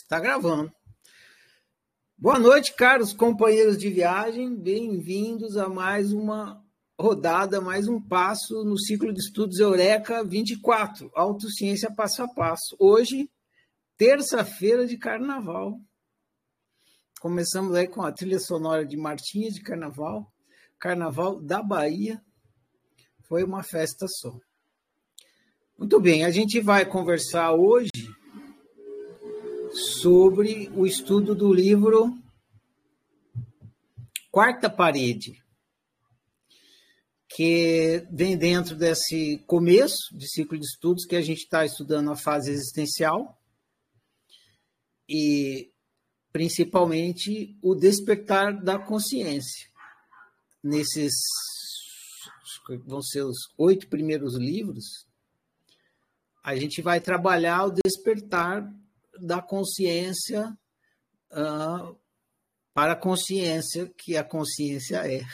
Está gravando. Boa noite, caros companheiros de viagem. Bem-vindos a mais uma rodada, mais um passo no ciclo de estudos Eureka 24, Autociência Passo a Passo. Hoje, terça-feira de carnaval. Começamos aí com a trilha sonora de Martinha de Carnaval, Carnaval da Bahia. Foi uma festa só. Muito bem, a gente vai conversar hoje sobre o estudo do livro Quarta Parede, que vem dentro desse começo de ciclo de estudos que a gente está estudando a fase existencial e principalmente o despertar da consciência. Nesses vão ser os oito primeiros livros, a gente vai trabalhar o despertar da consciência uh, para a consciência que a consciência é.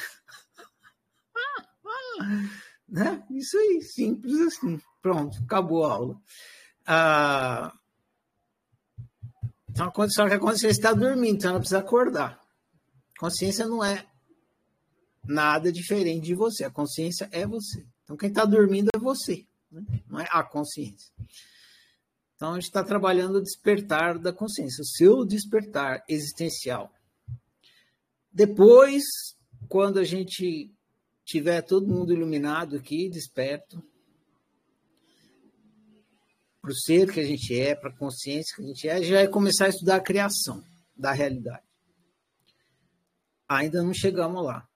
né? Isso aí, simples assim. Pronto, acabou a aula. Ah, então, só que a consciência está dormindo, então ela precisa acordar. Consciência não é nada diferente de você. A consciência é você. Então, quem está dormindo é você, né? não é a consciência. Então, a gente está trabalhando o despertar da consciência, o seu despertar existencial. Depois, quando a gente tiver todo mundo iluminado aqui, desperto, para o ser que a gente é, para a consciência que a gente é, gente vai começar a estudar a criação da realidade. Ainda não chegamos lá.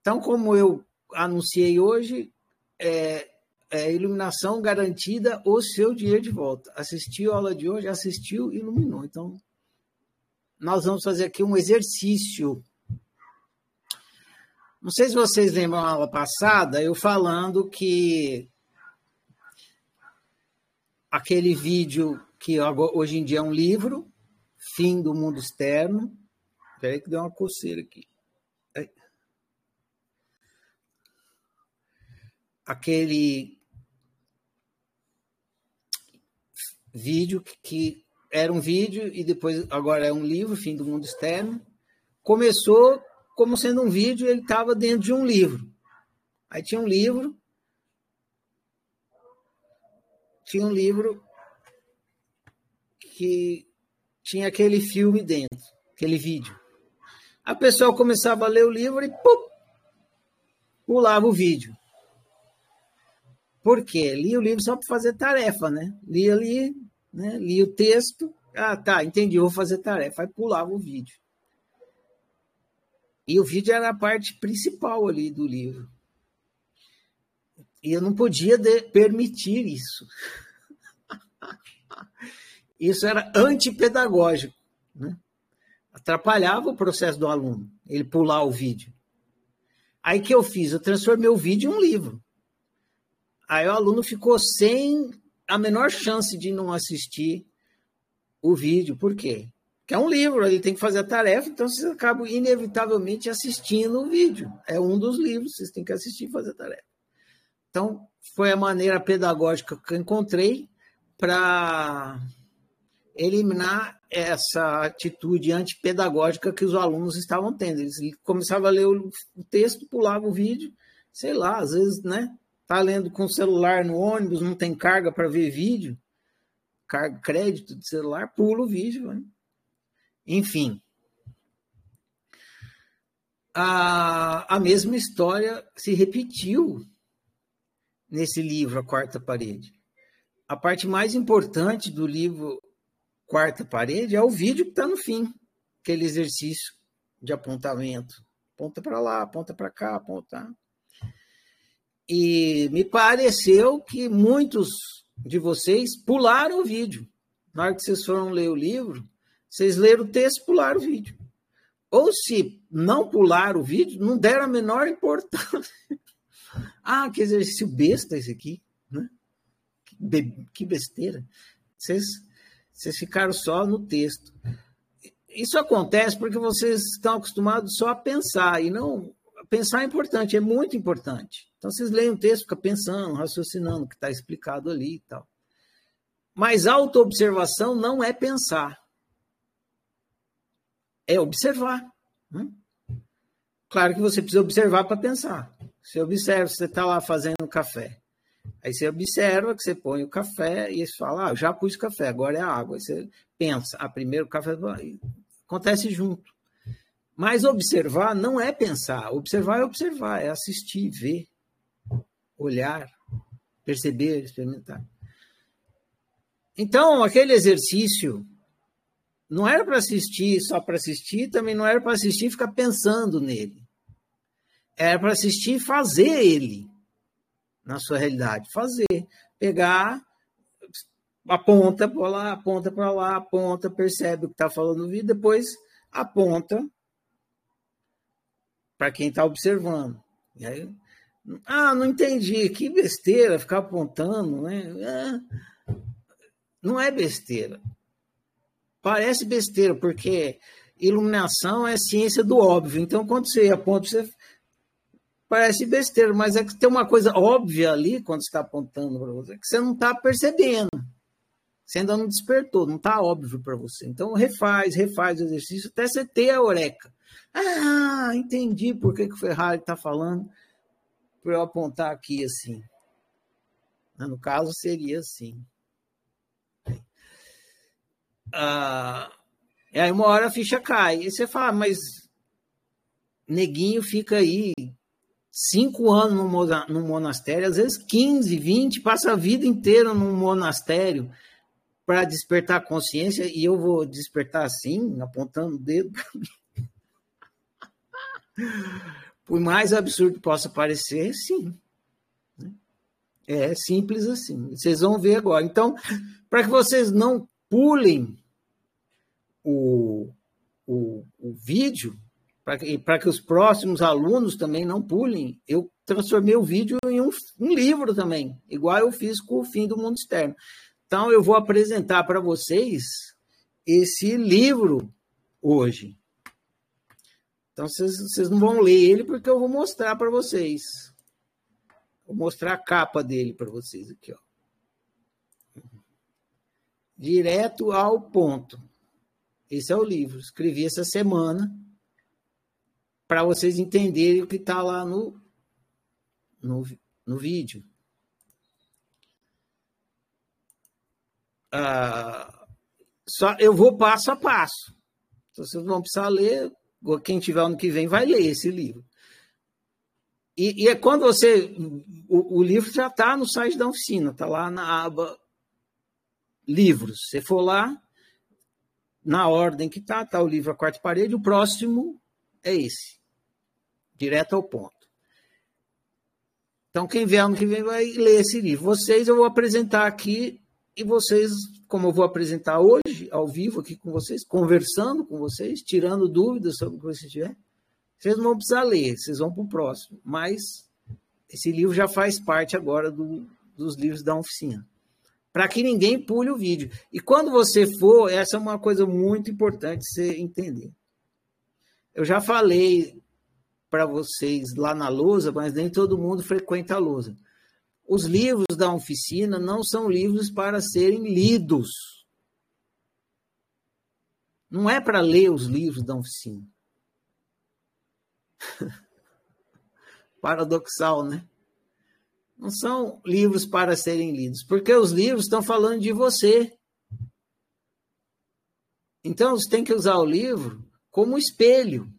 Então, como eu anunciei hoje, é, é, iluminação garantida o seu dinheiro de volta. Assistiu a aula de hoje, assistiu, iluminou. Então, nós vamos fazer aqui um exercício. Não sei se vocês lembram a aula passada, eu falando que aquele vídeo que hoje em dia é um livro, Fim do Mundo Externo. Espera aí que deu uma coceira aqui. Aquele vídeo que, era um vídeo e depois agora é um livro, Fim do Mundo Externo. Começou como sendo um vídeo, ele estava dentro de um livro. Aí tinha um livro, tinha um livro que tinha aquele filme dentro, aquele vídeo. A pessoa começava a ler o livro e pum, pulava o vídeo. Por quê? Lia o livro só para fazer tarefa, né? Lia ali, né? lia o texto. Ah, tá, entendi, vou fazer tarefa. Aí pulava o vídeo. E o vídeo era a parte principal ali do livro. E eu não podia permitir isso. Isso era antipedagógico. Né? Atrapalhava o processo do aluno, ele pular o vídeo. Aí que eu fiz? Eu transformei o vídeo em um livro. Aí o aluno ficou sem a menor chance de não assistir o vídeo. Por quê? Porque é um livro, ele tem que fazer a tarefa, então vocês acabam inevitavelmente assistindo o vídeo. É um dos livros, vocês têm que assistir e fazer a tarefa. Então, foi a maneira pedagógica que eu encontrei para eliminar essa atitude antipedagógica que os alunos estavam tendo. Eles começavam a ler o texto, pulavam o vídeo, sei lá, às vezes, né? Tá lendo com o celular no ônibus, não tem carga para ver vídeo, carga, crédito de celular, pula o vídeo. Né? Enfim. A, a mesma história se repetiu nesse livro, A Quarta Parede. A parte mais importante do livro Quarta Parede é o vídeo que está no fim, aquele exercício de apontamento. Aponta para lá, aponta para cá, aponta. E me pareceu que muitos de vocês pularam o vídeo. Na hora que vocês foram ler o livro, vocês leram o texto e pularam o vídeo. Ou se não pularam o vídeo, não deram a menor importância. ah, que exercício besta esse aqui. Né? Que besteira. Vocês, vocês ficaram só no texto. Isso acontece porque vocês estão acostumados só a pensar e não pensar é importante, é muito importante. Então vocês leem o texto, fica pensando, raciocinando o que está explicado ali e tal. Mas autoobservação não é pensar. É observar. Né? Claro que você precisa observar para pensar. Você observa, você está lá fazendo café. Aí você observa que você põe o café e você fala, ah, já pus café, agora é a água. Aí você pensa, ah, primeiro o café. Acontece junto. Mas observar não é pensar. Observar é observar, é assistir, ver, olhar, perceber, experimentar. Então, aquele exercício não era para assistir só para assistir, também não era para assistir e ficar pensando nele. Era para assistir e fazer ele na sua realidade. Fazer. Pegar, aponta para lá, aponta para lá, aponta, percebe o que está falando no vídeo, depois aponta para quem está observando. E aí, ah, não entendi, que besteira ficar apontando, né? Ah, não é besteira. Parece besteira, porque iluminação é ciência do óbvio. Então, quando você aponta, você parece besteira, mas é que tem uma coisa óbvia ali, quando está apontando para você, que você não está percebendo. Você ainda não despertou, não está óbvio para você. Então, refaz, refaz o exercício até você ter a oreca. Ah, entendi por que, que o Ferrari está falando para eu apontar aqui assim. No caso, seria assim. Ah, e aí uma hora a ficha cai. E você fala, mas neguinho fica aí cinco anos num monastério, às vezes 15, 20, passa a vida inteira num monastério para despertar consciência e eu vou despertar assim, apontando o dedo. Por mais absurdo que possa parecer, sim. É simples assim. Vocês vão ver agora. Então, para que vocês não pulem o, o, o vídeo, para que, que os próximos alunos também não pulem, eu transformei o vídeo em um, um livro também, igual eu fiz com o fim do mundo externo. Então, eu vou apresentar para vocês esse livro hoje. Então, vocês, não vão ler ele porque eu vou mostrar para vocês. Vou mostrar a capa dele para vocês aqui, ó. Direto ao ponto. Esse é o livro. Escrevi essa semana para vocês entenderem o que está lá no, no, no vídeo. Ah, só eu vou passo a passo. Então, vocês vão precisar ler. Quem tiver ano que vem vai ler esse livro. E, e é quando você. O, o livro já está no site da oficina, está lá na aba Livros. Você for lá, na ordem que está, está o livro A Quarta Parede, o próximo é esse, direto ao ponto. Então, quem vier ano que vem vai ler esse livro. Vocês eu vou apresentar aqui e vocês, como eu vou apresentar hoje, ao vivo aqui com vocês, conversando com vocês, tirando dúvidas sobre o que vocês tiverem, vocês não vão precisar ler, vocês vão para o próximo. Mas esse livro já faz parte agora do, dos livros da oficina para que ninguém pule o vídeo. E quando você for, essa é uma coisa muito importante você entender. Eu já falei para vocês lá na lousa, mas nem todo mundo frequenta a lousa. Os livros da oficina não são livros para serem lidos. Não é para ler os livros da oficina. Paradoxal, né? Não são livros para serem lidos, porque os livros estão falando de você. Então você tem que usar o livro como espelho.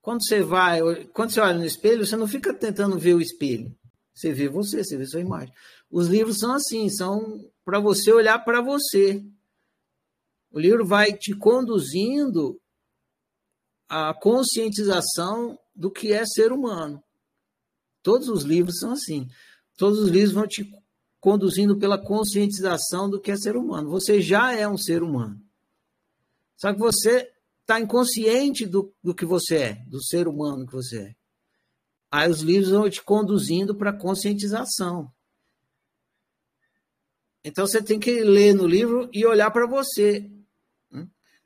Quando você vai, quando você olha no espelho, você não fica tentando ver o espelho. Você vê você, você vê sua imagem. Os livros são assim, são para você olhar para você. O livro vai te conduzindo à conscientização do que é ser humano. Todos os livros são assim. Todos os livros vão te conduzindo pela conscientização do que é ser humano. Você já é um ser humano. Só que você está inconsciente do, do que você é, do ser humano que você é. Aí os livros vão te conduzindo para a conscientização. Então você tem que ler no livro e olhar para você.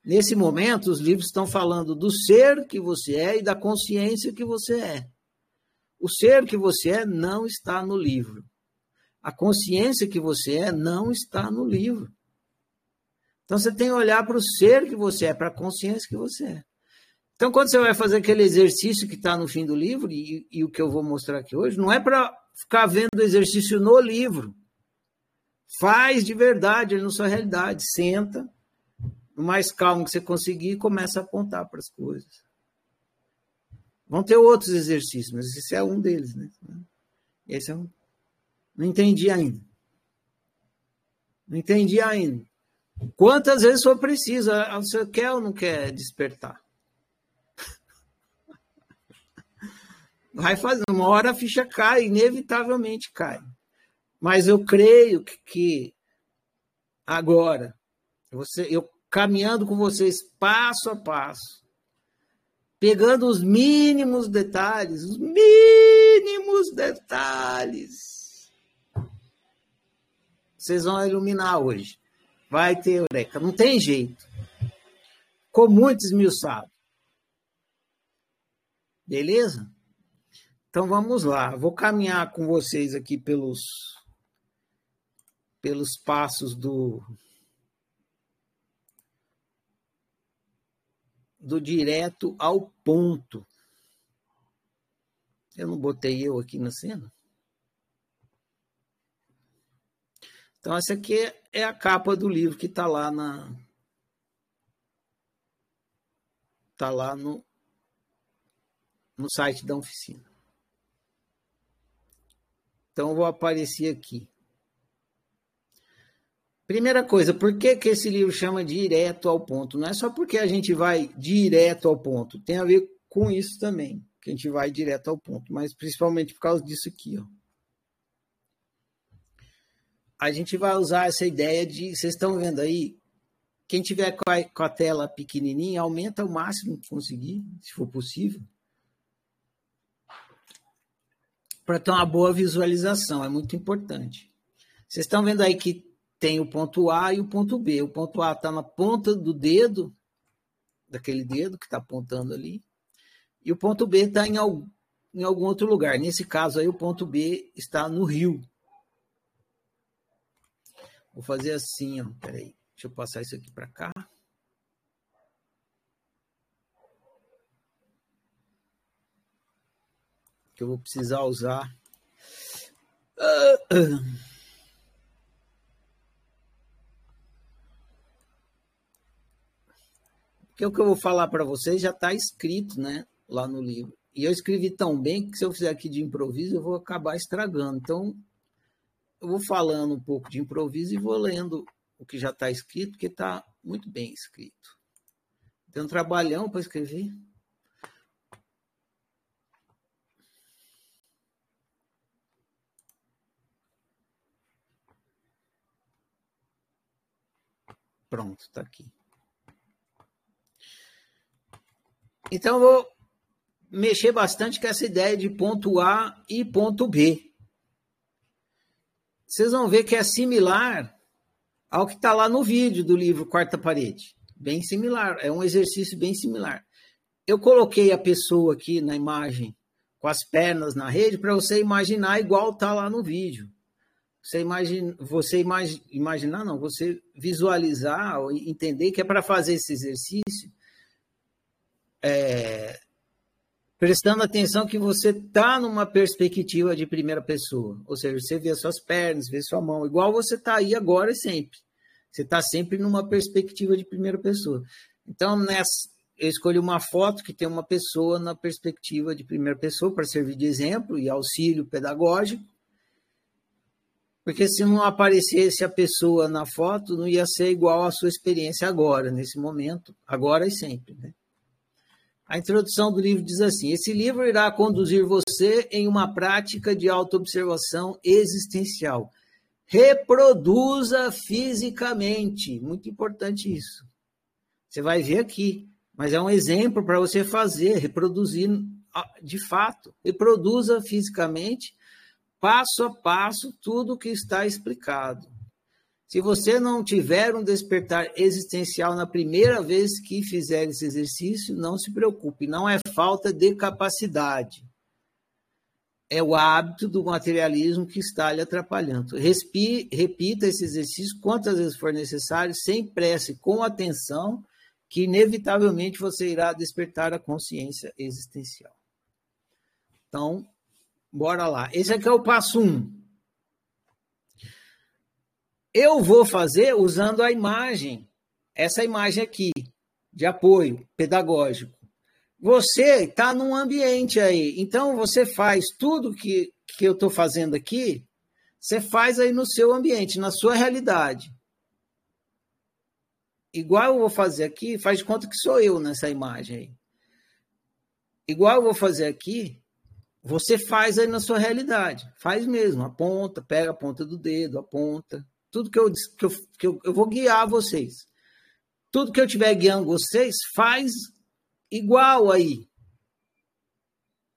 Nesse momento, os livros estão falando do ser que você é e da consciência que você é. O ser que você é não está no livro. A consciência que você é não está no livro. Então você tem que olhar para o ser que você é, para a consciência que você é. Então, quando você vai fazer aquele exercício que está no fim do livro, e, e, o que eu vou mostrar aqui hoje, não é para ficar vendo o exercício no livro. Faz de verdade, na sua realidade. Senta, o mais calmo que você conseguir, começa a apontar para as coisas. Vão ter outros exercícios, mas esse é um deles, né? Esse é um. Não entendi ainda. Não entendi ainda. Quantas vezes for preciso? Você quer ou não quer despertar? vai fazer. Uma hora a ficha cai, inevitavelmente cai. Mas eu creio que, que agora, você, eu caminhando com vocês passo a passo, pegando os mínimos detalhes, os mínimos detalhes, vocês vão iluminar hoje. Vai ter eureka, não tem jeito. Com muito esmiuçado. Beleza? Então vamos lá, vou caminhar com vocês aqui pelos pelos passos do do direto ao ponto. Eu não botei eu aqui na cena. Então essa aqui é a capa do livro que está lá na tá lá no no site da oficina. Então, eu vou aparecer aqui. Primeira coisa, por que, que esse livro chama direto ao ponto? Não é só porque a gente vai direto ao ponto, tem a ver com isso também, que a gente vai direto ao ponto, mas principalmente por causa disso aqui. Ó. A gente vai usar essa ideia de. Vocês estão vendo aí? Quem tiver com a, com a tela pequenininha, aumenta o máximo que conseguir, se for possível. para ter uma boa visualização, é muito importante. Vocês estão vendo aí que tem o ponto A e o ponto B. O ponto A está na ponta do dedo, daquele dedo que está apontando ali, e o ponto B está em, em algum outro lugar. Nesse caso aí, o ponto B está no rio. Vou fazer assim, ó. Peraí, deixa eu passar isso aqui para cá. que eu vou precisar usar. Porque o que eu vou falar para vocês já está escrito né, lá no livro. E eu escrevi tão bem que se eu fizer aqui de improviso, eu vou acabar estragando. Então, eu vou falando um pouco de improviso e vou lendo o que já está escrito, porque está muito bem escrito. Tem um trabalhão para escrever. Pronto, está aqui. Então, eu vou mexer bastante com essa ideia de ponto A e ponto B. Vocês vão ver que é similar ao que está lá no vídeo do livro Quarta Parede. Bem similar, é um exercício bem similar. Eu coloquei a pessoa aqui na imagem com as pernas na rede para você imaginar igual está lá no vídeo você você imag, imaginar não, você visualizar, entender que é para fazer esse exercício, é, prestando atenção que você está numa perspectiva de primeira pessoa, ou seja, você vê as suas pernas, vê sua mão, igual você está aí agora e sempre. Você está sempre numa perspectiva de primeira pessoa. Então, nessa, eu escolhi uma foto que tem uma pessoa na perspectiva de primeira pessoa para servir de exemplo e auxílio pedagógico. Porque se não aparecesse a pessoa na foto, não ia ser igual à sua experiência agora, nesse momento, agora e sempre. Né? A introdução do livro diz assim: esse livro irá conduzir você em uma prática de autoobservação existencial. Reproduza fisicamente. Muito importante isso. Você vai ver aqui, mas é um exemplo para você fazer, reproduzir ah, de fato. Reproduza fisicamente passo a passo tudo o que está explicado. Se você não tiver um despertar existencial na primeira vez que fizer esse exercício, não se preocupe, não é falta de capacidade. é o hábito do materialismo que está lhe atrapalhando. Repita esse exercício quantas vezes for necessário, sem pressa com atenção, que inevitavelmente você irá despertar a consciência existencial. Então, bora lá. Esse aqui é o passo 1. Um. Eu vou fazer usando a imagem, essa imagem aqui, de apoio pedagógico. Você está num ambiente aí, então você faz tudo que, que eu estou fazendo aqui, você faz aí no seu ambiente, na sua realidade. Igual eu vou fazer aqui, faz de conta que sou eu nessa imagem aí. Igual eu vou fazer aqui, você faz aí na sua realidade. Faz mesmo, aponta, pega a ponta do dedo, aponta. Tudo que eu, que eu, que eu, eu vou guiar vocês. Tudo que eu estiver guiando vocês, faz igual aí.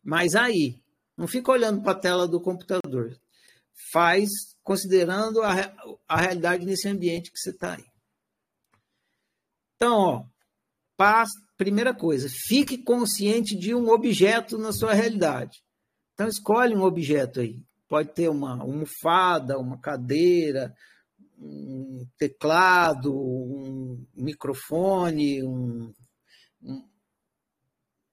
Mas aí, não fica olhando para a tela do computador. Faz considerando a, a realidade nesse ambiente que você está aí. Então, ó, paz, primeira coisa, fique consciente de um objeto na sua realidade. Então, escolhe um objeto aí. Pode ter uma almofada, uma cadeira, um teclado, um microfone, um, um,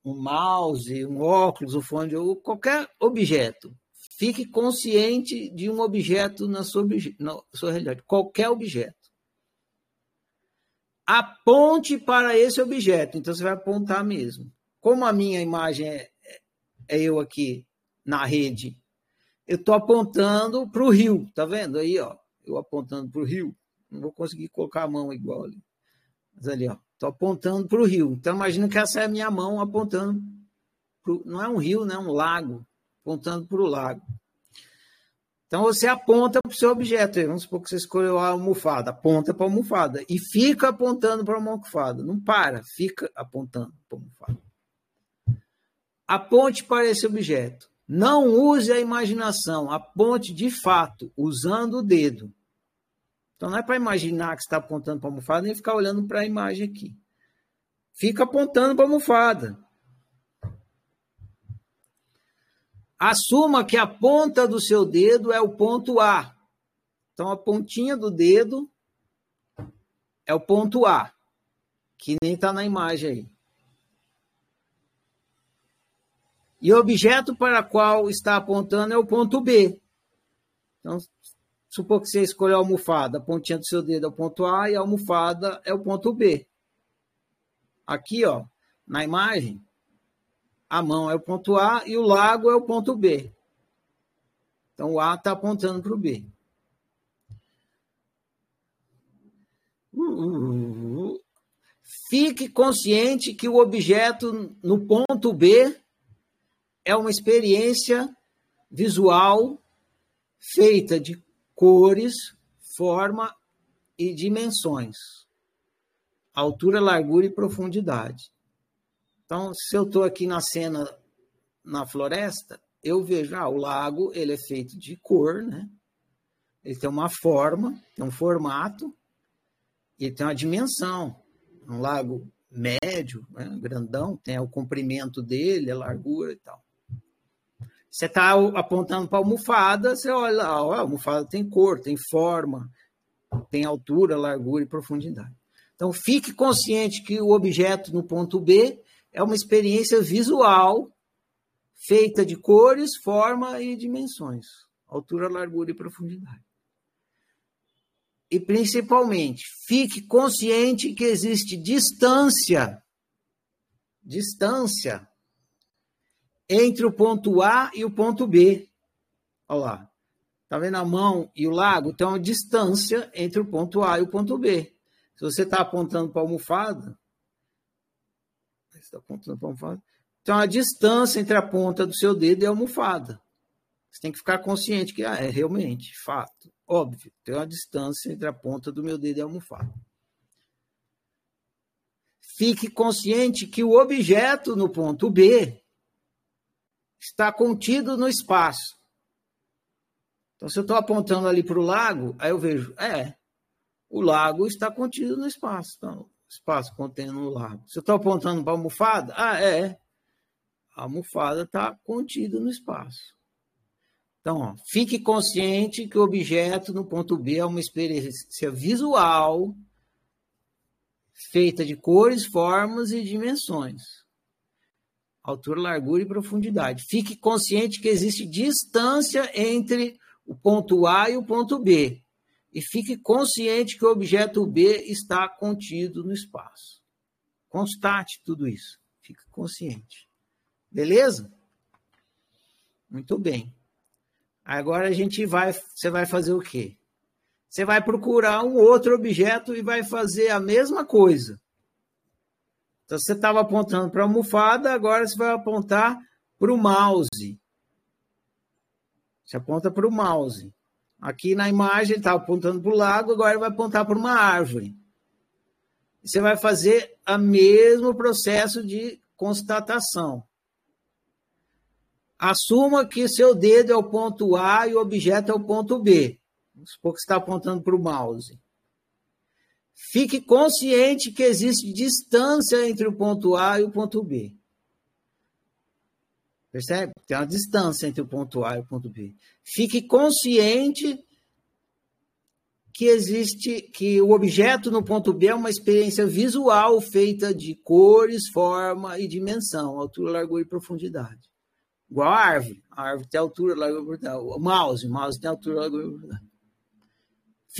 um mouse, um óculos, um fone, ou qualquer objeto. Fique consciente de um objeto na sua, na sua realidade, qualquer objeto. Aponte para esse objeto, então você vai apontar mesmo. Como a minha imagem é, é eu aqui na rede, eu estou apontando para o rio, tá vendo aí, ó? Eu apontando para o rio, não vou conseguir colocar a mão igual ali. Mas ali, ó, Estou apontando para o rio. Então, imagina que essa é a minha mão apontando. Pro, não é um rio, né? é um lago. Apontando para o lago. Então, você aponta para o seu objeto. Vamos supor que você escolheu a almofada. Aponta para a almofada. E fica apontando para a almofada. Não para, fica apontando para a almofada. Aponte para esse objeto. Não use a imaginação. Aponte de fato, usando o dedo. Então não é para imaginar que está apontando para a almofada nem ficar olhando para a imagem aqui. Fica apontando para a almofada. Assuma que a ponta do seu dedo é o ponto A. Então a pontinha do dedo é o ponto A, que nem está na imagem aí. E o objeto para qual está apontando é o ponto B. Então, Supor que você escolheu a almofada, a pontinha do seu dedo é o ponto A e a almofada é o ponto B. Aqui, ó, na imagem, a mão é o ponto A e o lago é o ponto B. Então, o A está apontando para o B. Fique consciente que o objeto no ponto B é uma experiência visual feita de cores, forma e dimensões. Altura, largura e profundidade. Então, se eu estou aqui na cena na floresta, eu vejo, ah, o lago ele é feito de cor, né? Ele tem uma forma, tem um formato e tem uma dimensão. Um lago médio, né? grandão, tem o comprimento dele, a largura e tal. Você está apontando para a almofada, você olha lá, a almofada tem cor, tem forma, tem altura, largura e profundidade. Então, fique consciente que o objeto no ponto B é uma experiência visual feita de cores, forma e dimensões, altura, largura e profundidade. E principalmente, fique consciente que existe distância, distância entre o ponto A e o ponto B. Olha lá. Tá vendo a mão e o lago? Tem uma distância entre o ponto A e o ponto B. Se você está apontando para a almofada, está apontando para a almofada, tem uma distância entre a ponta do seu dedo e a almofada. Você tem que ficar consciente que ah, é realmente fato, óbvio, tem uma distância entre a ponta do meu dedo e a almofada. Fique consciente que o objeto no ponto B está contido no espaço. Então, se eu estou apontando ali para o lago, aí eu vejo, é, o lago está contido no espaço. Então, espaço contendo o lago. Se eu estou apontando para a almofada, ah, é, a almofada está contida no espaço. Então, ó, fique consciente que o objeto no ponto B é uma experiência visual feita de cores, formas e dimensões. Altura, largura e profundidade. Fique consciente que existe distância entre o ponto A e o ponto B. E fique consciente que o objeto B está contido no espaço. Constate tudo isso. Fique consciente. Beleza? Muito bem. Agora a gente vai, você vai fazer o quê? Você vai procurar um outro objeto e vai fazer a mesma coisa. Então você estava apontando para a almofada, agora você vai apontar para o mouse. Você aponta para o mouse. Aqui na imagem ele estava apontando para o lago, agora vai apontar para uma árvore. Você vai fazer o mesmo processo de constatação. Assuma que seu dedo é o ponto A e o objeto é o ponto B. Vamos supor que você está apontando para o mouse. Fique consciente que existe distância entre o ponto A e o ponto B. Percebe? Tem uma distância entre o ponto A e o ponto B. Fique consciente que existe que o objeto no ponto B é uma experiência visual feita de cores, forma e dimensão, altura, largura e profundidade. Igual a árvore. A árvore tem altura, largura, o mouse, o mouse tem altura, largura.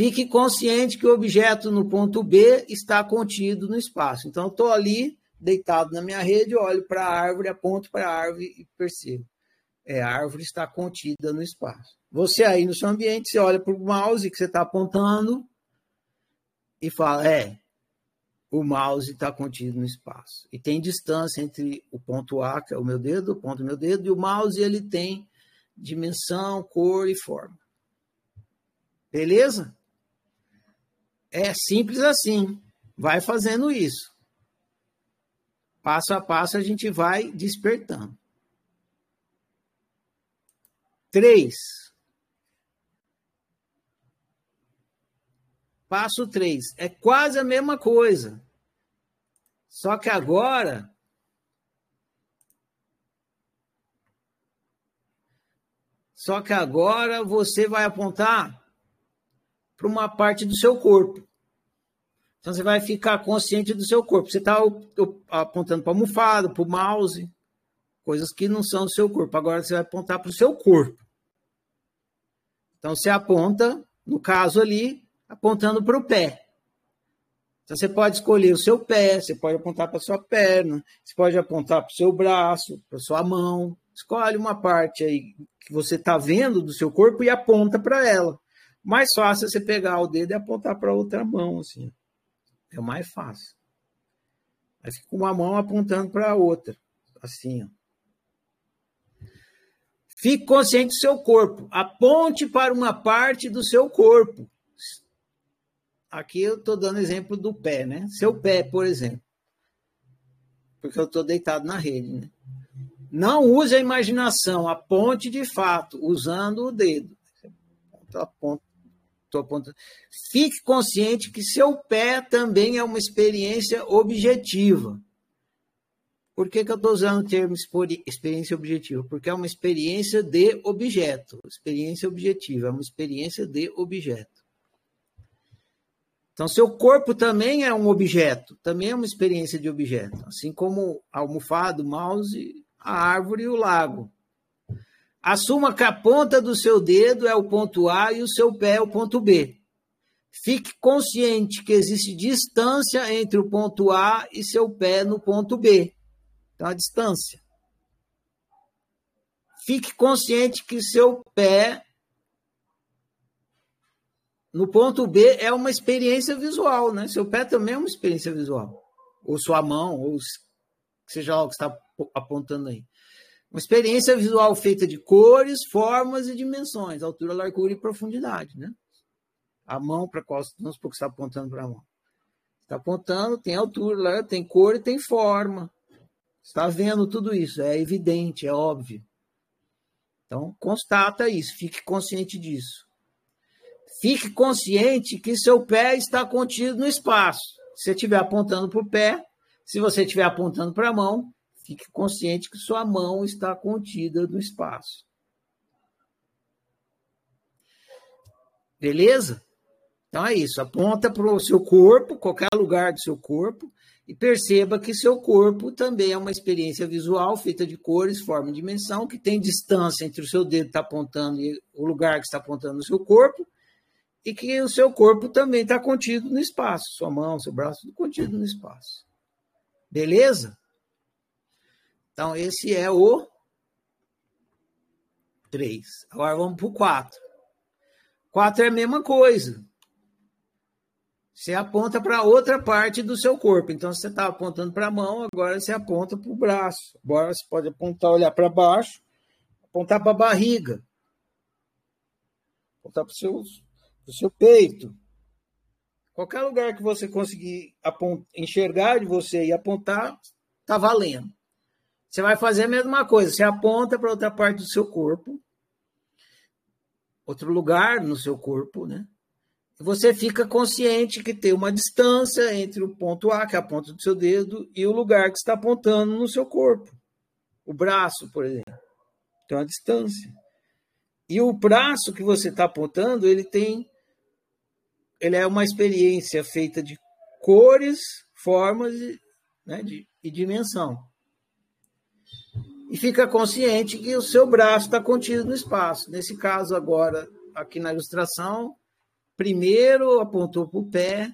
Fique consciente que o objeto no ponto B está contido no espaço. Então, estou ali, deitado na minha rede, olho para a árvore, aponto para a árvore e percebo. É, a árvore está contida no espaço. Você aí no seu ambiente, você olha para o mouse que você está apontando e fala, é, o mouse está contido no espaço. E tem distância entre o ponto A, que é o meu dedo, o ponto do meu dedo, e o mouse ele tem dimensão, cor e forma. Beleza? É simples assim. Vai fazendo isso. Passo a passo a gente vai despertando. Três. Passo 3. É quase a mesma coisa. Só que agora. Só que agora você vai apontar para uma parte do seu corpo. Então você vai ficar consciente do seu corpo. Você está apontando para a almofada, para o mouse, coisas que não são do seu corpo. Agora você vai apontar para o seu corpo. Então você aponta, no caso ali, apontando para o pé. Então você pode escolher o seu pé, você pode apontar para a sua perna, você pode apontar para o seu braço, para a sua mão. Escolhe uma parte aí que você está vendo do seu corpo e aponta para ela. Mais fácil é você pegar o dedo e apontar para outra mão, assim. É o mais fácil. Aí fica com uma mão apontando para a outra, assim, ó. Fique consciente do seu corpo. Aponte para uma parte do seu corpo aqui eu estou dando exemplo do pé, né? Seu pé, por exemplo. Porque eu estou deitado na rede, né? Não use a imaginação, aponte de fato, usando o dedo. Aponto, apontando. Fique consciente que seu pé também é uma experiência objetiva. Por que, que eu estou usando o termo experiência objetiva? Porque é uma experiência de objeto. Experiência objetiva, é uma experiência de objeto. Então, seu corpo também é um objeto, também é uma experiência de objeto, assim como a almofada, o mouse, a árvore e o lago. Assuma que a ponta do seu dedo é o ponto A e o seu pé é o ponto B. Fique consciente que existe distância entre o ponto A e seu pé no ponto B. Então, a distância. Fique consciente que seu pé no ponto B é uma experiência visual, né? Seu pé também é uma experiência visual. Ou sua mão, ou seja lá o que está apontando aí. Uma experiência visual feita de cores, formas e dimensões, altura, largura e profundidade, né? A mão para qual não se está apontando para a mão. Está apontando, tem altura, tem cor e tem forma. Está vendo tudo isso, é evidente, é óbvio. Então, constata isso, fique consciente disso. Fique consciente que seu pé está contido no espaço. Se você estiver apontando para o pé, se você estiver apontando para a mão, fique consciente que sua mão está contida no espaço. Beleza? Então é isso. Aponta para o seu corpo, qualquer lugar do seu corpo, e perceba que seu corpo também é uma experiência visual feita de cores, forma e dimensão, que tem distância entre o seu dedo que está apontando e o lugar que está apontando no seu corpo, e que o seu corpo também está contido no espaço. Sua mão, seu braço, tudo contido no espaço. Beleza? Então, esse é o 3. Agora vamos para o 4. 4 é a mesma coisa. Você aponta para outra parte do seu corpo. Então, você está apontando para a mão, agora você aponta para o braço. Agora você pode apontar, olhar para baixo, apontar para a barriga, apontar para o seu, seu peito. Qualquer lugar que você conseguir enxergar de você e apontar, está valendo. Você vai fazer a mesma coisa. Você aponta para outra parte do seu corpo, outro lugar no seu corpo, né? Você fica consciente que tem uma distância entre o ponto A, que é a ponta do seu dedo, e o lugar que está apontando no seu corpo. O braço, por exemplo. Tem uma distância. E o braço que você está apontando, ele tem. Ele é uma experiência feita de cores, formas né, de, e dimensão e fica consciente que o seu braço está contido no espaço. Nesse caso, agora, aqui na ilustração, primeiro apontou para o pé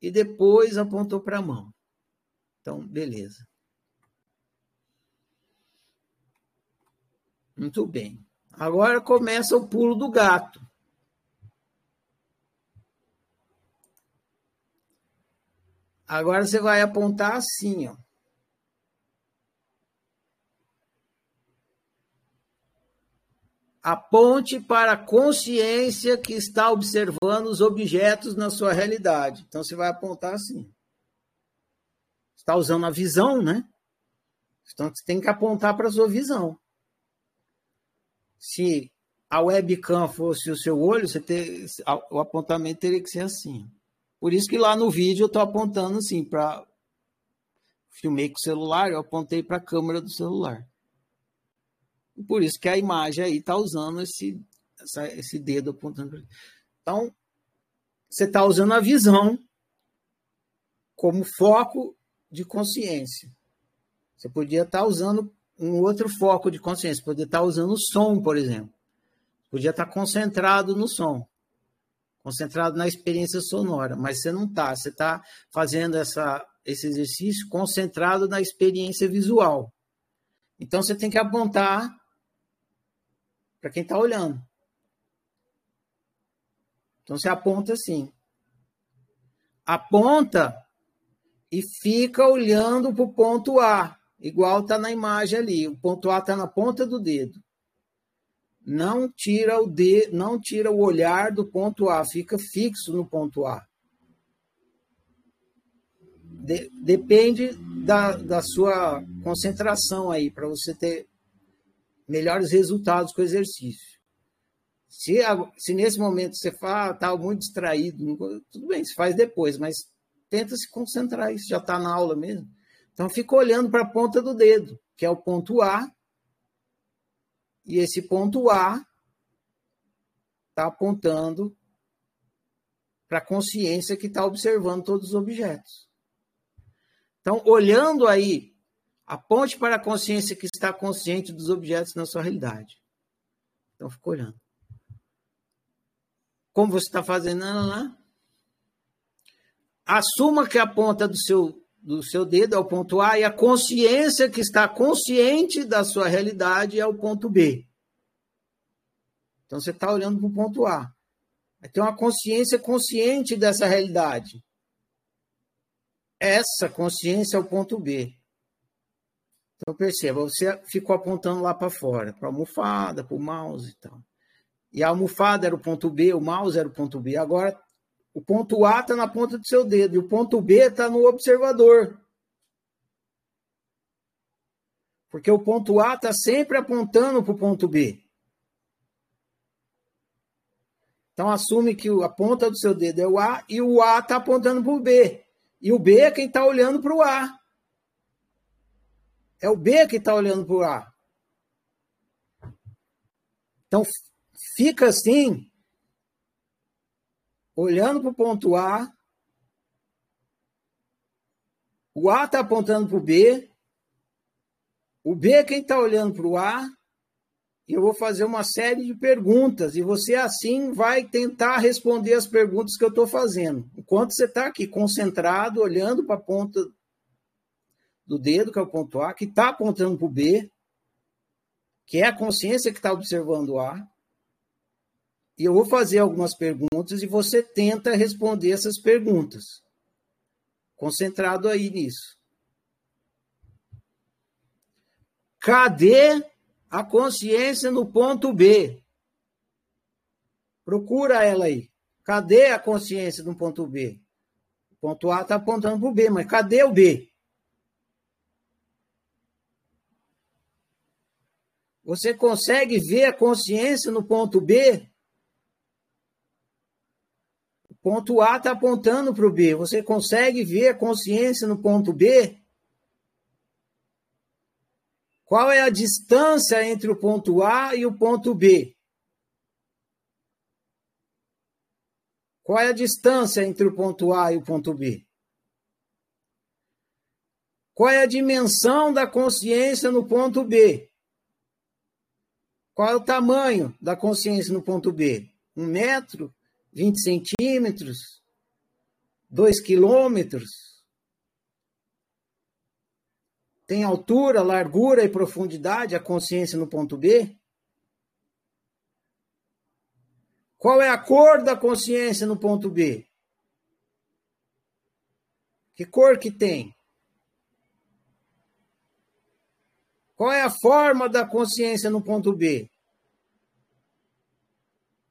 e depois apontou para a mão. Então, beleza. Muito bem. Agora começa o pulo do gato. Agora você vai apontar assim, ó. Aponte para a consciência que está observando os objetos na sua realidade. Então você vai apontar assim. Está usando a visão, né? Então você tem que apontar para a sua visão. Se a webcam fosse o seu olho, você ter, o apontamento teria que ser assim. Por isso que lá no vídeo eu estou apontando assim para filmei com o celular, eu apontei para a câmera do celular. Por isso que a imagem aí está usando esse, essa, esse dedo apontando. Então, você está usando a visão como foco de consciência. Você podia estar tá usando um outro foco de consciência, podia estar tá usando o som, por exemplo. Podia estar tá concentrado no som, concentrado na experiência sonora, mas você não está. Você está fazendo essa, esse exercício concentrado na experiência visual. Então você tem que apontar para quem está olhando. Então você aponta assim. Aponta e fica olhando para o ponto A, igual está na imagem ali. O ponto A está na ponta do dedo. Não tira o dedo, não tira o olhar do ponto A, fica fixo no ponto A. De, depende da, da sua concentração aí, para você ter melhores resultados com o exercício. Se, se nesse momento você está muito distraído, tudo bem, se faz depois, mas tenta se concentrar, isso já está na aula mesmo. Então fica olhando para a ponta do dedo, que é o ponto A, e esse ponto A está apontando para a consciência que está observando todos os objetos. Então, olhando aí Aponte para a consciência que está consciente dos objetos na sua realidade. Então, fica olhando. Como você está fazendo lá? Assuma que a ponta do seu, do seu dedo é o ponto A e a consciência que está consciente da sua realidade é o ponto B. Então, você está olhando para o ponto A. Vai ter uma consciência consciente dessa realidade. Essa consciência é o ponto B. Então perceba, você ficou apontando lá para fora, para a almofada, para o mouse e tal. E a almofada era o ponto B, o mouse era o ponto B. Agora, o ponto A está na ponta do seu dedo e o ponto B está no observador. Porque o ponto A está sempre apontando para o ponto B. Então assume que a ponta do seu dedo é o A e o A está apontando para o B. E o B é quem está olhando para o A. É o B que está olhando para o A. Então, fica assim olhando para o ponto A, o A está apontando para o B, o B é quem está olhando para o A, e eu vou fazer uma série de perguntas, e você assim vai tentar responder as perguntas que eu estou fazendo. Enquanto você está aqui concentrado, olhando para a ponta do dedo, que é o ponto A, que está apontando para o B, que é a consciência que está observando o A, e eu vou fazer algumas perguntas e você tenta responder essas perguntas. Concentrado aí nisso. Cadê a consciência no ponto B? Procura ela aí. Cadê a consciência no ponto B? O ponto A está apontando para o B, mas cadê o B? Você consegue ver a consciência no ponto B? ponto A está apontando para o B. Você consegue ver a consciência no ponto B? Qual é a distância entre o ponto A e o ponto B? Qual é a distância entre o ponto A e o ponto B? Qual é a dimensão da consciência no ponto B? Qual é o tamanho da consciência no ponto B? Um metro? 20 centímetros, 2 quilômetros. Tem altura, largura e profundidade a consciência no ponto B? Qual é a cor da consciência no ponto B? Que cor que tem? Qual é a forma da consciência no ponto B?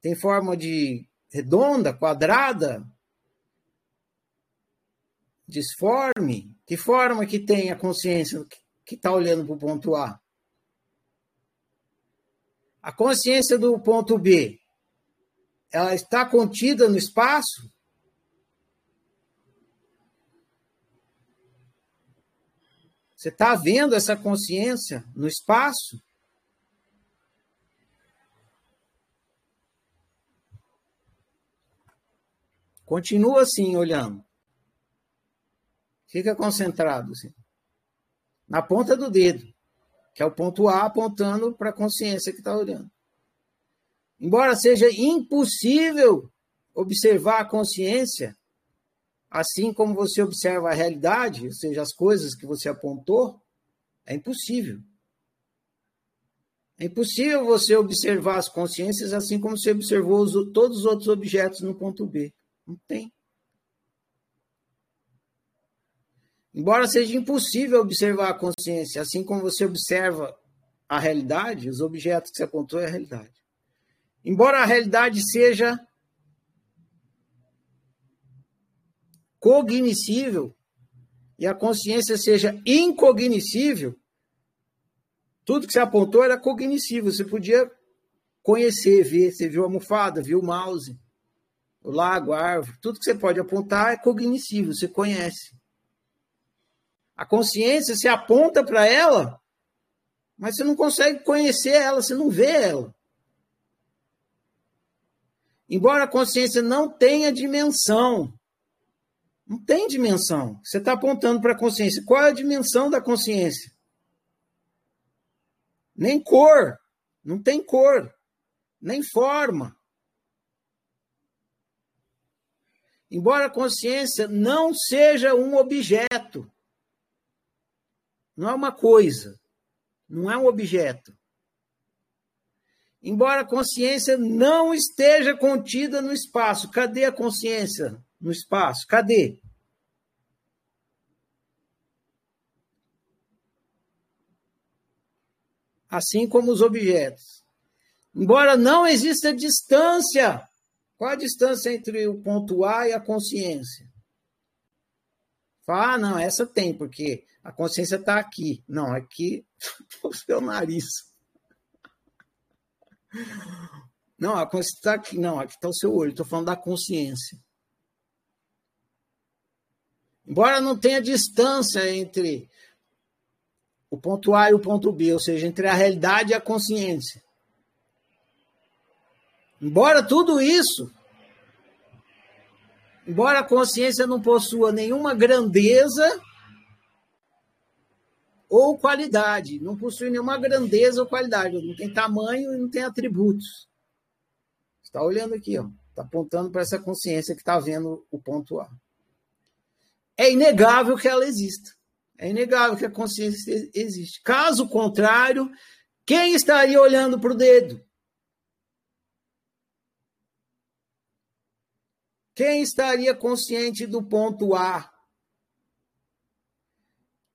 Tem forma de redonda, quadrada, disforme? Que forma que tem a consciência que está olhando para o ponto A? A consciência do ponto B, ela está contida no espaço? Você está vendo essa consciência no espaço? Continua assim, olhando. Fica concentrado, assim. Na ponta do dedo, que é o ponto A apontando para a consciência que está olhando. Embora seja impossível observar a consciência, assim como você observa a realidade, ou seja, as coisas que você apontou, é impossível. É impossível você observar as consciências assim como você observou os, todos os outros objetos no ponto B. Não tem. Embora seja impossível observar a consciência, assim como você observa a realidade, os objetos que você apontou é a realidade. Embora a realidade seja cognoscível e a consciência seja incognoscível, tudo que você apontou era cognoscível. Você podia conhecer, ver. Você viu a almofada, viu o mouse o lago, a árvore, tudo que você pode apontar é cognoscível, você conhece. A consciência se aponta para ela, mas você não consegue conhecer ela, você não vê ela. Embora a consciência não tenha dimensão, não tem dimensão. Você está apontando para a consciência. Qual é a dimensão da consciência? Nem cor, não tem cor, nem forma. Embora a consciência não seja um objeto, não é uma coisa, não é um objeto. Embora a consciência não esteja contida no espaço, cadê a consciência no espaço? Cadê? Assim como os objetos. Embora não exista distância qual a distância entre o ponto A e a consciência? Fala, ah, não, essa tem, porque a consciência está aqui. Não, aqui o seu nariz. Não, a consciência está aqui. Não, aqui está o seu olho. Estou falando da consciência. Embora não tenha distância entre o ponto A e o ponto B, ou seja, entre a realidade e a consciência. Embora tudo isso embora a consciência não possua nenhuma grandeza ou qualidade, não possui nenhuma grandeza ou qualidade, não tem tamanho e não tem atributos. Está olhando aqui, está apontando para essa consciência que está vendo o ponto A. É inegável que ela exista. É inegável que a consciência existe. Caso contrário, quem estaria olhando para o dedo? Quem estaria consciente do ponto A?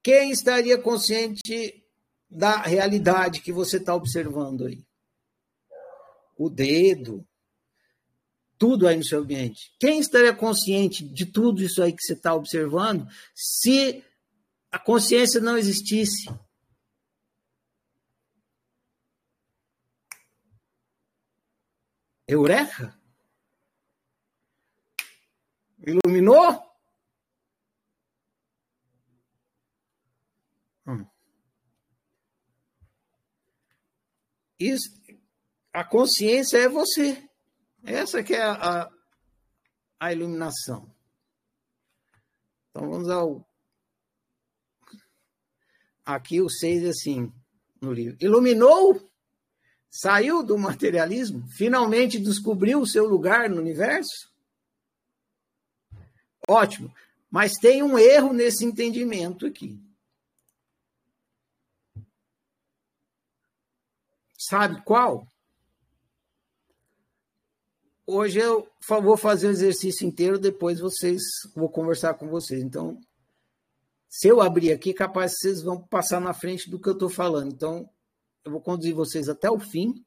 Quem estaria consciente da realidade que você está observando aí? O dedo, tudo aí no seu ambiente. Quem estaria consciente de tudo isso aí que você está observando se a consciência não existisse? Eureka? Iluminou? Hum. Isso, a consciência é você. Essa que é a, a, iluminação. Então vamos ao. Aqui o 6 assim, no livro. Iluminou, saiu do materialismo, finalmente descobriu o seu lugar no universo. Ótimo. Mas tem um erro nesse entendimento aqui. Sabe qual? Hoje eu vou fazer o exercício inteiro, depois vocês vou conversar com vocês. Então, se eu abrir aqui, capaz vocês vão passar na frente do que eu estou falando. Então, eu vou conduzir vocês até o fim.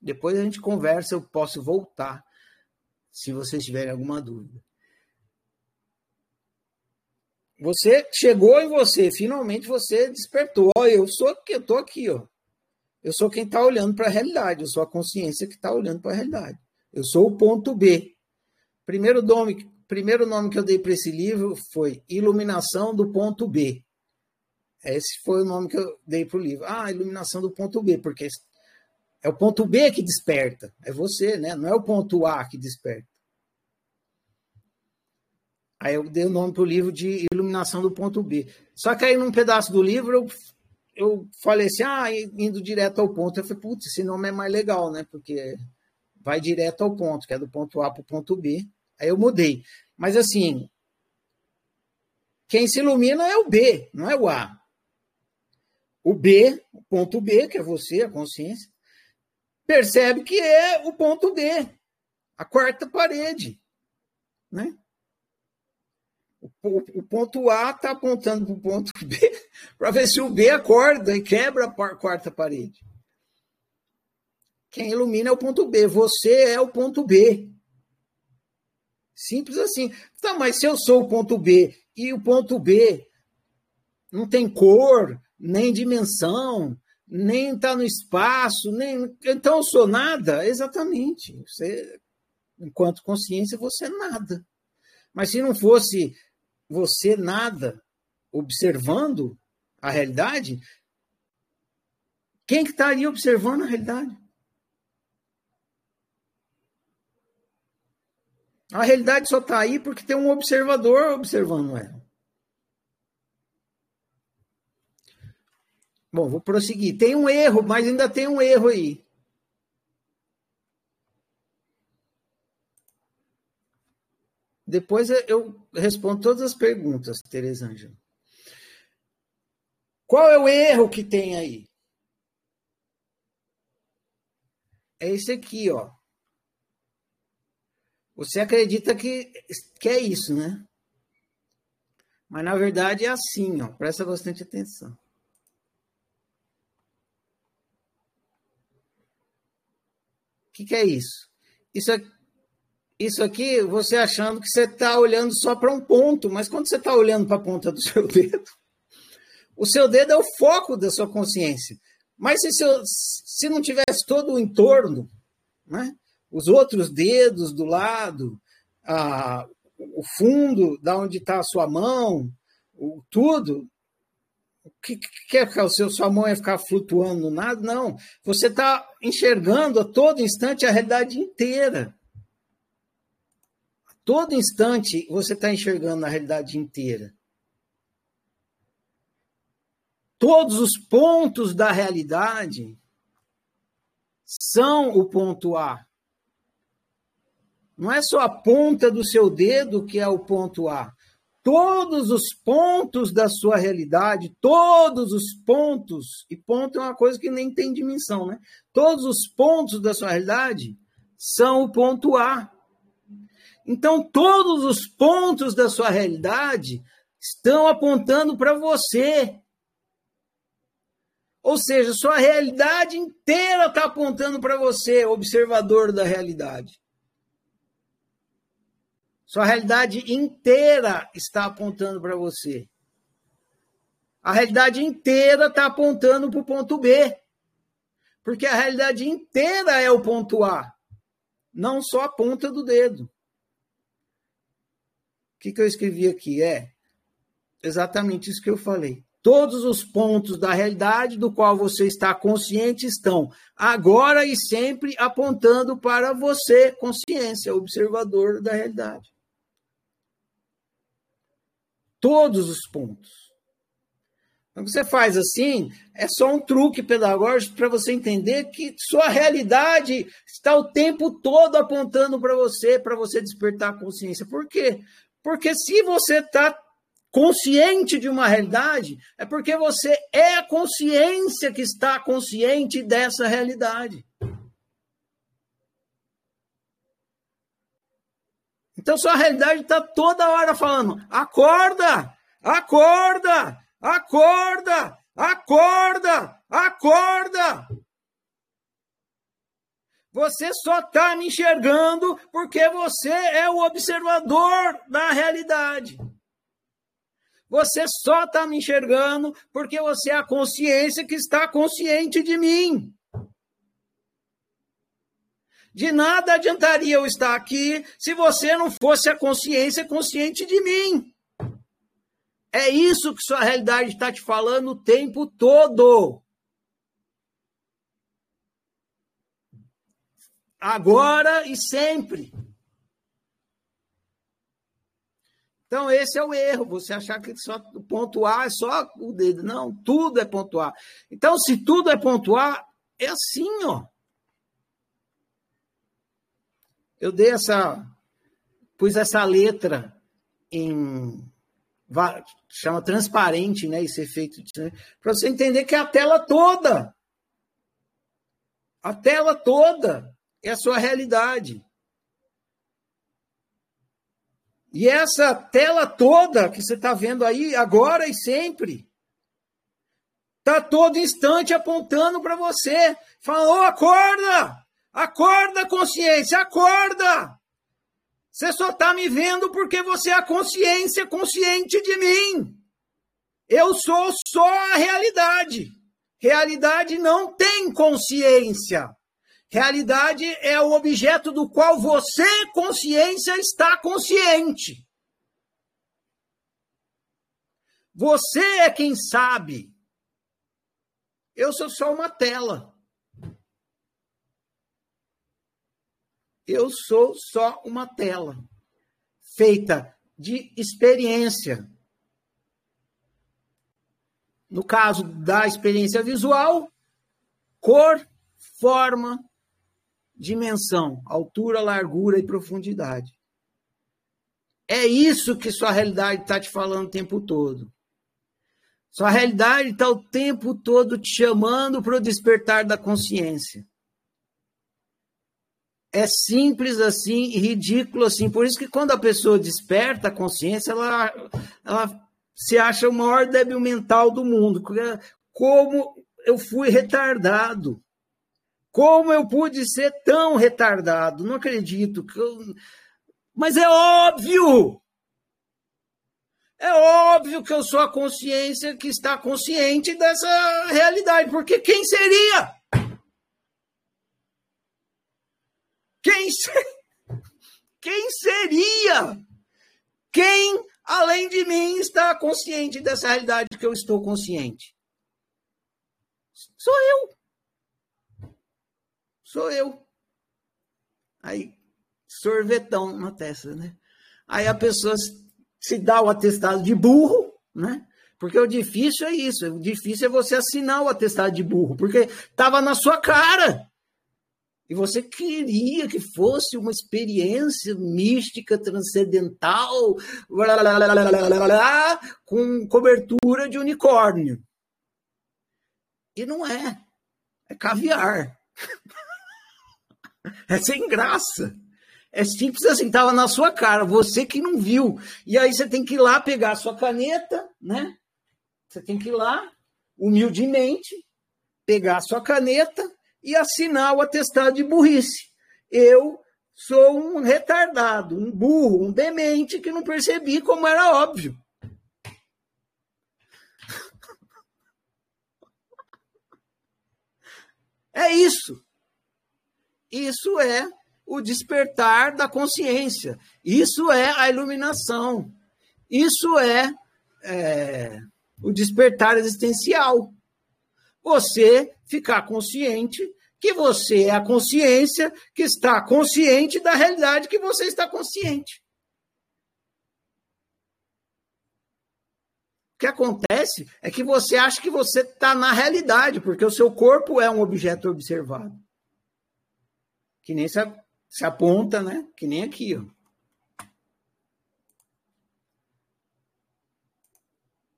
Depois a gente conversa, eu posso voltar se vocês tiverem alguma dúvida. Você chegou em você, finalmente você despertou. Ó, eu sou que eu tô aqui, ó. Eu sou quem está olhando para a realidade, eu sou a consciência que está olhando para a realidade. Eu sou o ponto B. Primeiro nome, primeiro nome que eu dei para esse livro foi Iluminação do Ponto B. Esse foi o nome que eu dei para o livro. Ah, Iluminação do Ponto B, porque é o ponto B que desperta. É você, né? Não é o ponto A que desperta. Aí eu dei o nome para o livro de Iluminação do Ponto B. Só que aí, num pedaço do livro, eu, eu falei assim, ah, indo direto ao ponto. Eu falei, putz, esse nome é mais legal, né? Porque vai direto ao ponto, que é do ponto A para o ponto B. Aí eu mudei. Mas assim, quem se ilumina é o B, não é o A. O B, o ponto B, que é você, a consciência, percebe que é o ponto B, a quarta parede, né? O, ponto A está apontando para o ponto B para ver se o B acorda e quebra a quarta parede. Quem ilumina é o ponto B. Você é o ponto B. Simples assim. Tá, mas se eu sou o ponto B e o ponto B não tem cor, nem dimensão, nem está no espaço, nem então eu sou nada, exatamente. Você, enquanto consciência, você é nada. Mas se não fosse você nada observando a realidade, quem que estaria observando a realidade? A realidade só está aí porque tem um observador observando ela. Bom, vou prosseguir. Tem um erro, mas ainda tem um erro aí. Depois eu respondo todas as perguntas, Tereza Ângela. Qual é o erro que tem aí? É esse aqui, ó. Você acredita que, que é isso, né? Mas na verdade é assim, ó. Presta bastante atenção. O que, que é isso? Isso aqui, isso aqui, você achando que você está olhando só para um ponto, mas quando você está olhando para a ponta do seu dedo, o seu dedo é o foco da sua consciência. Mas se, seu, se não tivesse todo o entorno, né? os outros dedos do lado, a, o fundo da onde está a sua mão, o, tudo, o que, que é o seu, sua mão ia ficar flutuando no nada? Não. Você está enxergando a todo instante a realidade inteira todo instante você está enxergando a realidade inteira. Todos os pontos da realidade são o ponto A. Não é só a ponta do seu dedo que é o ponto A. Todos os pontos da sua realidade, todos os pontos, e ponto é uma coisa que nem tem dimensão, né? Todos os pontos da sua realidade são o ponto A. Então, todos os pontos da sua realidade estão apontando para você. Ou seja, sua realidade inteira está apontando para você, observador da realidade. Sua realidade inteira está apontando para você. A realidade inteira está apontando para o ponto B. Porque a realidade inteira é o ponto A, não só a ponta do dedo. O que, que eu escrevi aqui? É exatamente isso que eu falei. Todos os pontos da realidade do qual você está consciente estão agora e sempre apontando para você, consciência, observador da realidade. Todos os pontos. Quando você faz assim, é só um truque pedagógico para você entender que sua realidade está o tempo todo apontando para você, para você despertar a consciência. Por quê? Porque se você está consciente de uma realidade, é porque você é a consciência que está consciente dessa realidade. Então sua realidade está toda hora falando: acorda, acorda, acorda, acorda, acorda. Você só está me enxergando porque você é o observador da realidade. Você só está me enxergando porque você é a consciência que está consciente de mim. De nada adiantaria eu estar aqui se você não fosse a consciência consciente de mim. É isso que sua realidade está te falando o tempo todo. Agora e sempre. Então, esse é o erro, você achar que só A é só o dedo. Não, tudo é ponto A. Então, se tudo é ponto A, é assim, ó. Eu dei essa. Pus essa letra em. Chama transparente, né? Esse efeito. Para você entender que é a tela toda. A tela toda é a sua realidade. E essa tela toda que você está vendo aí, agora e sempre, está todo instante apontando para você. Falou, oh, acorda! Acorda, consciência, acorda! Você só está me vendo porque você é a consciência consciente de mim. Eu sou só a realidade. Realidade não tem consciência. Realidade é o objeto do qual você, consciência, está consciente. Você é quem sabe. Eu sou só uma tela. Eu sou só uma tela feita de experiência. No caso da experiência visual, cor, forma, dimensão, altura, largura e profundidade. É isso que sua realidade está te falando o tempo todo. Sua realidade está o tempo todo te chamando para o despertar da consciência. É simples assim e ridículo assim. Por isso que quando a pessoa desperta a consciência, ela, ela se acha o maior débil mental do mundo. Como eu fui retardado. Como eu pude ser tão retardado? Não acredito. Que eu... Mas é óbvio! É óbvio que eu sou a consciência que está consciente dessa realidade, porque quem seria? Quem, quem seria? Quem, além de mim, está consciente dessa realidade que eu estou consciente? Sou eu sou eu. Aí, sorvetão na testa, né? Aí a pessoa se dá o atestado de burro, né? Porque o difícil é isso, o difícil é você assinar o atestado de burro, porque estava na sua cara. E você queria que fosse uma experiência mística, transcendental, blá, blá, blá, com cobertura de unicórnio. E não é. É caviar. É sem graça. É simples assim, estava na sua cara, você que não viu. E aí você tem que ir lá pegar a sua caneta, né? Você tem que ir lá, humildemente, pegar a sua caneta e assinar o atestado de burrice. Eu sou um retardado, um burro, um demente que não percebi como era óbvio. É isso. Isso é o despertar da consciência. Isso é a iluminação. Isso é, é o despertar existencial. Você ficar consciente que você é a consciência que está consciente da realidade que você está consciente. O que acontece é que você acha que você está na realidade, porque o seu corpo é um objeto observado. Que nem se, se aponta, né? Que nem aqui, ó.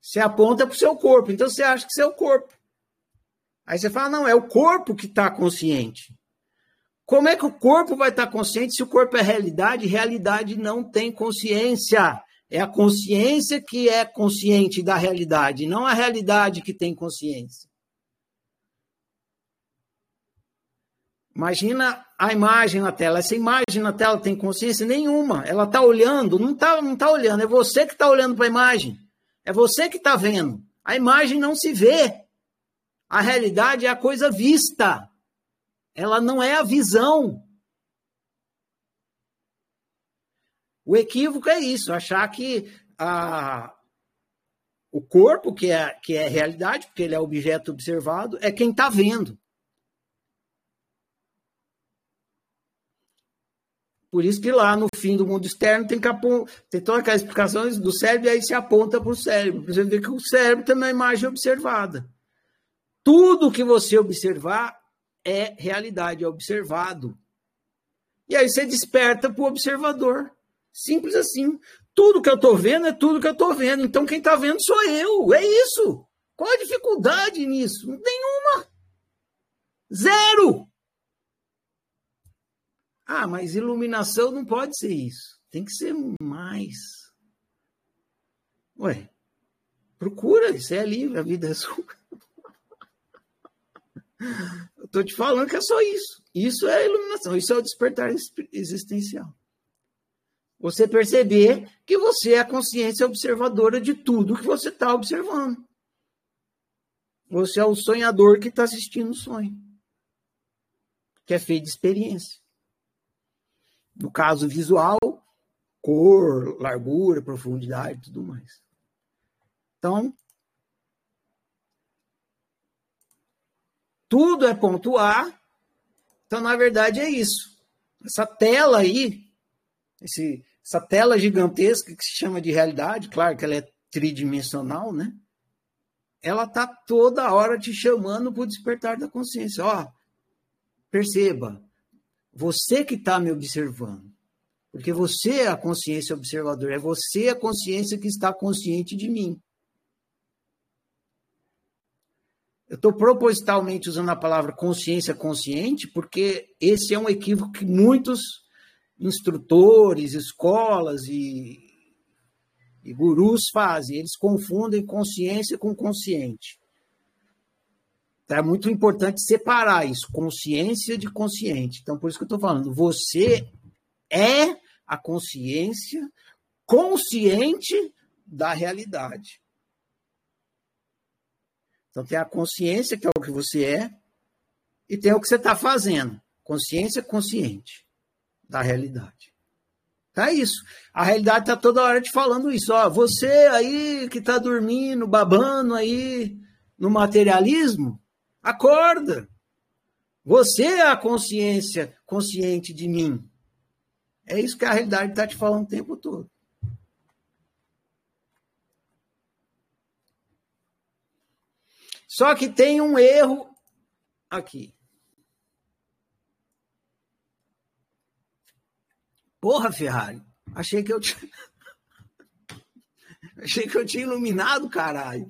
Você aponta para o seu corpo, então você acha que você é corpo. Aí você fala, não, é o corpo que está consciente. Como é que o corpo vai estar tá consciente se o corpo é realidade? Realidade não tem consciência. É a consciência que é consciente da realidade, não a realidade que tem consciência. Imagina a imagem na tela. Essa imagem na tela tem consciência nenhuma. Ela está olhando, não está não tá olhando. É você que está olhando para a imagem. É você que está vendo. A imagem não se vê. A realidade é a coisa vista. Ela não é a visão. O equívoco é isso, achar que a, o corpo, que é, que é realidade, porque ele é objeto observado, é quem está vendo. Por isso que lá no fim do mundo externo tem, que tem todas aquelas explicações do cérebro e aí se aponta para o cérebro. Você vê que o cérebro tem uma imagem observada. Tudo que você observar é realidade, é observado. E aí você desperta para o observador. Simples assim. Tudo que eu estou vendo é tudo que eu estou vendo. Então quem está vendo sou eu. É isso. Qual a dificuldade nisso? Nenhuma. Zero. Ah, mas iluminação não pode ser isso. Tem que ser mais. Ué, procura, isso é livre, a vida é sua. Eu estou te falando que é só isso. Isso é iluminação, isso é o despertar existencial. Você perceber que você é a consciência observadora de tudo que você está observando. Você é o sonhador que está assistindo o sonho, que é feito de experiência. No caso visual, cor, largura, profundidade e tudo mais. Então, tudo é ponto A. Então, na verdade, é isso. Essa tela aí, esse, essa tela gigantesca que se chama de realidade, claro que ela é tridimensional, né? Ela está toda hora te chamando para o despertar da consciência. Ó, perceba, você que está me observando. Porque você é a consciência observadora, é você a consciência que está consciente de mim. Eu estou propositalmente usando a palavra consciência consciente, porque esse é um equívoco que muitos instrutores, escolas e, e gurus fazem. Eles confundem consciência com consciente. Então, é muito importante separar isso, consciência de consciente. Então, por isso que eu estou falando, você é a consciência consciente da realidade. Então tem a consciência, que é o que você é, e tem o que você está fazendo. Consciência consciente da realidade. Tá isso. A realidade está toda hora te falando isso. Ó, você aí que está dormindo, babando aí no materialismo, Acorda! Você é a consciência consciente de mim. É isso que a realidade está te falando o tempo todo. Só que tem um erro aqui. Porra, Ferrari, achei que eu tinha. achei que eu tinha iluminado, caralho.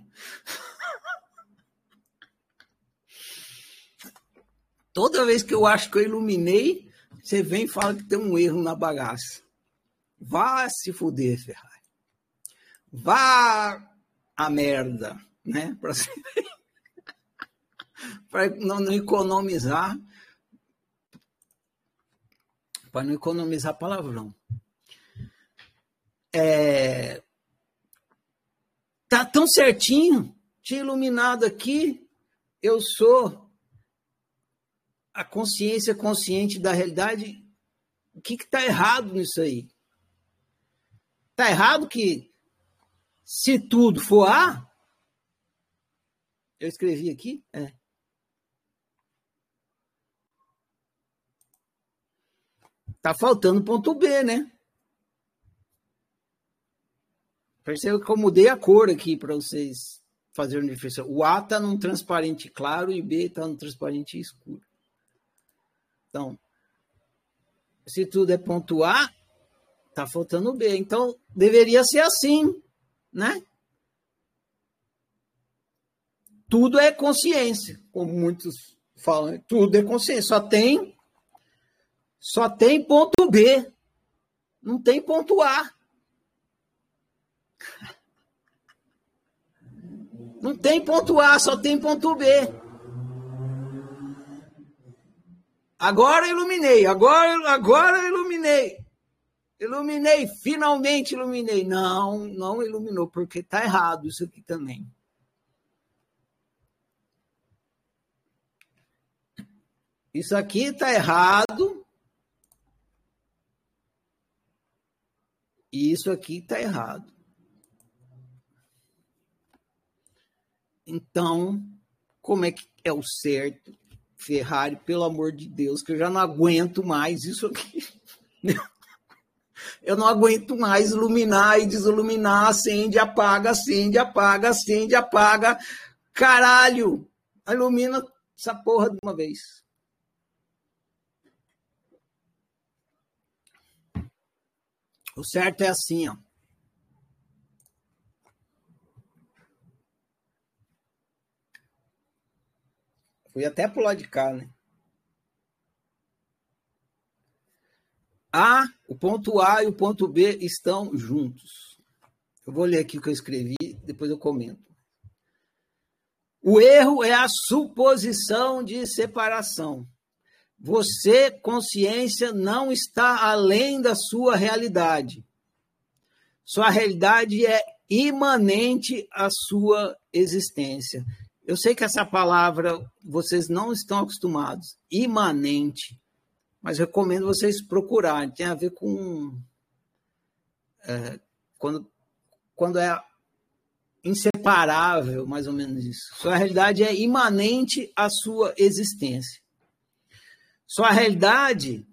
Toda vez que eu acho que eu iluminei, você vem e fala que tem um erro na bagaça. Vá se fuder, Ferrari. Vá a merda, né? Para não, não economizar. Para não economizar palavrão. É, tá tão certinho, tinha iluminado aqui, eu sou a consciência consciente da realidade. O que está errado nisso aí? Está errado que se tudo for A, eu escrevi aqui, é. Tá faltando ponto B, né? Perceba que eu mudei a cor aqui para vocês fazerem diferença. O A está num transparente claro e B está no transparente escuro. Então, se tudo é ponto A, tá faltando B. Então, deveria ser assim, né? Tudo é consciência, como muitos falam. Tudo é consciência. Só tem, só tem ponto B. Não tem ponto A. Não tem ponto A, só tem ponto B. Agora iluminei, agora, agora iluminei. Iluminei, finalmente iluminei. Não, não iluminou, porque está errado isso aqui também. Isso aqui está errado. E isso aqui está errado. Então, como é que é o certo? Ferrari, pelo amor de Deus, que eu já não aguento mais isso aqui. Eu não aguento mais iluminar e desiluminar, acende, apaga, acende, apaga, acende, apaga. Caralho! Ilumina essa porra de uma vez. O certo é assim, ó. Fui até pro lado de cá, né? A, o ponto A e o ponto B estão juntos. Eu vou ler aqui o que eu escrevi, depois eu comento. O erro é a suposição de separação. Você, consciência, não está além da sua realidade. Sua realidade é imanente à sua existência. Eu sei que essa palavra vocês não estão acostumados, imanente, mas recomendo vocês procurarem. Tem a ver com é, quando, quando é inseparável, mais ou menos isso. Sua realidade é imanente à sua existência. Sua realidade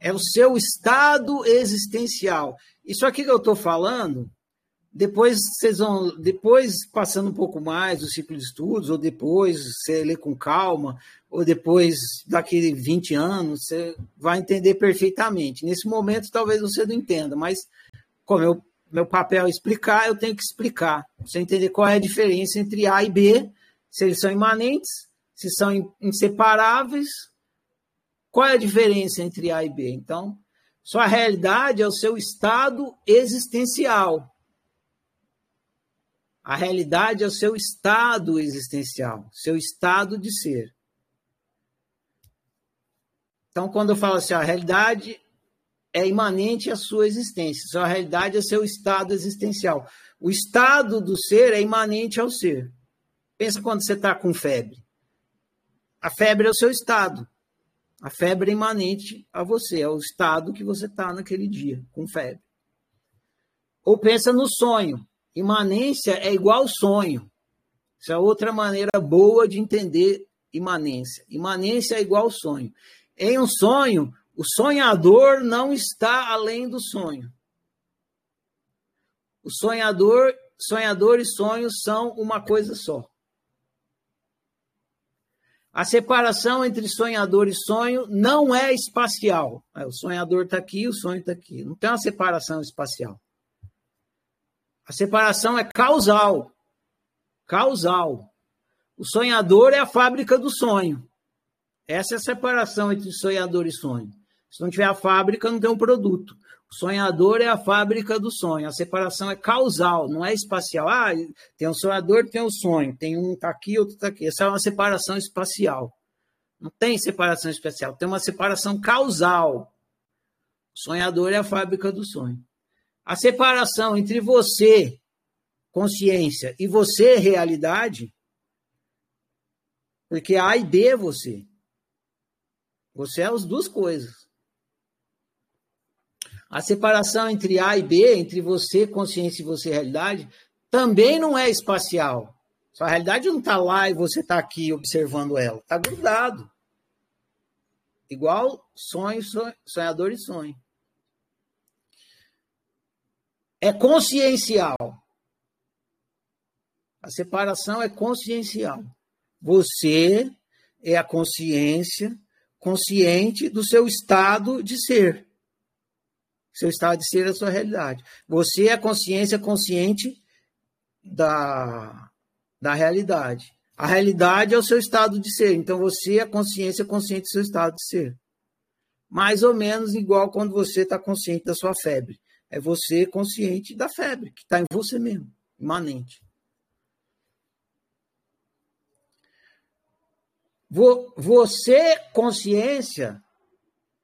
é o seu estado existencial. Isso aqui que eu estou falando depois vocês vão, depois passando um pouco mais do ciclo de estudos, ou depois você lê com calma, ou depois daqui 20 anos, você vai entender perfeitamente. Nesse momento talvez você não entenda, mas como eu, meu papel é explicar, eu tenho que explicar. Você entender qual é a diferença entre A e B, se eles são imanentes, se são inseparáveis, qual é a diferença entre A e B? Então, sua realidade é o seu estado existencial a realidade é o seu estado existencial, seu estado de ser. Então, quando eu falo assim, a realidade é imanente à sua existência, sua realidade é seu estado existencial. O estado do ser é imanente ao ser. Pensa quando você está com febre. A febre é o seu estado. A febre é imanente a você, é o estado que você está naquele dia, com febre. Ou pensa no sonho. Imanência é igual sonho. Isso é outra maneira boa de entender imanência. Imanência é igual sonho. Em um sonho, o sonhador não está além do sonho. O sonhador, sonhador e sonho são uma coisa só. A separação entre sonhador e sonho não é espacial. É, o sonhador está aqui, o sonho está aqui. Não tem uma separação espacial. A separação é causal. Causal. O sonhador é a fábrica do sonho. Essa é a separação entre sonhador e sonho. Se não tiver a fábrica, não tem um produto. O sonhador é a fábrica do sonho. A separação é causal, não é espacial. Ah, tem um sonhador, tem um sonho. Tem um tá aqui, outro tá aqui. Essa é uma separação espacial. Não tem separação espacial, tem uma separação causal. O sonhador é a fábrica do sonho. A separação entre você, consciência, e você, realidade, porque A e B é você. Você é as duas coisas. A separação entre A e B, entre você, consciência, e você, realidade, também não é espacial. Sua realidade não está lá e você está aqui observando ela. Está grudado. Igual sonho, sonhador e sonho. É consciencial. A separação é consciencial. Você é a consciência consciente do seu estado de ser. Seu estado de ser é a sua realidade. Você é a consciência consciente da, da realidade. A realidade é o seu estado de ser. Então você é a consciência consciente do seu estado de ser. Mais ou menos igual quando você está consciente da sua febre. É você consciente da febre, que está em você mesmo, imanente. Você, consciência,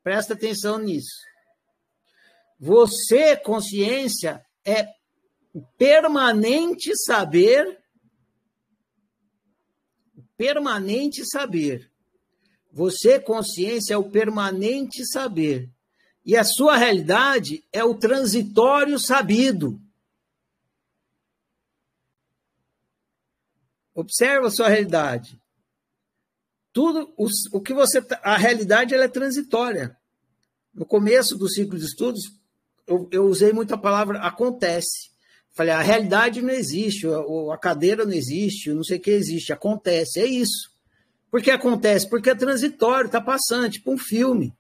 presta atenção nisso. Você, consciência, é permanente saber, permanente saber. Você, consciência, é o permanente saber. E a sua realidade é o transitório sabido. Observa a sua realidade. Tudo o, o que você tá, a realidade ela é transitória. No começo do ciclo de estudos, eu, eu usei muito a palavra acontece. Falei, a realidade não existe, a, cadeira não existe, não sei o que existe, acontece, é isso. Por que acontece? Porque é transitório, está passando, tipo um filme.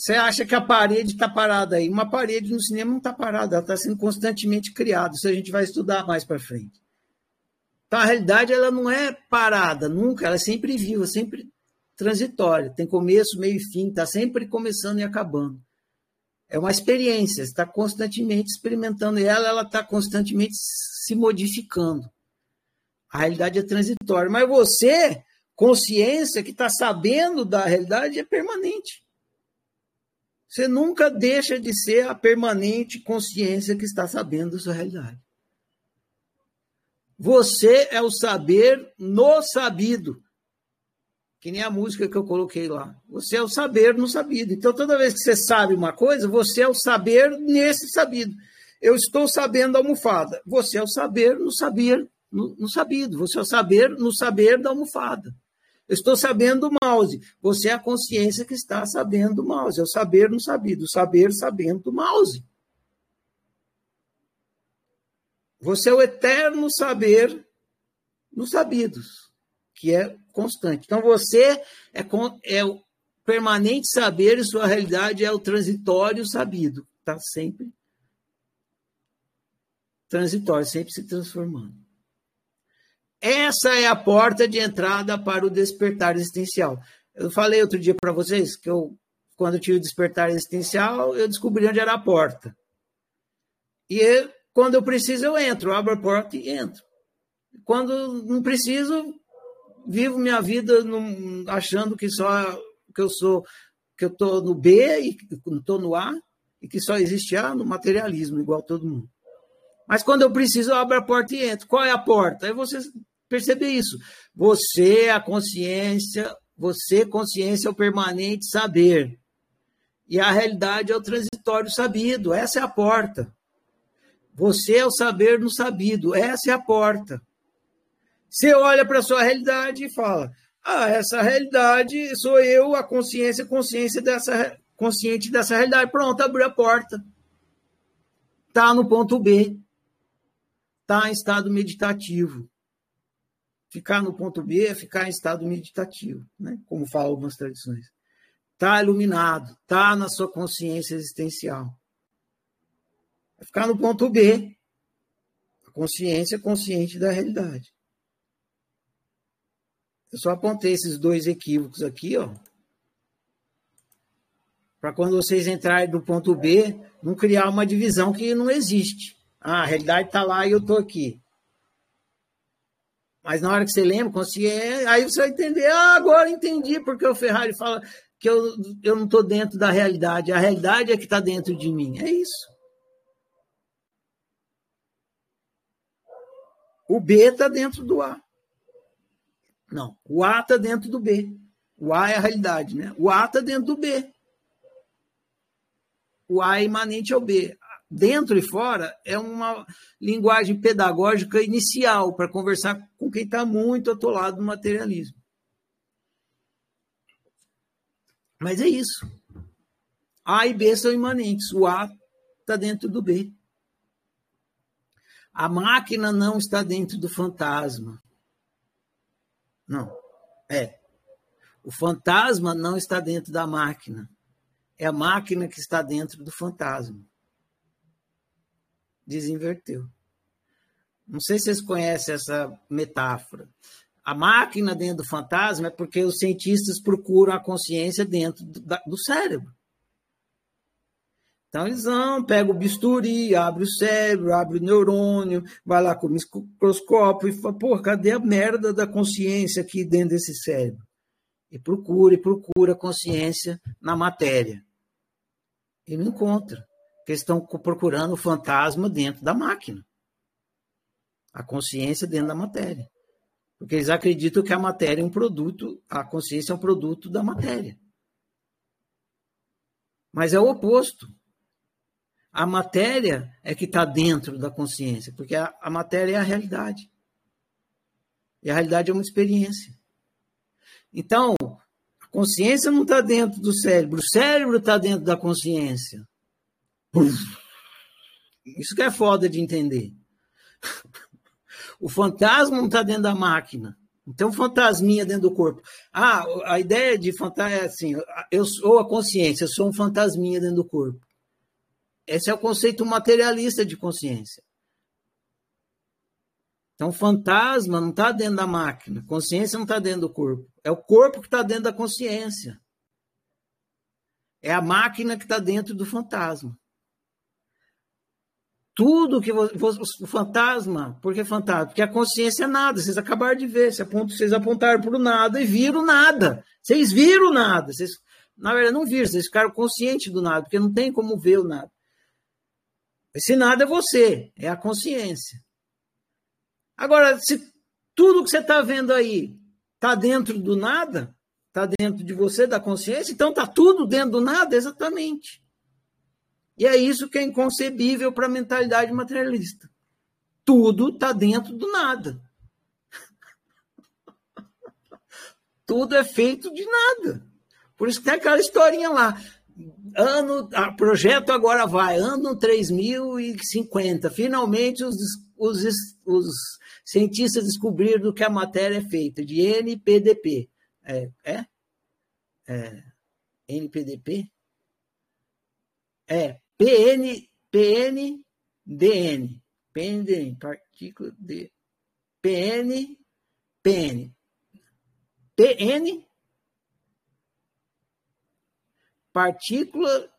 Você acha que a parede está parada aí? Uma parede no cinema não está parada, ela está sendo constantemente criada. Isso a gente vai estudar mais para frente. Então a realidade ela não é parada, nunca, ela é sempre viva, sempre transitória. Tem começo, meio e fim, está sempre começando e acabando. É uma experiência, está constantemente experimentando ela, ela está constantemente se modificando. A realidade é transitória, mas você, consciência que está sabendo da realidade, é permanente. Você nunca deixa de ser a permanente consciência que está sabendo da sua realidade. Você é o saber no sabido. Que nem a música que eu coloquei lá. Você é o saber no sabido. Então, toda vez que você sabe uma coisa, você é o saber nesse sabido. Eu estou sabendo a almofada. Você é o saber no saber no, no sabido. Você é o saber no saber da almofada. Eu estou sabendo do mouse. Você é a consciência que está sabendo do mouse. É o saber no sabido. O saber sabendo do mouse. Você é o eterno saber nos sabidos, que é constante. Então você é, é o permanente saber e sua realidade é o transitório sabido. Está sempre transitório, sempre se transformando. Essa é a porta de entrada para o despertar existencial. Eu falei outro dia para vocês que eu, quando eu tive o despertar existencial, eu descobri onde era a porta. E quando eu preciso, eu entro, abro a porta e entro. Quando não preciso, vivo minha vida num, achando que só que eu sou, que eu estou no B e estou no A, e que só existe A no materialismo, igual todo mundo. Mas quando eu preciso, eu abro a porta e entro. Qual é a porta? Aí você perceber isso. Você, a consciência, você, consciência, é o permanente saber. E a realidade é o transitório sabido. Essa é a porta. Você é o saber no sabido. Essa é a porta. Você olha para a sua realidade e fala: Ah, essa realidade sou eu, a consciência, consciência dessa, consciente dessa realidade. Pronto, abriu a porta. Tá no ponto B. estar tá em estado meditativo. Ficar no ponto B é ficar em estado meditativo, né? como falam algumas tradições. Está iluminado, está na sua consciência existencial. É ficar no ponto B. A consciência consciente da realidade. Eu só apontei esses dois equívocos aqui, ó. Para quando vocês entrarem do ponto B, não criar uma divisão que não existe. Ah, a realidade está lá e eu estou aqui. Mas na hora que você lembra, consciência, aí você vai entender. Ah, agora entendi porque o Ferrari fala que eu, eu não estou dentro da realidade. A realidade é que está dentro de mim. É isso. O B está dentro do A. Não, o A está dentro do B. O A é a realidade, né? O A está dentro do B. O A é imanente ao B. Dentro e fora é uma linguagem pedagógica inicial para conversar com quem está muito atolado no materialismo. Mas é isso. A e B são imanentes. O A está dentro do B. A máquina não está dentro do fantasma. Não. É. O fantasma não está dentro da máquina. É a máquina que está dentro do fantasma. Desinverteu. Não sei se vocês conhecem essa metáfora. A máquina dentro do fantasma é porque os cientistas procuram a consciência dentro do, cérebro. Então eles vão, pegam o bisturi, abre o cérebro, abre o neurônio, vai lá com o microscópio e fala, pô, cadê a merda da consciência aqui dentro desse cérebro? E procura, e procura a consciência na matéria. E não encontra. Eles estão procurando o fantasma dentro da máquina. A consciência dentro da matéria. Porque eles acreditam que a matéria é um produto, a consciência é um produto da matéria. Mas é o oposto. A matéria é que está dentro da consciência, porque a, a matéria é a realidade. E a realidade é uma experiência. Então, a consciência não está dentro do cérebro, o cérebro está dentro da consciência. Isso que é foda de entender. O fantasma não está dentro da máquina. Então, fantasminha dentro do corpo. Ah, a ideia de fantasma é assim: eu sou a consciência, eu sou um fantasminha dentro do corpo. Esse é o conceito materialista de consciência. Então, fantasma não está dentro da máquina, consciência não está dentro do corpo. É o corpo que está dentro da consciência. É a máquina que está dentro do fantasma. Tudo que o fantasma, por que fantasma? Porque a consciência é nada. Vocês acabaram de ver, vocês apontaram para o nada e viram nada. Vocês viram nada. Vocês, na verdade, não viram, vocês ficaram conscientes do nada, porque não tem como ver o nada. Esse nada é você, é a consciência. Agora, se tudo que você está vendo aí está dentro do nada, está dentro de você, da consciência, então está tudo dentro do nada, exatamente. E é isso que é inconcebível para a mentalidade materialista. Tudo está dentro do nada. tudo é feito de nada. Por isso que tem aquela historinha lá ano, projeto agora vai, ano 3050. Finalmente os, os, os cientistas descobriram que a matéria é feita de NPDP. É? É? é NPDP? É, PN, PNDN. PNDN, partícula de PN, PN. PN Partícula.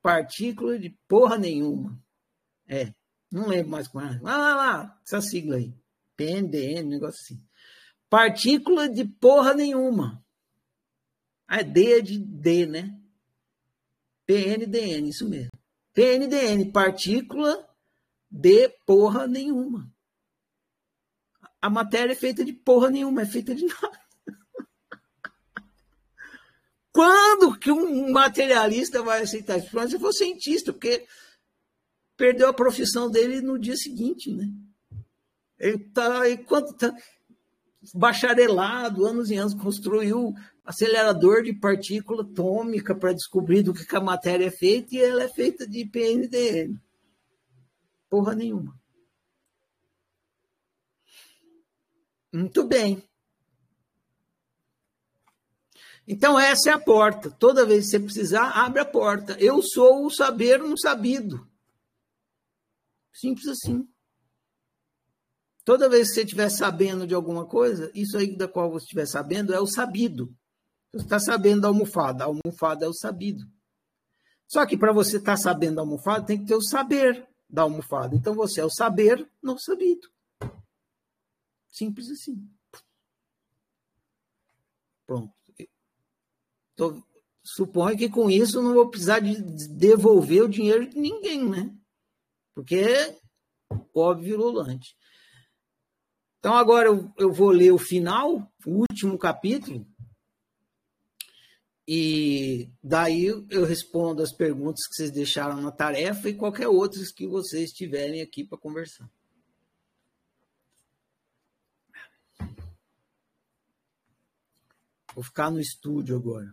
Partícula de porra nenhuma. É. Não lembro mais qual é. Lá, lá, lá. Essa sigla aí. PNDN, negócio assim. Partícula de porra nenhuma. A D é de D, né? PNDN, isso mesmo. PNDN, partícula de porra nenhuma. A matéria é feita de porra nenhuma, é feita de nada. Quando que um materialista vai aceitar isso? Se for cientista, porque perdeu a profissão dele no dia seguinte, né? Ele está enquanto tá bacharelado, anos e anos, construiu acelerador de partícula atômica para descobrir do que, que, a matéria é feita e ela é feita de PNDN. Porra nenhuma. Muito bem. Então, essa é a porta. Toda vez que você precisar, abre a porta. Eu sou o saber no sabido. Simples assim. Toda vez que você estiver sabendo de alguma coisa, isso aí da qual você estiver sabendo é o sabido. Você está sabendo da almofada. A almofada é o sabido. Só que para você estar tá sabendo da almofada, tem que ter o saber da almofada. Então você é o saber não sabido. Simples assim. Pronto. Tô, suponho que com isso não vou precisar de devolver o dinheiro de ninguém, né? Porque é óbvio virulante. Então agora eu, eu vou ler o final, o último capítulo, e daí eu respondo as perguntas que vocês deixaram na tarefa e qualquer outras que vocês tiverem aqui para conversar. Vou ficar no estúdio agora.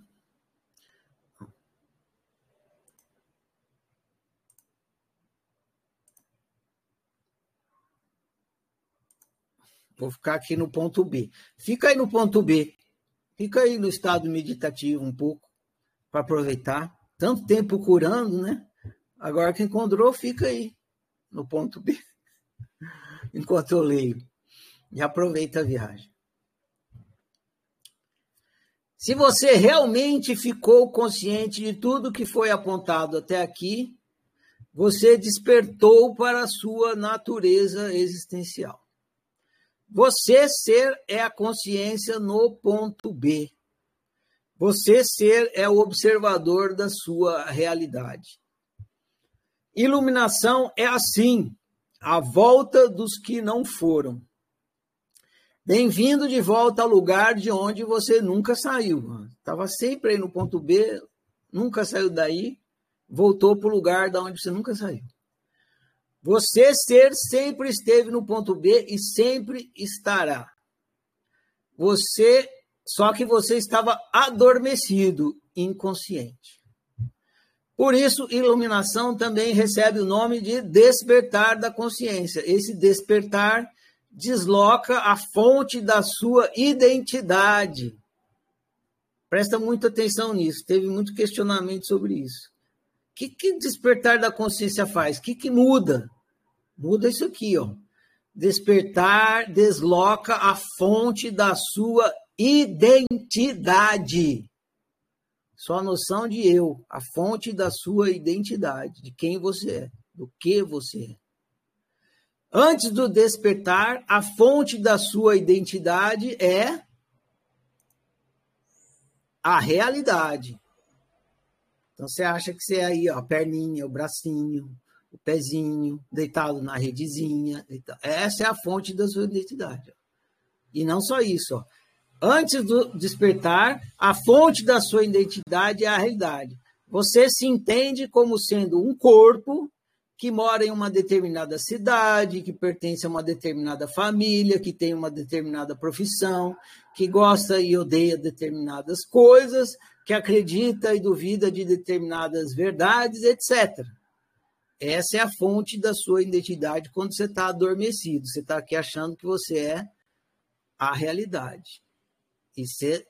Vou ficar aqui no ponto B. Fica aí no ponto B. Fica aí no estado meditativo um pouco, para aproveitar. Tanto tempo curando, né? Agora que encontrou, fica aí, no ponto B. Enquanto eu leio. E aproveita a viagem. Se você realmente ficou consciente de tudo que foi apontado até aqui, você despertou para a sua natureza existencial. Você ser é a consciência no ponto B. Você ser é o observador da sua realidade. Iluminação é assim, a volta dos que não foram. Bem-vindo de volta ao lugar de onde você nunca saiu. Estava sempre aí no ponto B, nunca saiu daí, voltou para o lugar de onde você nunca saiu. Você ser sempre esteve no ponto B e sempre estará. Você, só que você estava adormecido, inconsciente. Por isso, iluminação também recebe o nome de despertar da consciência. Esse despertar desloca a fonte da sua identidade. Presta muita atenção nisso. Teve muito questionamento sobre isso que, que despertar da consciência faz? O que, que muda? Muda isso aqui, ó. Despertar desloca a fonte da sua identidade. Sua noção de eu, a fonte da sua identidade, de quem você é, do que você é. Antes do despertar, a fonte da sua identidade é a realidade. Então você acha que você é aí, ó, a perninha, o bracinho, o pezinho, deitado na redezinha. Essa é a fonte da sua identidade. Ó. E não só isso, ó. Antes do despertar, a fonte da sua identidade é a realidade. Você se entende como sendo um corpo que mora em uma determinada cidade, que pertence a uma determinada família, que tem uma determinada profissão, que gosta e odeia determinadas coisas, que acredita e duvida de determinadas verdades, etc. Essa é a fonte da sua identidade quando você está adormecido. Você está aqui achando que você é a realidade. E você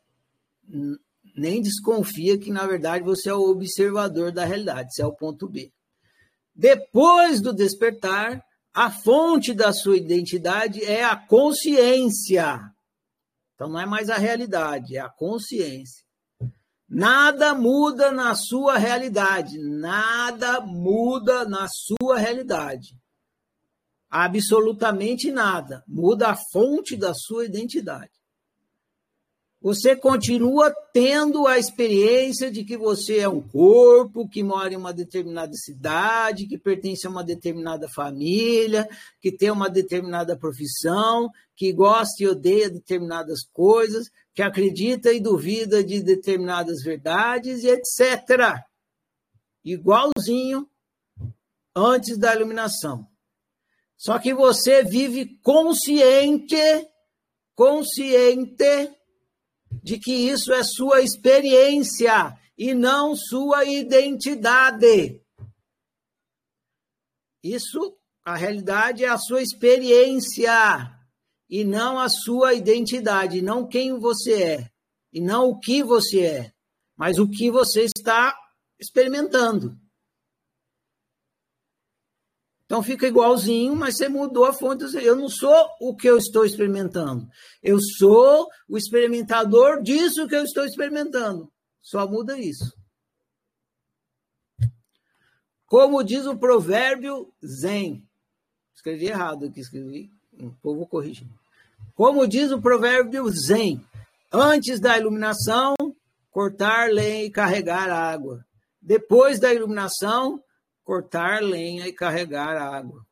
nem desconfia que, na verdade, você é o observador da realidade. Você é o ponto B. Depois do despertar, a fonte da sua identidade é a consciência. Então, não é mais a realidade, é a consciência. Nada muda na sua realidade. Nada muda na sua realidade. Absolutamente nada. Muda a fonte da sua identidade você continua tendo a experiência de que você é um corpo que mora em uma determinada cidade, que pertence a uma determinada família, que tem uma determinada profissão, que gosta e odeia determinadas coisas, que acredita e duvida de determinadas verdades, etc. Igualzinho antes da iluminação. Só que você vive consciente, consciente de que isso é sua experiência e não sua identidade. Isso, a realidade é a sua experiência e não a sua identidade, não quem você é, e não o que você é, mas o que você está experimentando. Então fica igualzinho, mas você mudou a fonte. Eu não sou o que eu estou experimentando. Eu sou o experimentador disso que eu estou experimentando. Só muda isso. Como diz o provérbio Zen. Escrevi errado aqui, escrevi. O povo corrigindo. Como diz o provérbio Zen, antes da iluminação, cortar lenha e carregar água. Depois da iluminação, cortar lenha e carregar água.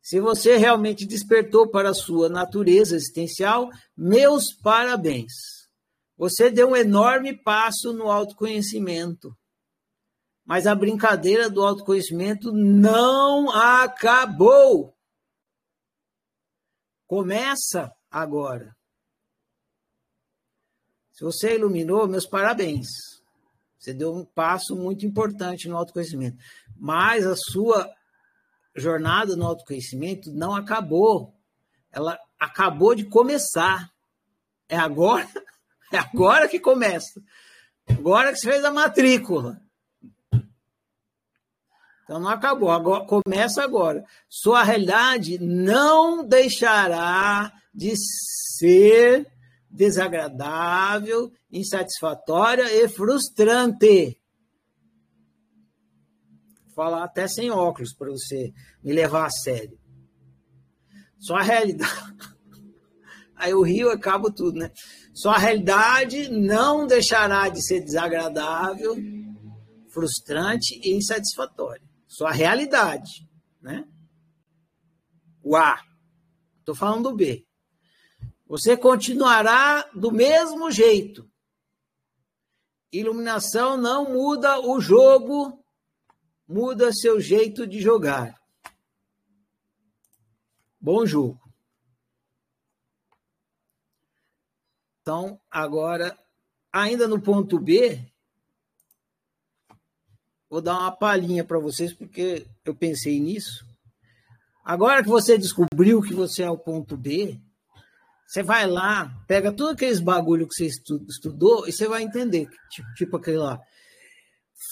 Se você realmente despertou para a sua natureza existencial, meus parabéns. Você deu um enorme passo no autoconhecimento. Mas a brincadeira do autoconhecimento não acabou. Começa agora. Se você iluminou, meus parabéns. Você deu um passo muito importante no autoconhecimento. Mas a sua jornada no autoconhecimento não acabou. Ela acabou de começar. É agora, é agora que começa. Agora que você fez a matrícula. Então não acabou, agora, começa agora. Sua realidade não deixará de ser desagradável, insatisfatória e frustrante. Vou falar até sem óculos para você me levar a sério. Sua realidade. Aí o rio acaba tudo, né? Sua realidade não deixará de ser desagradável, frustrante e insatisfatória sua realidade, né? O A. Estou falando do B. Você continuará do mesmo jeito. Iluminação não muda o jogo, muda seu jeito de jogar. Bom jogo. Então, agora, ainda no ponto B, Vou dar uma palhinha para vocês, porque eu pensei nisso. Agora que você descobriu que você é o ponto B, você vai lá, pega todos aqueles bagulho que você estudou e você vai entender. Tipo, tipo aquele lá.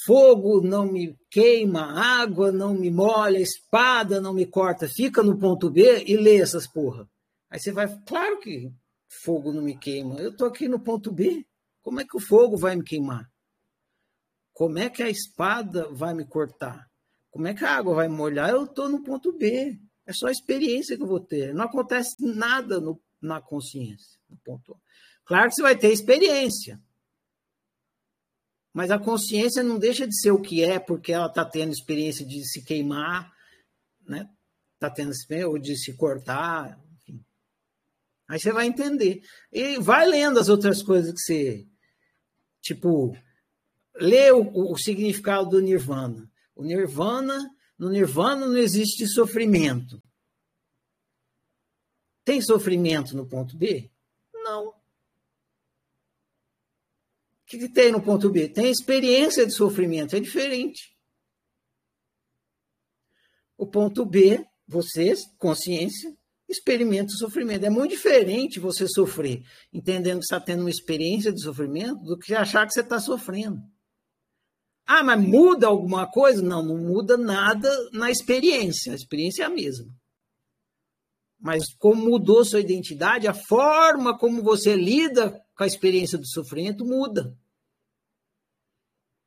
Fogo não me queima, água não me molha, espada não me corta. Fica no ponto B e lê essas porra. Aí você vai, claro que fogo não me queima. Eu tô aqui no ponto B. Como é que o fogo vai me queimar? Como é que a espada vai me cortar? Como é que a água vai me molhar? Eu estou no ponto B. É só a experiência que eu vou ter. Não acontece nada no, na consciência. No ponto Claro que você vai ter experiência. Mas a consciência não deixa de ser o que é, porque ela está tendo experiência de se queimar, né? Está tendo experiência, ou de se cortar, enfim. Aí você vai entender. E vai lendo as outras coisas que você. Tipo, lê o, o significado do nirvana. O nirvana, no nirvana não existe sofrimento. Tem sofrimento no ponto B? Não. O que, que tem no ponto B? Tem experiência de sofrimento, é diferente. O ponto B, vocês, consciência, experimenta o sofrimento. É muito diferente você sofrer, entendendo que está tendo uma experiência de sofrimento, do que achar que você está sofrendo. Ah, mas muda alguma coisa? Não, não muda nada na experiência. A experiência é a mesma. Mas como mudou sua identidade, a forma como você lida com a experiência do sofrimento muda.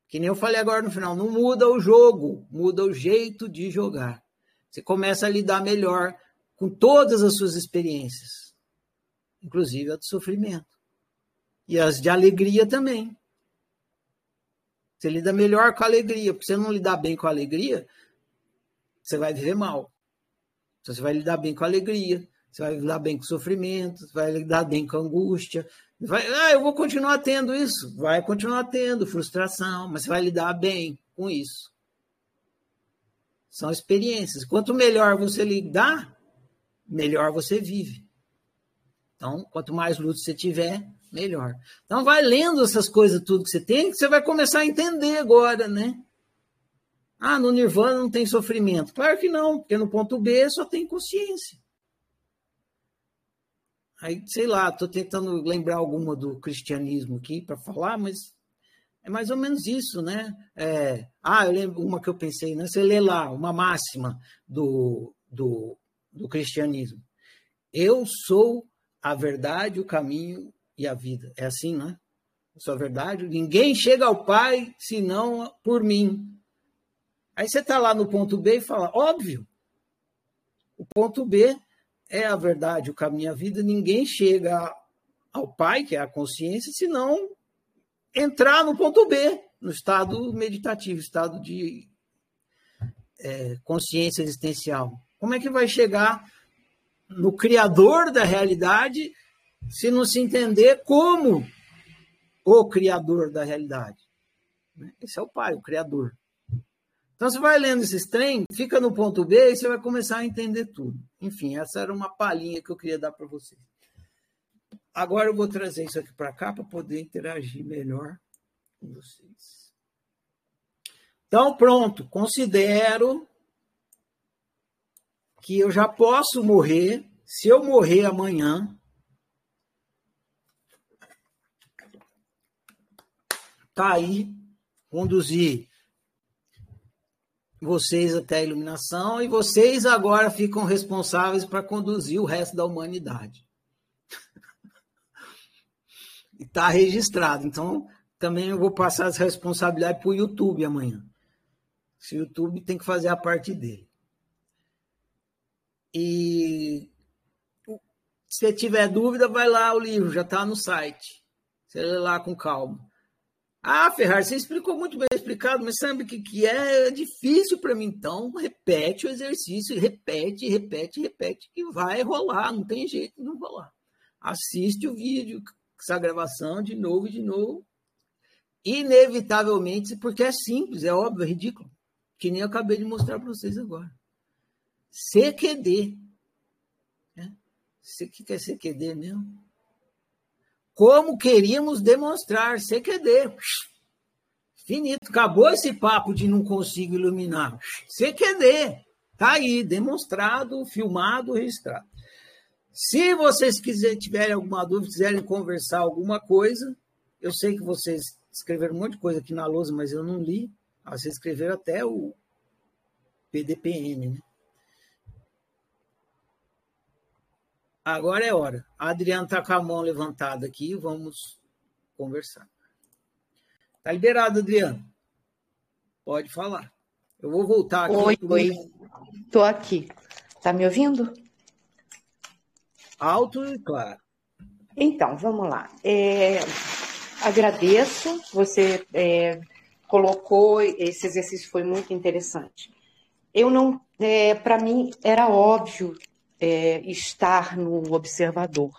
Que nem eu falei agora no final, não muda o jogo, muda o jeito de jogar. Você começa a lidar melhor com todas as suas experiências, inclusive a do sofrimento. E as de alegria também. Você lida melhor com a alegria, porque se você não lidar bem com a alegria, você vai viver mal. Então, você vai lidar bem com a alegria, você vai lidar bem com o sofrimento, você vai lidar bem com a angústia. Vai, ah, eu vou continuar tendo isso. Vai continuar tendo frustração, mas você vai lidar bem com isso. São experiências. Quanto melhor você lidar, melhor você vive. Então, quanto mais luto você tiver, melhor. Então vai lendo essas coisas tudo que você tem, que você vai começar a entender agora, né? Ah, no Nirvana não tem sofrimento. Claro que não, porque no ponto B só tem consciência. Aí, sei lá, estou tentando lembrar alguma do cristianismo aqui para falar, mas é mais ou menos isso, né? É, ah, eu lembro uma que eu pensei, né? Você lê lá uma máxima do, do, do cristianismo. Eu sou a verdade, o caminho e a vida. É assim, né? Sou a verdade. Ninguém chega ao Pai senão por mim. Aí você está lá no ponto B e fala, óbvio, o ponto B é a verdade, o caminho a vida. Ninguém chega ao Pai, que é a consciência, senão entrar no ponto B, no estado meditativo, estado de é, consciência existencial. Como é que vai chegar no criador da realidade se não se entender como o criador da realidade? Esse é o pai, o criador. Então você vai lendo esses trem, fica no ponto B e você vai começar a entender tudo. Enfim, essa era uma palhinha que eu queria dar para vocês. Agora eu vou trazer isso aqui para cá para poder interagir melhor com vocês. Então, pronto, considero que eu já posso morrer. Se eu morrer amanhã, tá aí, conduzir vocês até a iluminação e vocês agora ficam responsáveis para conduzir o resto da humanidade está registrado. Então, também eu vou passar essa responsabilidade para o YouTube amanhã. Se o YouTube tem que fazer a parte dele. E se tiver dúvida, vai lá o livro, já está no site. Você lê lá com calma. Ah, Ferrari, você explicou muito bem explicado, mas sabe o que, que é? É difícil para mim. Então, repete o exercício, repete, repete, repete, que vai rolar, não tem jeito de não rolar. Assiste o vídeo, essa gravação de novo e de novo. Inevitavelmente, porque é simples, é óbvio, é ridículo. Que nem eu acabei de mostrar para vocês agora. CQD. Né? O que é CQD mesmo? Como queríamos demonstrar CQD. Finito. Acabou esse papo de não consigo iluminar. CQD. Está aí, demonstrado, filmado, registrado. Se vocês quiserem, tiverem alguma dúvida, quiserem conversar alguma coisa, eu sei que vocês escreveram um monte de coisa aqui na lousa, mas eu não li. Vocês escreveram até o PDPN, né? Agora é hora. A Adriana está com a mão levantada aqui, vamos conversar. Tá liberado, Adriana. Pode falar. Eu vou voltar aqui. Oi, oi. Estou aqui. Tá me ouvindo? Alto e claro. Então, vamos lá. É, agradeço, você é, colocou, esse exercício foi muito interessante. Eu não, é, para mim, era óbvio é, estar no observador.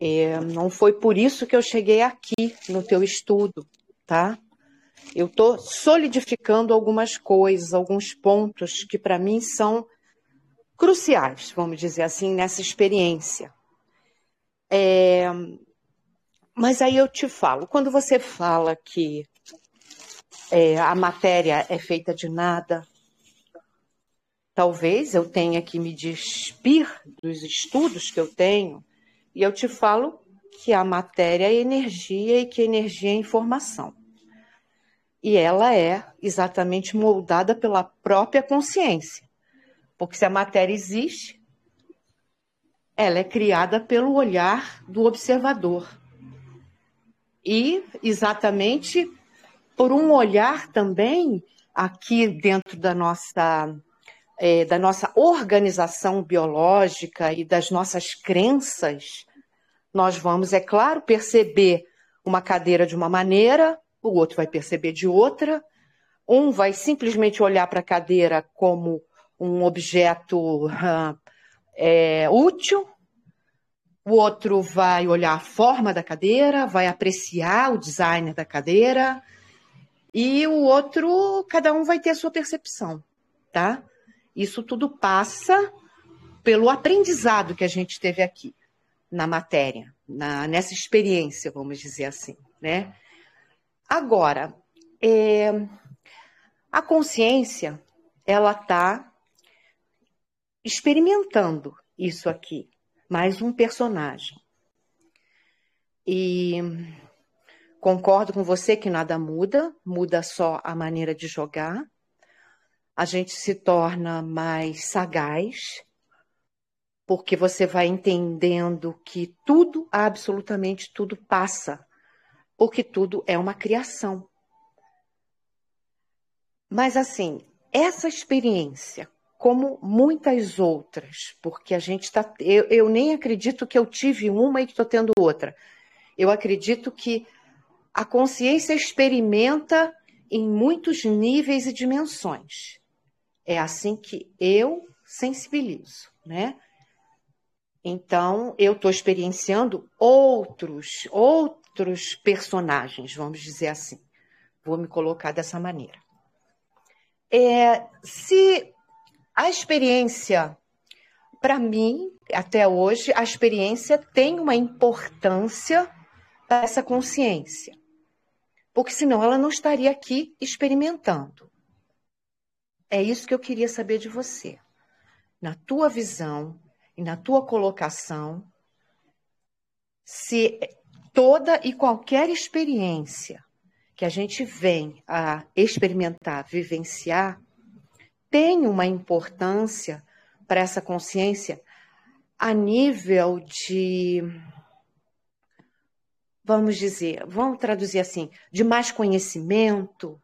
É, não foi por isso que eu cheguei aqui no teu estudo, tá? Eu estou solidificando algumas coisas, alguns pontos que para mim são cruciais, vamos dizer assim, nessa experiência. É, mas aí eu te falo, quando você fala que é, a matéria é feita de nada, talvez eu tenha que me despir dos estudos que eu tenho e eu te falo que a matéria é energia e que energia é informação. E ela é exatamente moldada pela própria consciência. Porque se a matéria existe, ela é criada pelo olhar do observador. E exatamente por um olhar também aqui dentro da nossa é, da nossa organização biológica e das nossas crenças, nós vamos, é claro, perceber uma cadeira de uma maneira, o outro vai perceber de outra. Um vai simplesmente olhar para a cadeira como um objeto uh, é, útil, o outro vai olhar a forma da cadeira, vai apreciar o design da cadeira, e o outro, cada um vai ter a sua percepção, tá? Isso tudo passa pelo aprendizado que a gente teve aqui na matéria, na, nessa experiência, vamos dizer assim, né? Agora, é, a consciência, ela está experimentando isso aqui. mais um personagem. E concordo com você que nada muda, muda só a maneira de jogar. A gente se torna mais sagaz, porque você vai entendendo que tudo, absolutamente tudo passa, porque tudo é uma criação. Mas assim, essa experiência, como muitas outras, porque a gente está. Eu, eu, nem acredito que eu tive uma e que estou tendo outra. Eu acredito que a consciência experimenta em muitos níveis e dimensões. É assim que eu sensibilizo, né? Então, eu estou experienciando outros, outros personagens, vamos dizer assim. Vou me colocar dessa maneira. É, se a experiência, para mim, até hoje, a experiência tem uma importância para essa consciência. Porque senão ela não estaria aqui experimentando. É isso que eu queria saber de você. Na tua visão, e na tua colocação, se toda e qualquer experiência que a gente vem a experimentar, vivenciar, tem uma importância para essa consciência a nível de, vamos dizer, vamos traduzir assim, de mais conhecimento,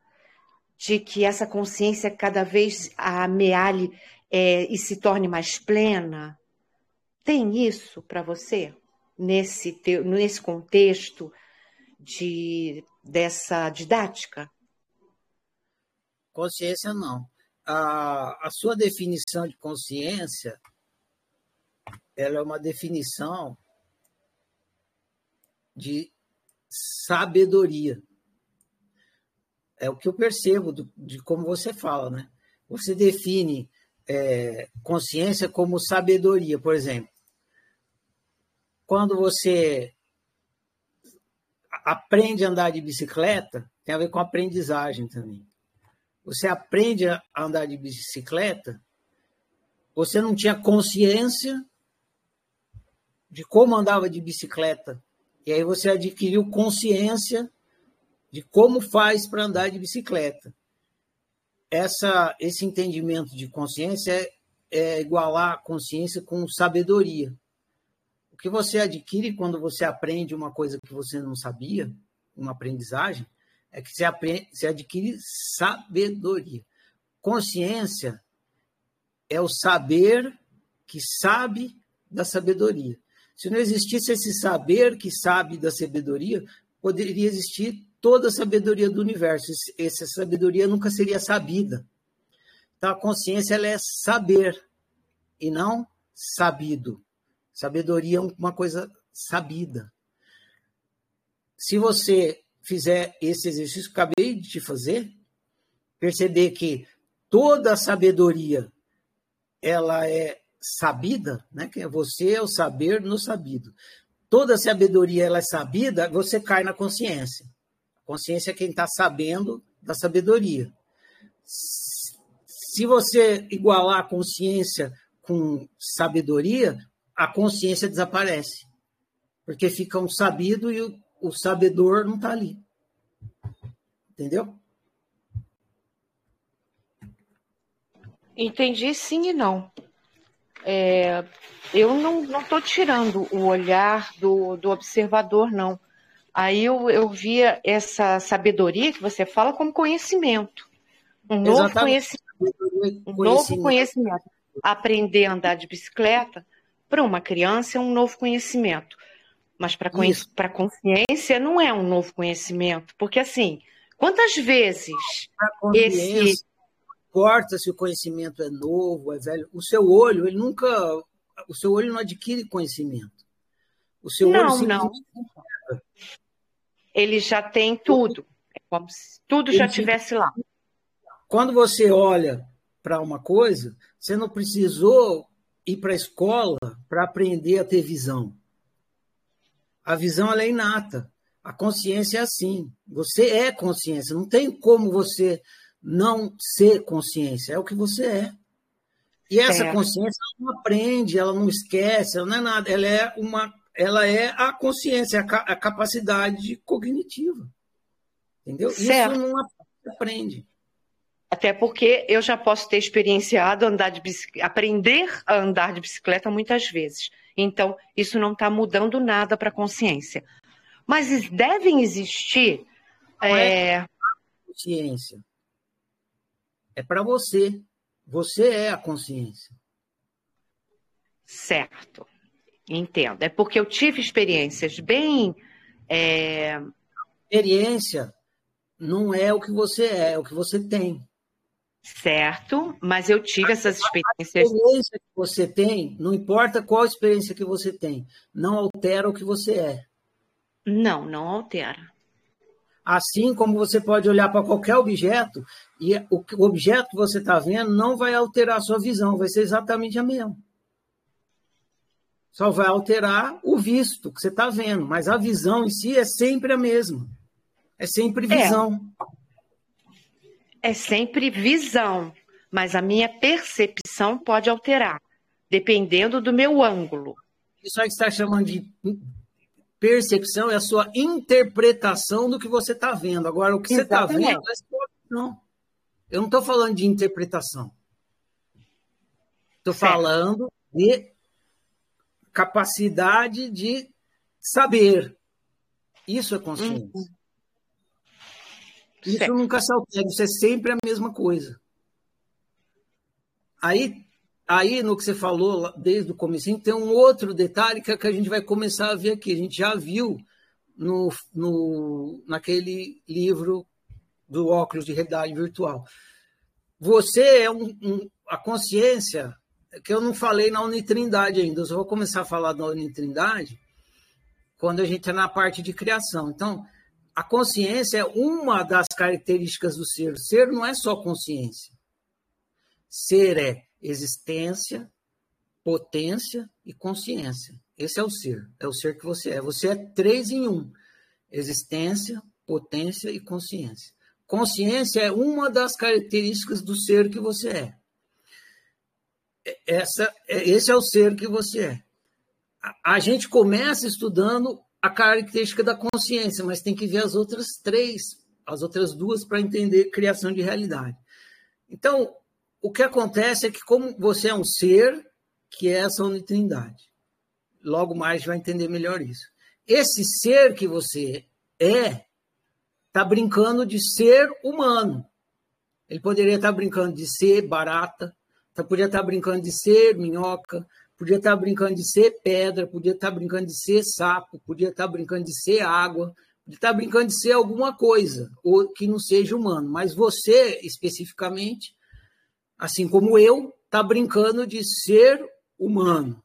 de que essa consciência cada vez amealhe é, e se torne mais plena, tem isso para você nesse, nesse contexto de, dessa didática? Consciência não. A, a sua definição de consciência ela é uma definição de sabedoria. É o que eu percebo do, de como você fala, né? Você define é, consciência como sabedoria, por exemplo quando você aprende a andar de bicicleta, tem a ver com aprendizagem também. Você aprende a andar de bicicleta, você não tinha consciência de como andava de bicicleta. E aí você adquiriu consciência de como faz para andar de bicicleta. Essa, esse entendimento de consciência é, é igualar consciência com sabedoria. O que você adquire quando você aprende uma coisa que você não sabia, uma aprendizagem, é que você, aprende, você adquire sabedoria. Consciência é o saber que sabe da sabedoria. Se não existisse esse saber que sabe da sabedoria, poderia existir toda a sabedoria do universo. Essa sabedoria nunca seria sabida. Então, a consciência ela é saber e não sabido. Sabedoria é uma coisa sabida. Se você fizer esse exercício que acabei de te fazer, perceber que toda a sabedoria ela é sabida, né? Que é você é o saber no sabido. Toda a sabedoria ela é sabida, você cai na consciência. Consciência é quem está sabendo da sabedoria. Se você igualar a consciência com sabedoria, a consciência desaparece. Porque fica um sabido e o, o sabedor não está ali. Entendeu? Entendi sim e não. É, eu não estou tirando o olhar do, do observador, não. Aí eu, eu via essa sabedoria que você fala como conhecimento. Um novo conhecimento, conhecimento. Um novo conhecimento. Aprender a andar de bicicleta para uma criança é um novo conhecimento. Mas para a consciência não é um novo conhecimento. Porque, assim, quantas vezes esse. Importa se o conhecimento é novo, é velho. O seu olho, ele nunca. O seu olho não adquire conhecimento. O seu não, olho não. Ele já tem tudo. É como se tudo já estivesse lá. Quando você olha para uma coisa, você não precisou ir para a escola para aprender a ter visão. A visão é inata. A consciência é assim. Você é consciência. Não tem como você não ser consciência. É o que você é. E essa certo. consciência ela não aprende, ela não esquece, ela não é nada, ela é uma, ela é a consciência, a, capacidade cognitiva. Entendeu? Certo. Isso não aprende. Até porque eu já posso ter experienciado andar de aprender a andar de bicicleta muitas vezes. Então, isso não está mudando nada para a consciência. Mas devem existir. Não é, é... consciência. É para você. Você é a consciência. Certo. Entendo. É porque eu tive experiências bem. É... Experiência não é o que você é, é o que você tem. Certo, mas eu tive essas experiências. A experiência que você tem, não importa qual experiência que você tem, não altera o que você é. Não, não altera. Assim como você pode olhar para qualquer objeto e o objeto que você está vendo não vai alterar a sua visão, vai ser exatamente a mesma. Só vai alterar o visto que você está vendo, mas a visão em si é sempre a mesma. É sempre é. visão. É. é sempre visão, mas a minha percepção pode alterar, dependendo do meu ângulo. Isso aí que você está chamando de percepção é a sua interpretação do que você está vendo. Agora, o que você está vendo é não. Eu não estou falando de interpretação. Estou falando de capacidade de saber. Isso é consciência. Uhum. Isso certo. nunca se altera, isso é sempre a mesma coisa. Aí, aí, no que você falou desde o começo, tem um outro detalhe que, é que a gente vai começar a ver aqui. A gente já viu no, no, naquele livro do óculos de realidade virtual. Você é um, um, a consciência, que eu não falei na Unitrindade ainda, eu só vou começar a falar da Unitrindade quando a gente está na parte de criação. Então, a consciência é uma das características do ser. O ser não é só consciência. Ser é existência, potência e consciência. Esse é o ser. É o ser que você é. Você é três em um: existência, potência e consciência. Consciência é uma das características do ser que você é. Essa, esse é o ser que você é. A gente começa estudando a característica da consciência, mas tem que ver as outras três, as outras duas, para entender criação de realidade. Então, o que acontece é que, como você é um ser, que é essa unitrindade, logo mais vai entender melhor isso. Esse ser que você é, está brincando de ser humano. Ele poderia estar tá brincando de ser barata, poderia estar brincando de ser minhoca, podia estar brincando de ser pedra, podia estar brincando de ser sapo, podia estar brincando de ser água, podia estar brincando de ser alguma coisa ou que não seja humano. Mas você, especificamente, assim como eu, está brincando de ser humano.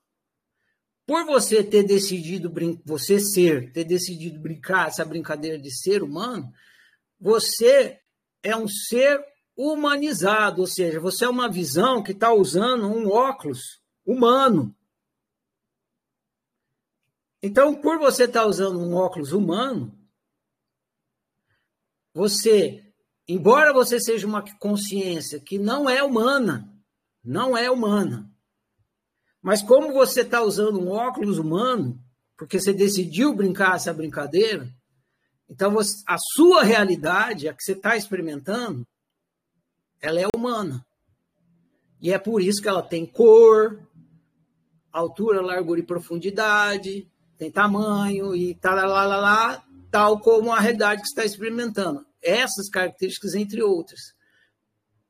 Por você ter decidido você ser, ter decidido brincar essa brincadeira de ser humano, você é um ser humanizado, ou seja, você é uma visão que está usando um óculos humano. Então, por você estar tá usando um óculos humano, você, embora você seja uma consciência que não é humana, não é humana, mas como você está usando um óculos humano, porque você decidiu brincar essa brincadeira, então você, a sua realidade, a que você está experimentando, ela é humana. E é por isso que ela tem cor, altura, largura e profundidade, tem tamanho e tal, lá, lá, lá, tal como a realidade que está experimentando. Essas características, entre outras,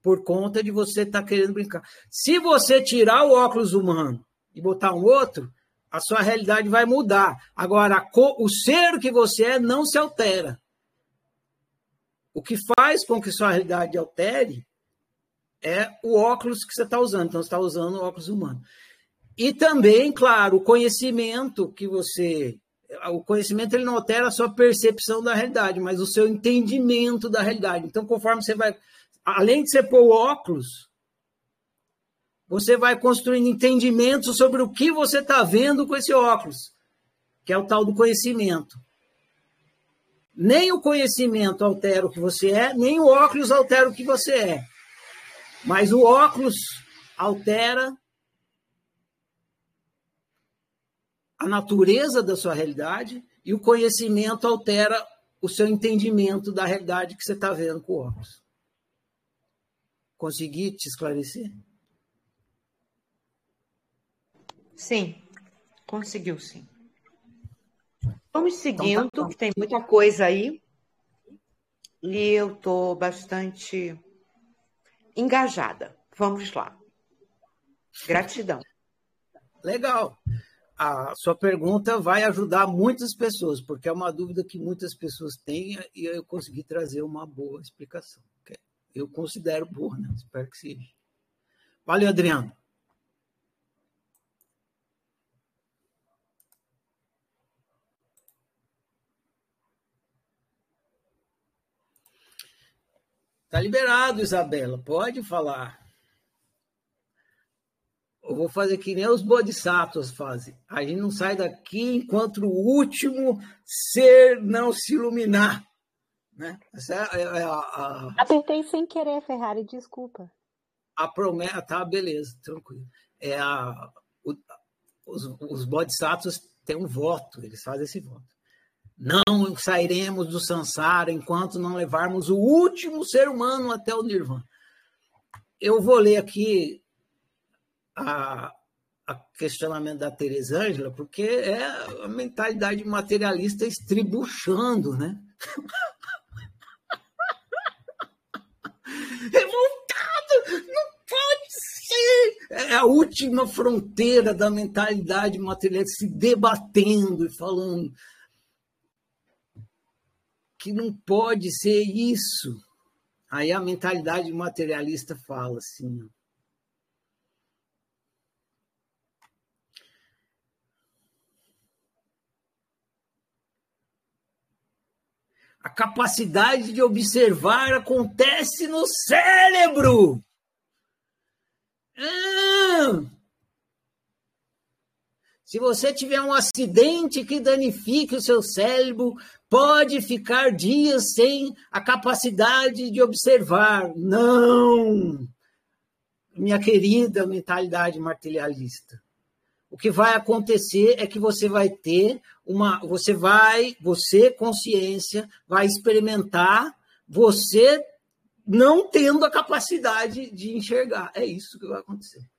por conta de você estar tá querendo brincar. Se você tirar o óculos humano e botar um outro, a sua realidade vai mudar. Agora, o ser que você é não se altera. O que faz com que sua realidade altere é o óculos que você está usando. Então, você está usando o óculos humano. E também, claro, o conhecimento que você. O conhecimento ele não altera a sua percepção da realidade, mas o seu entendimento da realidade. Então, conforme você vai. Além de você pôr o óculos, você vai construindo entendimentos sobre o que você está vendo com esse óculos, que é o tal do conhecimento. Nem o conhecimento altera o que você é, nem o óculos altera o que você é. Mas o óculos altera a natureza da sua realidade e o conhecimento altera o seu entendimento da realidade que você está vendo com o óculos. Consegui te esclarecer? Sim, conseguiu sim. Vamos seguindo, então, tá que tem muita coisa aí. E eu estou bastante engajada. Vamos lá. Gratidão. Legal. A sua pergunta vai ajudar muitas pessoas, porque é uma dúvida que muitas pessoas têm e eu consegui trazer uma boa explicação. Eu considero boa, né? Espero que seja. Valeu, Adriano. Está liberado, Isabela. Pode falar. Eu vou fazer que nem os bodhisattvas fazem. A gente não sai daqui enquanto o último ser não se iluminar. Né? Essa é, é, é a, a... Apertei sem querer, Ferrari, desculpa. A promessa, tá, beleza, tranquilo. É a, o, os, os bodhisattvas têm um voto, eles fazem esse voto. Não sairemos do Sansara enquanto não levarmos o último ser humano até o Nirvana. Eu vou ler aqui a, a questionamento da Teresângela, porque é a mentalidade materialista estribuchando, né? Revoltado! Não pode ser! É a última fronteira da mentalidade materialista se debatendo e falando que não pode ser isso. Aí a mentalidade materialista fala assim. A capacidade de observar acontece no cérebro. Ah! Se você tiver um acidente que danifique o seu cérebro, pode ficar dias sem a capacidade de observar. Não! Minha querida mentalidade materialista. O que vai acontecer é que você vai ter uma. Você vai, você, consciência, vai experimentar você não tendo a capacidade de enxergar. É isso que vai acontecer.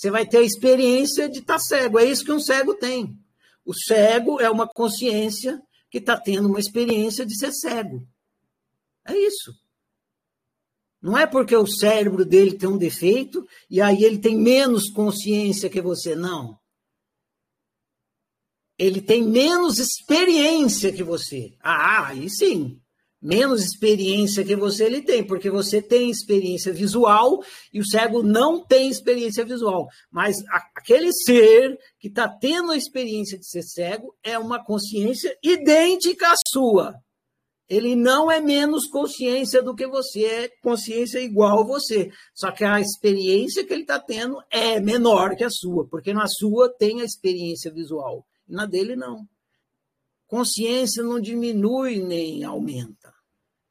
Você vai ter a experiência de estar tá cego. É isso que um cego tem. O cego é uma consciência que está tendo uma experiência de ser cego. É isso. Não é porque o cérebro dele tem um defeito e aí ele tem menos consciência que você, não. Ele tem menos experiência que você. Ah, aí sim menos experiência que você ele tem, porque você tem experiência visual e o cego não tem experiência visual. Mas aquele ser que está tendo a experiência de ser cego é uma consciência idêntica à sua. Ele não é menos consciência do que você, é consciência igual a você. Só que a experiência que ele está tendo é menor que a sua, porque na sua tem a experiência visual, na dele não consciência não diminui nem aumenta.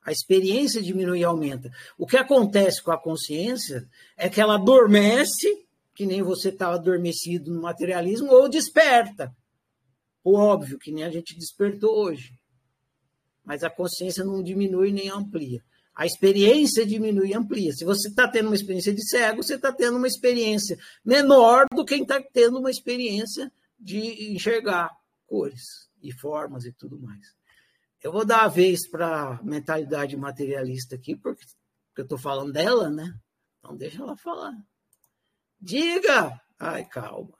A experiência diminui e aumenta. O que acontece com a consciência é que ela adormece, que nem você estava adormecido no materialismo, ou desperta. O óbvio, que nem a gente despertou hoje. Mas a consciência não diminui nem amplia. A experiência diminui e amplia. Se você está tendo uma experiência de cego, você está tendo uma experiência menor do que quem está tendo uma experiência de enxergar cores e formas e tudo mais. Eu vou dar a vez para a mentalidade materialista aqui, porque, porque eu estou falando dela, né? Então deixa ela falar. Diga! Ai, calma.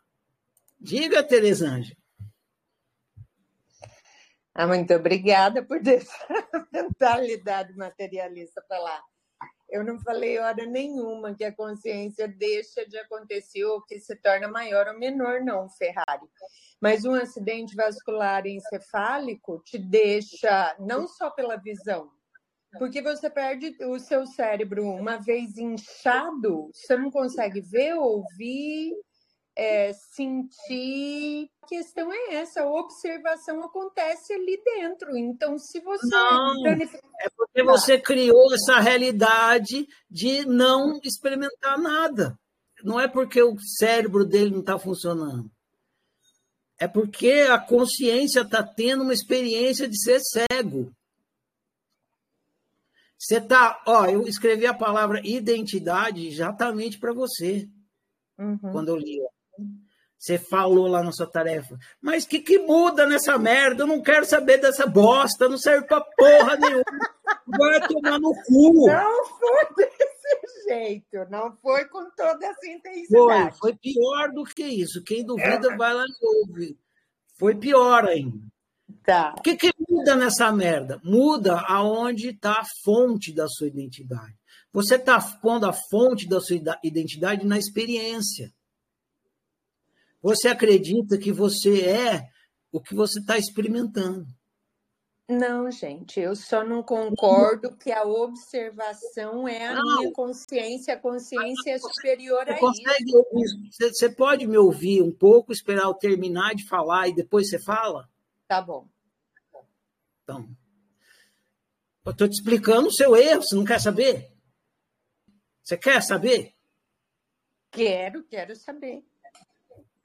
Diga, Teresângela. Ah, muito obrigada por deixar a mentalidade materialista falar. Eu não falei hora nenhuma que a consciência deixa de acontecer ou que se torna maior ou menor, não, Ferrari. Mas um acidente vascular encefálico te deixa, não só pela visão, porque você perde o seu cérebro uma vez inchado, você não consegue ver, ouvir, é, sentir. A questão é essa: a observação acontece ali dentro. Então, se você. Não, é porque você criou essa realidade de não experimentar nada. Não é porque o cérebro dele não está funcionando. É porque a consciência está tendo uma experiência de ser cego. Você tá, ó, eu escrevi a palavra identidade exatamente para você. Uhum. Quando eu li. Você falou lá na sua tarefa. Mas o que, que muda nessa merda? Eu não quero saber dessa bosta, não serve pra porra nenhuma. Vai tomar no cu. Não foi desse jeito, não foi com toda essa intensidade. Foi, foi pior do que isso. Quem duvida, vai lá e ouve. Foi pior ainda. Tá. O que, que muda nessa merda? Muda aonde está a fonte da sua identidade. Você está pondo a fonte da sua identidade na experiência. Você acredita que você é o que você está experimentando. Não, gente, eu só não concordo que a observação é a não. minha consciência, a consciência é superior você a consegue isso. Você, você pode me ouvir um pouco, esperar eu terminar de falar e depois você fala? Tá bom. Então, eu estou te explicando o seu erro, você não quer saber? Você quer saber? Quero, quero saber.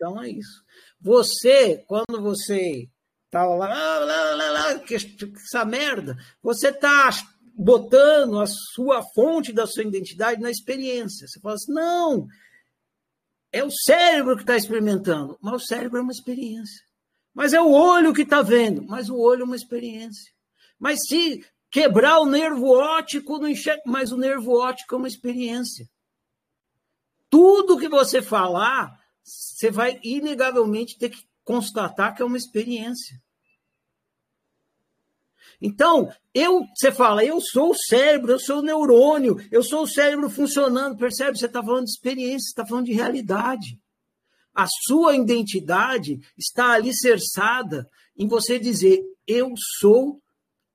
Então é isso. Você, quando você tá lá, lá, lá, lá, que essa merda, você tá botando a sua fonte da sua identidade na experiência. Você fala assim, não, é o cérebro que está experimentando, mas o cérebro é uma experiência. Mas é o olho que está vendo, mas o olho é uma experiência. Mas se quebrar o nervo óptico, não enxerga, mas o nervo óptico é uma experiência. Tudo que você falar, você vai inegavelmente ter que constatar que é uma experiência. Então, eu, você fala, eu sou o cérebro, eu sou o neurônio, eu sou o cérebro funcionando, percebe? Você está falando de experiência, está falando de realidade. A sua identidade está alicerçada em você dizer: eu sou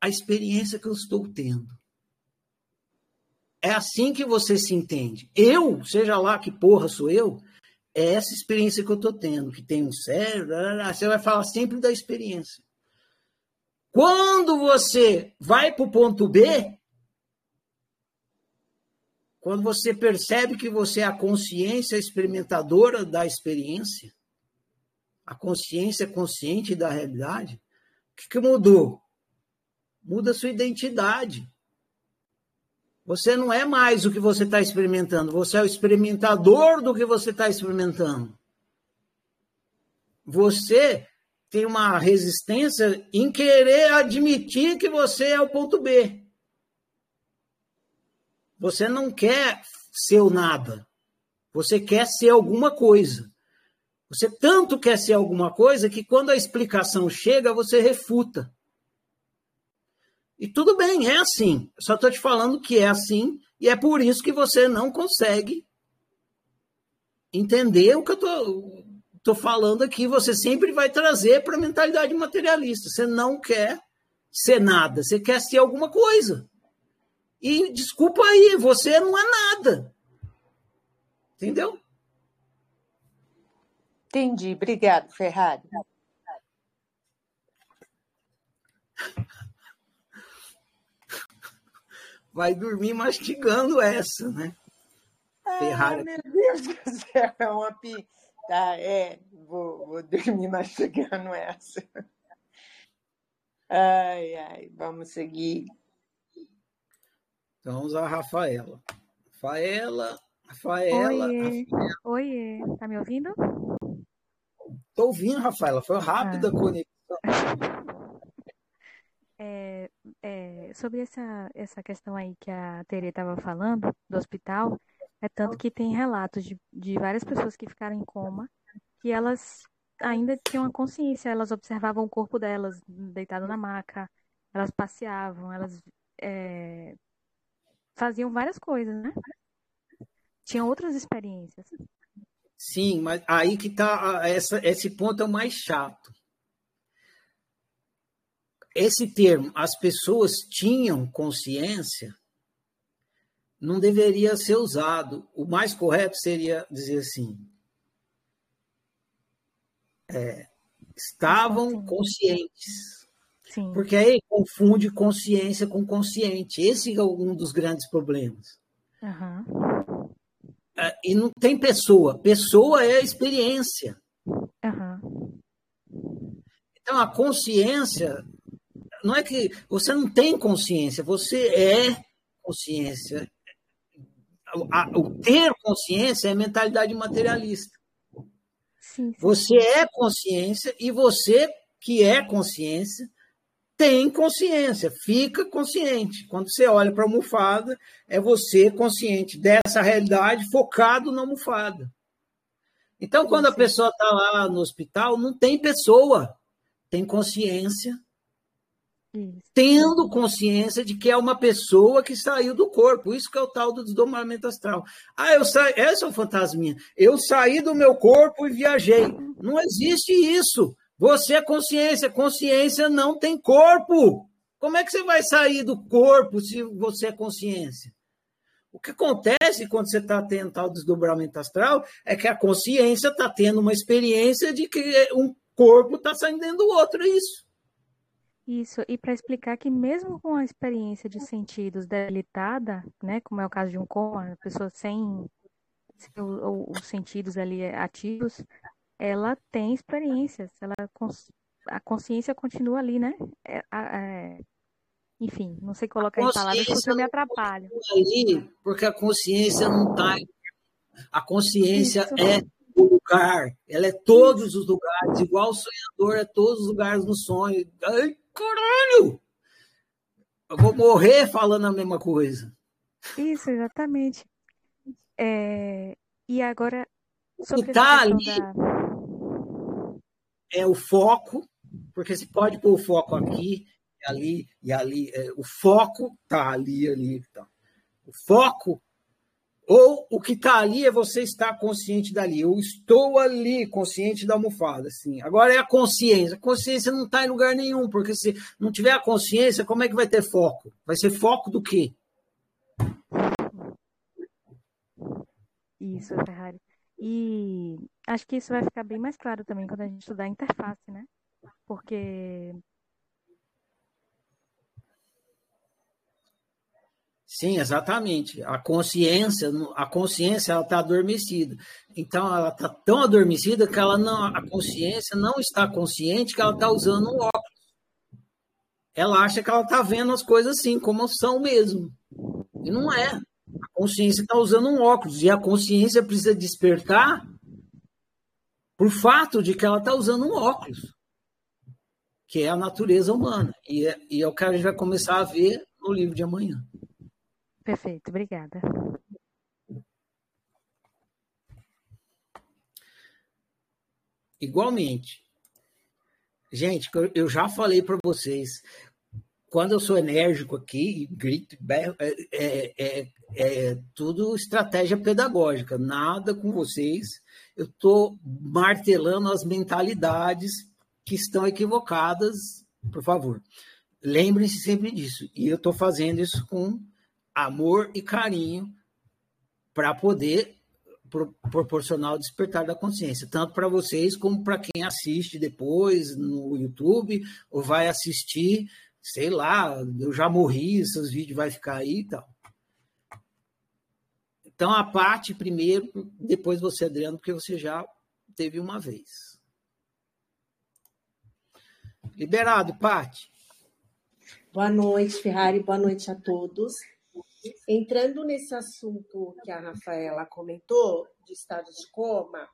a experiência que eu estou tendo. É assim que você se entende. Eu, seja lá que porra sou eu, é essa experiência que eu estou tendo, que tem um cérebro, você vai falar sempre da experiência. Quando você vai para o ponto B, quando você percebe que você é a consciência experimentadora da experiência, a consciência consciente da realidade, o que, que mudou? Muda a sua identidade. Você não é mais o que você está experimentando, você é o experimentador do que você está experimentando. Você tem uma resistência em querer admitir que você é o ponto B. Você não quer ser o nada. Você quer ser alguma coisa. Você tanto quer ser alguma coisa que quando a explicação chega, você refuta. E tudo bem, é assim. Só estou te falando que é assim, e é por isso que você não consegue entender o que eu estou falando aqui. Você sempre vai trazer para a mentalidade materialista. Você não quer ser nada, você quer ser alguma coisa. E desculpa aí, você não é nada. Entendeu? Entendi. Obrigado, Ferrari. Vai dormir mastigando essa, né? Ah, Ferrari. Meu Deus do céu, é uma pi... Tá, é, vou, vou dormir mastigando essa. Ai, ai, vamos seguir. Então vamos a Rafaela. Rafaela, Rafaela. Oiê. Rafaela. Oiê, tá me ouvindo? Tô ouvindo, Rafaela. Foi rápida ah. a conexão. É, é, sobre essa, essa questão aí que a Tere estava falando, do hospital, é tanto que tem relatos de, de várias pessoas que ficaram em coma, que elas ainda tinham a consciência, elas observavam o corpo delas deitado na maca, elas passeavam, elas é, faziam várias coisas, né? Tinham outras experiências. Sim, mas aí que tá essa, esse ponto é o mais chato. Esse termo, as pessoas tinham consciência, não deveria ser usado. O mais correto seria dizer assim: é, estavam conscientes. Sim. Porque aí confunde consciência com consciente. Esse é um dos grandes problemas. Uhum. E não tem pessoa. Pessoa é experiência. Uhum. Então, a consciência não é que você não tem consciência, você é consciência. O ter consciência é mentalidade materialista. Sim, sim. Você é consciência e você que é consciência tem consciência, fica consciente. Quando você olha para a almofada, é você consciente dessa realidade focado na almofada. Então, quando a pessoa está lá no hospital, não tem pessoa, tem consciência, Isso. tendo consciência de que é uma pessoa que saiu do corpo. Isso que é o tal do desdobramento astral. Ah, eu saí, essa é o fantasminha. Eu saí do meu corpo e viajei. Não existe isso. Você é consciência. Consciência não tem corpo. Como é que você vai sair do corpo se você é consciência? O que acontece quando você está tendo tal desdobramento astral é que a consciência está tendo uma experiência de que um corpo está saindo dentro do outro, é isso. Isso, e para explicar que mesmo com a experiência de sentidos debilitada, né, como é o caso de um coma, a pessoa sem, os sentidos ali ativos, ela tem experiências, ela a consciência continua ali, né? É, é, enfim, não sei colocar em palavras porque eu me atrapalho. ali, porque a consciência não está. A consciência Isso. é o lugar, ela é todos os lugares, igual o sonhador é todos os lugares no sonho. Ai, caralho! Eu vou morrer falando a mesma coisa. Isso, exatamente. É, e agora, sobre tá essa ali- da... É o foco, porque você pode pôr o foco aqui, ali e ali. É, o foco tá ali, ali. Tá. O foco, ou o que está ali é você estar consciente dali. Eu estou ali, consciente da almofada. Assim. Agora é a consciência. A consciência não está em lugar nenhum, porque se não tiver a consciência, como é que vai ter foco? Vai ser foco do quê? Isso, Ferrari. E acho que isso vai ficar bem mais claro também quando a gente estudar a interface, né? Porque Sim, exatamente. A consciência, a consciência ela está adormecida. Então ela está tão adormecida que ela não, a consciência não está consciente que ela está usando um óculos. Ela acha que ela está vendo as coisas assim, como são mesmo. E não é. A consciência está usando um óculos e a consciência precisa despertar por fato de que ela está usando um óculos, que é a natureza humana. E é, e é o que a gente vai começar a ver no livro de amanhã. Perfeito, obrigada. Igualmente. Gente, eu já falei para vocês, quando eu sou enérgico aqui, grito, berro, é, é, é, é, tudo estratégia pedagógica, nada com vocês. Eu estou martelando as mentalidades que estão equivocadas, por favor. Lembrem-se sempre disso. E eu estou fazendo isso com amor e carinho para poder pro, proporcionar o despertar da consciência, tanto para vocês como para quem assiste depois no YouTube ou vai assistir, sei lá, eu já morri, esses vídeos vai ficar aí e tal. Então a parte primeiro, depois você, Adriano, porque você já teve uma vez. Liberado, Pati. Boa noite, Ferrari. Boa noite a todos. Entrando nesse assunto que a Rafaela comentou, de estado de coma,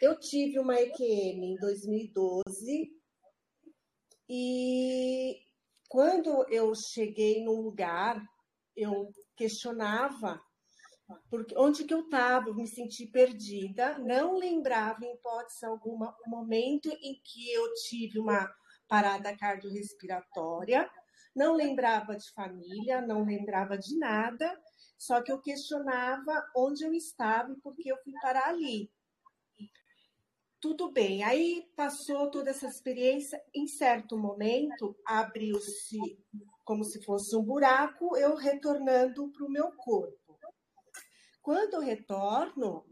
eu tive uma EQM em 2012 e quando eu cheguei num lugar, eu questionava porque onde que eu estava, me senti perdida, não lembrava em hipótese alguma o momento em que eu tive uma parada cardiorrespiratória, não lembrava de família, não lembrava de nada, só que eu questionava onde eu estava e por que eu fui parar ali. Tudo bem, aí passou toda essa experiência, em certo momento abriu-se como se fosse um buraco, eu retornando para o meu corpo. Quando eu retorno,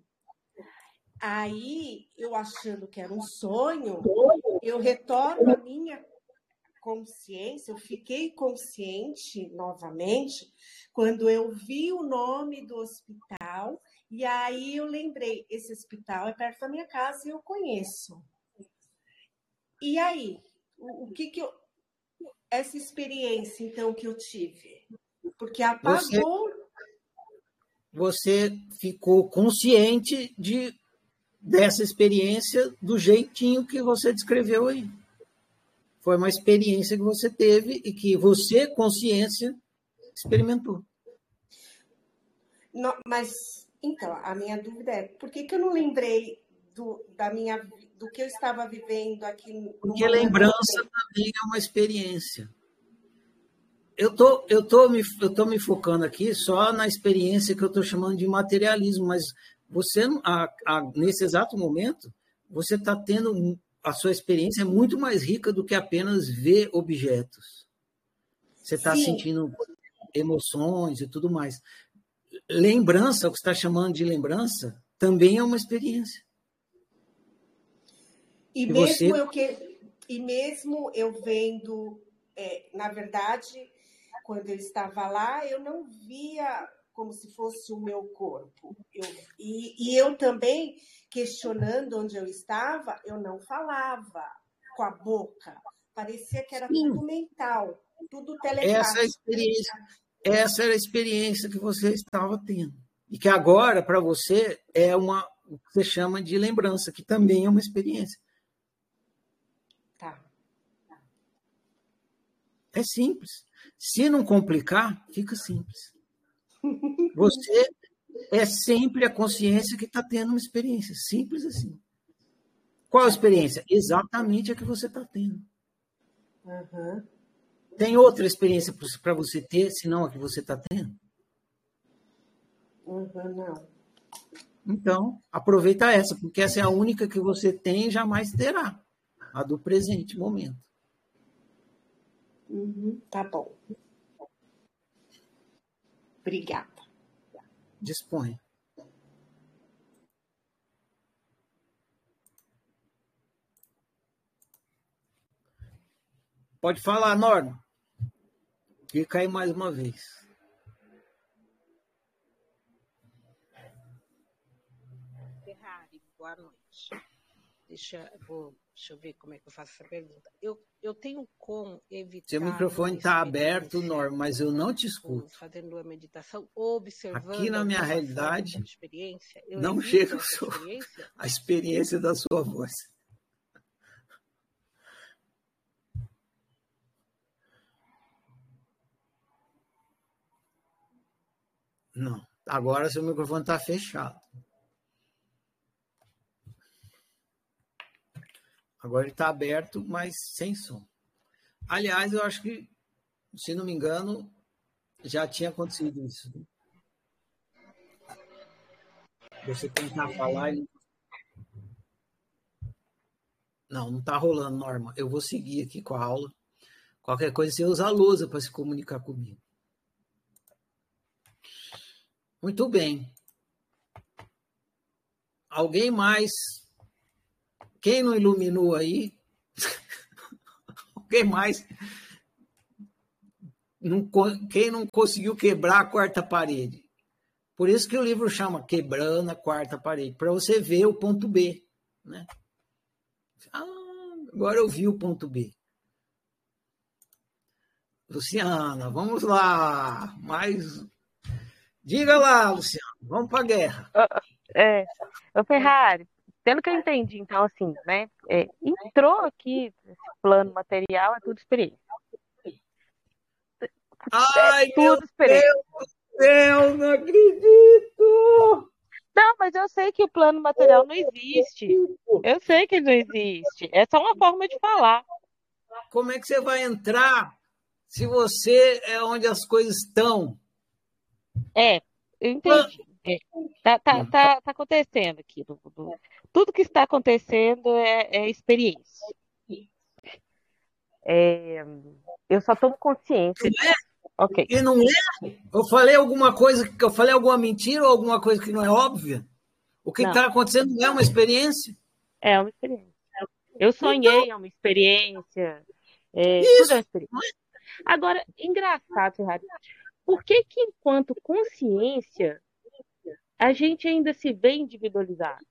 Aí, eu achando que era um sonho, eu retorno à minha consciência, eu fiquei consciente novamente quando eu vi o nome do hospital e aí eu lembrei, esse hospital é perto da minha casa e eu conheço. E aí, o, o que que eu essa experiência então que eu tive? Porque apagou você, você ficou consciente de dessa experiência do jeitinho que você descreveu aí. Foi uma experiência que você teve e que você, consciência, experimentou. Não, mas, então, a minha dúvida é, por que, que eu não lembrei do, da minha, do que eu estava vivendo aqui? Porque lembrança também é uma experiência. Eu tô, eu tô me, eu tô me focando aqui só na experiência que eu estou chamando de materialismo, mas você, a, a, nesse exato momento, você está tendo a sua experiência é muito mais rica do que apenas ver objetos. Você está sentindo emoções e tudo mais. Lembrança, o que está chamando de lembrança, também é uma experiência. E, e mesmo você... eu que e mesmo eu vendo, é, na verdade, quando eu estava lá, eu não via como se fosse o meu corpo. Eu, e, e eu também, questionando onde eu estava, eu não falava com a boca. Parecia que era Sim. tudo mental, tudo telepático. Essa, é experiência, essa era a experiência que você estava tendo. E que agora, para você, é uma o que você chama de lembrança, que também é uma experiência. Tá. É simples. Se não complicar, fica simples. Você é sempre a consciência que está tendo uma experiência. Simples assim. Qual a experiência? Exatamente a que você está tendo. Uhum. Tem outra experiência para você ter, senão a que você está tendo? Uhum, não. Então, aproveita essa, porque essa é a única que você tem e jamais terá. A do presente momento. Uhum, tá bom. Obrigada. Disponha. Pode falar, Norma. Fica aí mais uma vez. Ferrari, boa noite. Deixa, vou Deixa eu ver como é que eu faço essa pergunta. Eu, eu tenho como evitar. Seu microfone está aberto, Norma, mas eu não te escuto. Fazendo a meditação, observando. Aqui na minha realidade, experiência, não chega a, sua, experiência. a experiência da sua voz. Não. Agora seu microfone está fechado. Agora ele está aberto, mas sem som. Aliás, eu acho que, se não me engano, já tinha acontecido isso. Né? Você tentar falar e. Não, não está rolando, Norma. Eu vou seguir aqui com a aula. Qualquer coisa, você usa a lousa para se comunicar comigo. Muito bem. Alguém mais quem não iluminou aí? Quem mais? Não, quem não conseguiu quebrar a quarta parede? Por isso que o livro chama Quebrando a Quarta Parede, para você ver o ponto B. Né? Ah, agora eu vi o ponto B. Luciana, vamos lá. Mais. Diga lá, Luciana, vamos para a guerra. É, o Ferrari, pelo que eu entendi, então, assim, né? É, entrou aqui esse plano material, é tudo experiência. Ai, é tudo experiência. Deus do céu, não acredito! Não, mas eu sei que o plano material não existe. Eu sei que não existe. É só uma forma de falar. Como é que você vai entrar se você é onde as coisas estão? É, eu entendi. É, tá, tá, tá, tá acontecendo aqui. Do, do, tudo que está acontecendo é, é experiência. É, eu só tomo consciência. Não é? Ok. E não é? Eu falei alguma coisa, eu falei alguma mentira ou alguma coisa que não é óbvia? O que está acontecendo é uma experiência. É uma experiência. Eu sonhei, então, é uma experiência. É, isso. é experiência. Agora, engraçado, Rádio, por que que enquanto consciência a gente ainda se vê individualizado?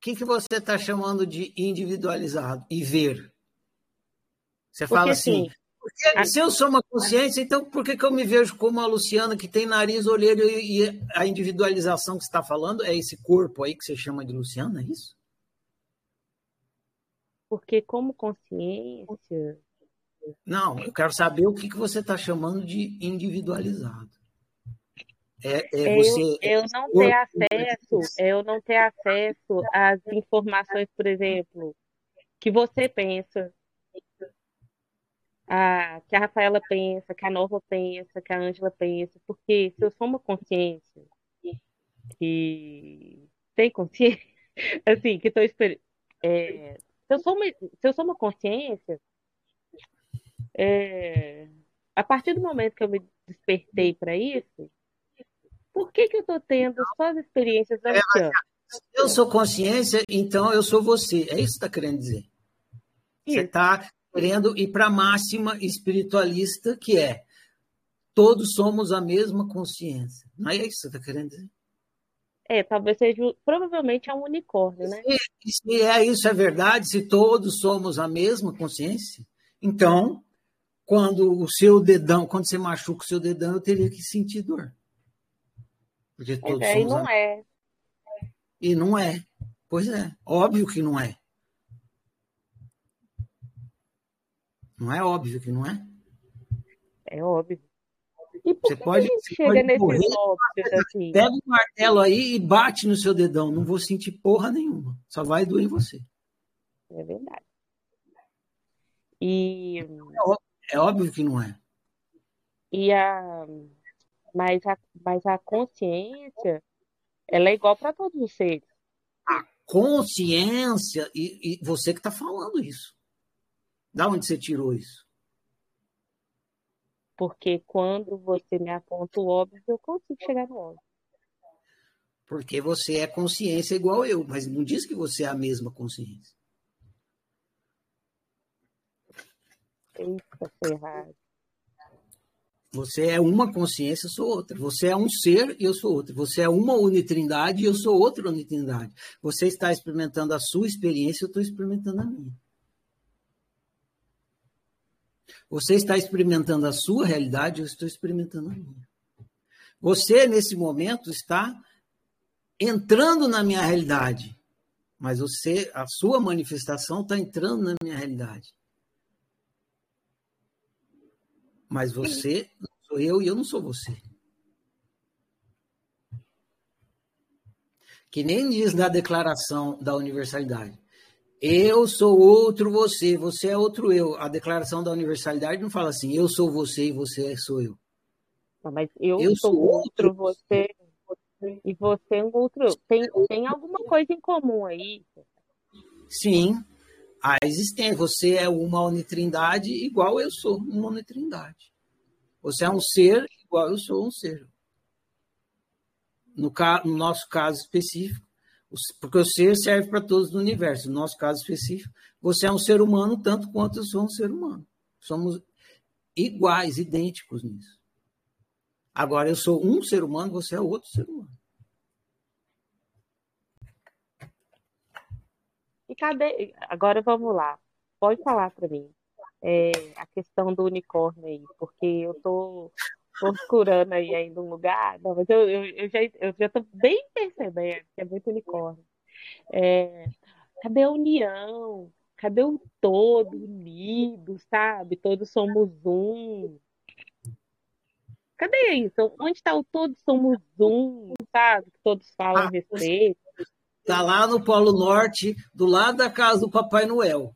O que, que você está chamando de individualizado e ver? Você Porque, fala assim, assim porque, se eu sou uma consciência, então por que, que eu me vejo como a Luciana que tem nariz, olheiro e, e a individualização que você está falando é esse corpo aí que você chama de Luciana, é isso? Porque como consciência. Não, eu quero saber o que, que você está chamando de individualizado. É, é você, eu, eu não ter acesso, eu não ter acesso às informações, por exemplo, que você pensa, a, que a Rafaela pensa, que a Nova pensa, que a Ângela pensa, porque se eu sou uma consciência que tem consciência, assim, que estou esperando. É, se, eu sou uma, se eu sou uma consciência, é, a partir do momento que eu me despertei para isso, por que, que eu estou tendo só as experiências da Luciana? eu sou consciência, então eu sou você. É isso que você está querendo dizer. Você está querendo ir para a máxima espiritualista, que é todos somos a mesma consciência. Não é isso que você está querendo dizer? É, talvez seja, provavelmente é um unicórnio, né? Se, se é isso é verdade, se todos somos a mesma consciência, então, quando o seu dedão, quando você machuca o seu dedão, eu teria que sentir dor. Porque todos é, e não é. E não é. Pois é, óbvio que não é. Não é óbvio que não é? É óbvio. E por você que pode, chega nesses óbvios assim? Pega um martelo aí e bate no seu dedão. Não vou sentir porra nenhuma. Só vai doer em você. É verdade. E... É óbvio, é óbvio que não é. E a... Mas, a... Mas a consciência, ela é igual para todos os seres. A consciência, e, e você que está falando isso. Da onde você tirou isso? Porque quando você me aponta o óbvio, eu consigo chegar no óbvio. Porque você é consciência igual eu, mas não diz que você é a mesma consciência. Eita, ferrado. Você é uma consciência, eu sou outra. Você é um ser e eu sou outra. Você é uma unitrindade e eu sou outra unitrindade. Você está experimentando a sua experiência, eu estou experimentando a minha. Você está experimentando a sua realidade, eu estou experimentando a minha. Você, nesse momento, está entrando na minha realidade, mas você, a sua manifestação está entrando na minha realidade. Mas você não sou eu e eu não sou você. Que nem diz na declaração da universalidade. Eu sou outro você, você é outro eu. A declaração da universalidade não fala assim, eu sou você e você sou eu. Não, mas eu, eu sou, sou outro você e você é um outro eu. Tem, tem alguma coisa em comum aí? Sim, a existência. Você é uma unitrindade igual eu sou uma unitrindade. Você é um ser igual eu sou um ser. No, no nosso caso específico, porque o ser serve para todos no universo. No nosso caso específico, você é um ser humano tanto quanto eu sou um ser humano. Somos iguais, idênticos nisso. Agora, eu sou um ser humano, você é outro ser humano. Cadê? Agora vamos lá. Pode falar para mim é, a questão do unicórnio aí, porque eu tô procurando aí ainda um lugar, não, mas eu, eu, eu já eu já tô bem percebendo que é muito unicórnio. É, cadê a união? Cadê o todo unido, sabe? Todos somos um. Cadê isso? Onde está o todos somos um, sabe? Que todos falam a ah, respeito. Está lá no Polo Norte, do lado da casa do Papai Noel.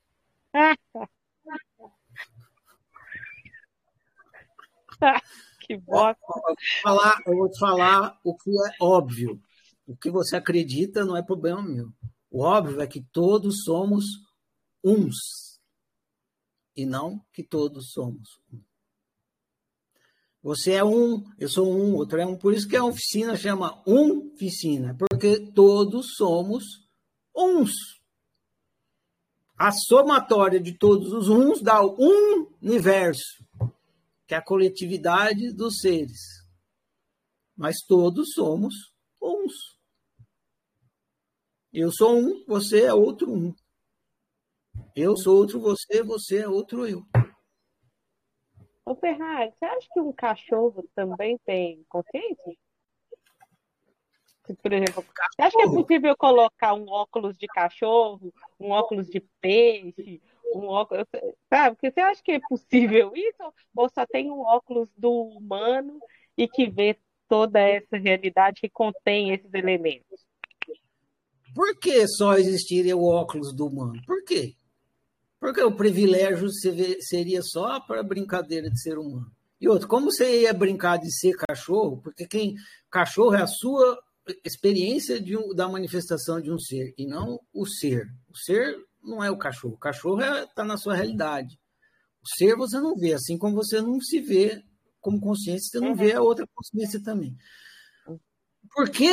que bosta. Eu vou, falar, eu vou te falar o que é óbvio. O que você acredita não é problema meu. O óbvio é que todos somos uns. E não que todos somos um. Você é um, eu sou um, outro é um. Por isso que a oficina chama oficina, porque todos somos uns. A somatória de todos os uns dá um universo, que é a coletividade dos seres. Mas todos somos uns. Eu sou um, você é outro um. Eu sou outro você, você é outro eu. Ô, Ferrari, você acha que um cachorro também tem consciência? Por exemplo, você acha que é possível colocar um óculos de cachorro, um óculos de peixe, um óculos. Sabe? Você acha que é possível isso? Ou só tem um óculos do humano e que vê toda essa realidade que contém esses elementos? Por que só existiria o óculos do humano? Por quê? Porque o privilégio seria só para brincadeira de ser humano. E outro, como você ia brincar de ser cachorro? Porque quem cachorro é a sua experiência de, da manifestação de um ser e não o ser. O ser não é o cachorro. O cachorro está é, tá na sua realidade. O ser você não vê, assim como você não se vê como consciência, você não uhum. vê a outra consciência também. Porque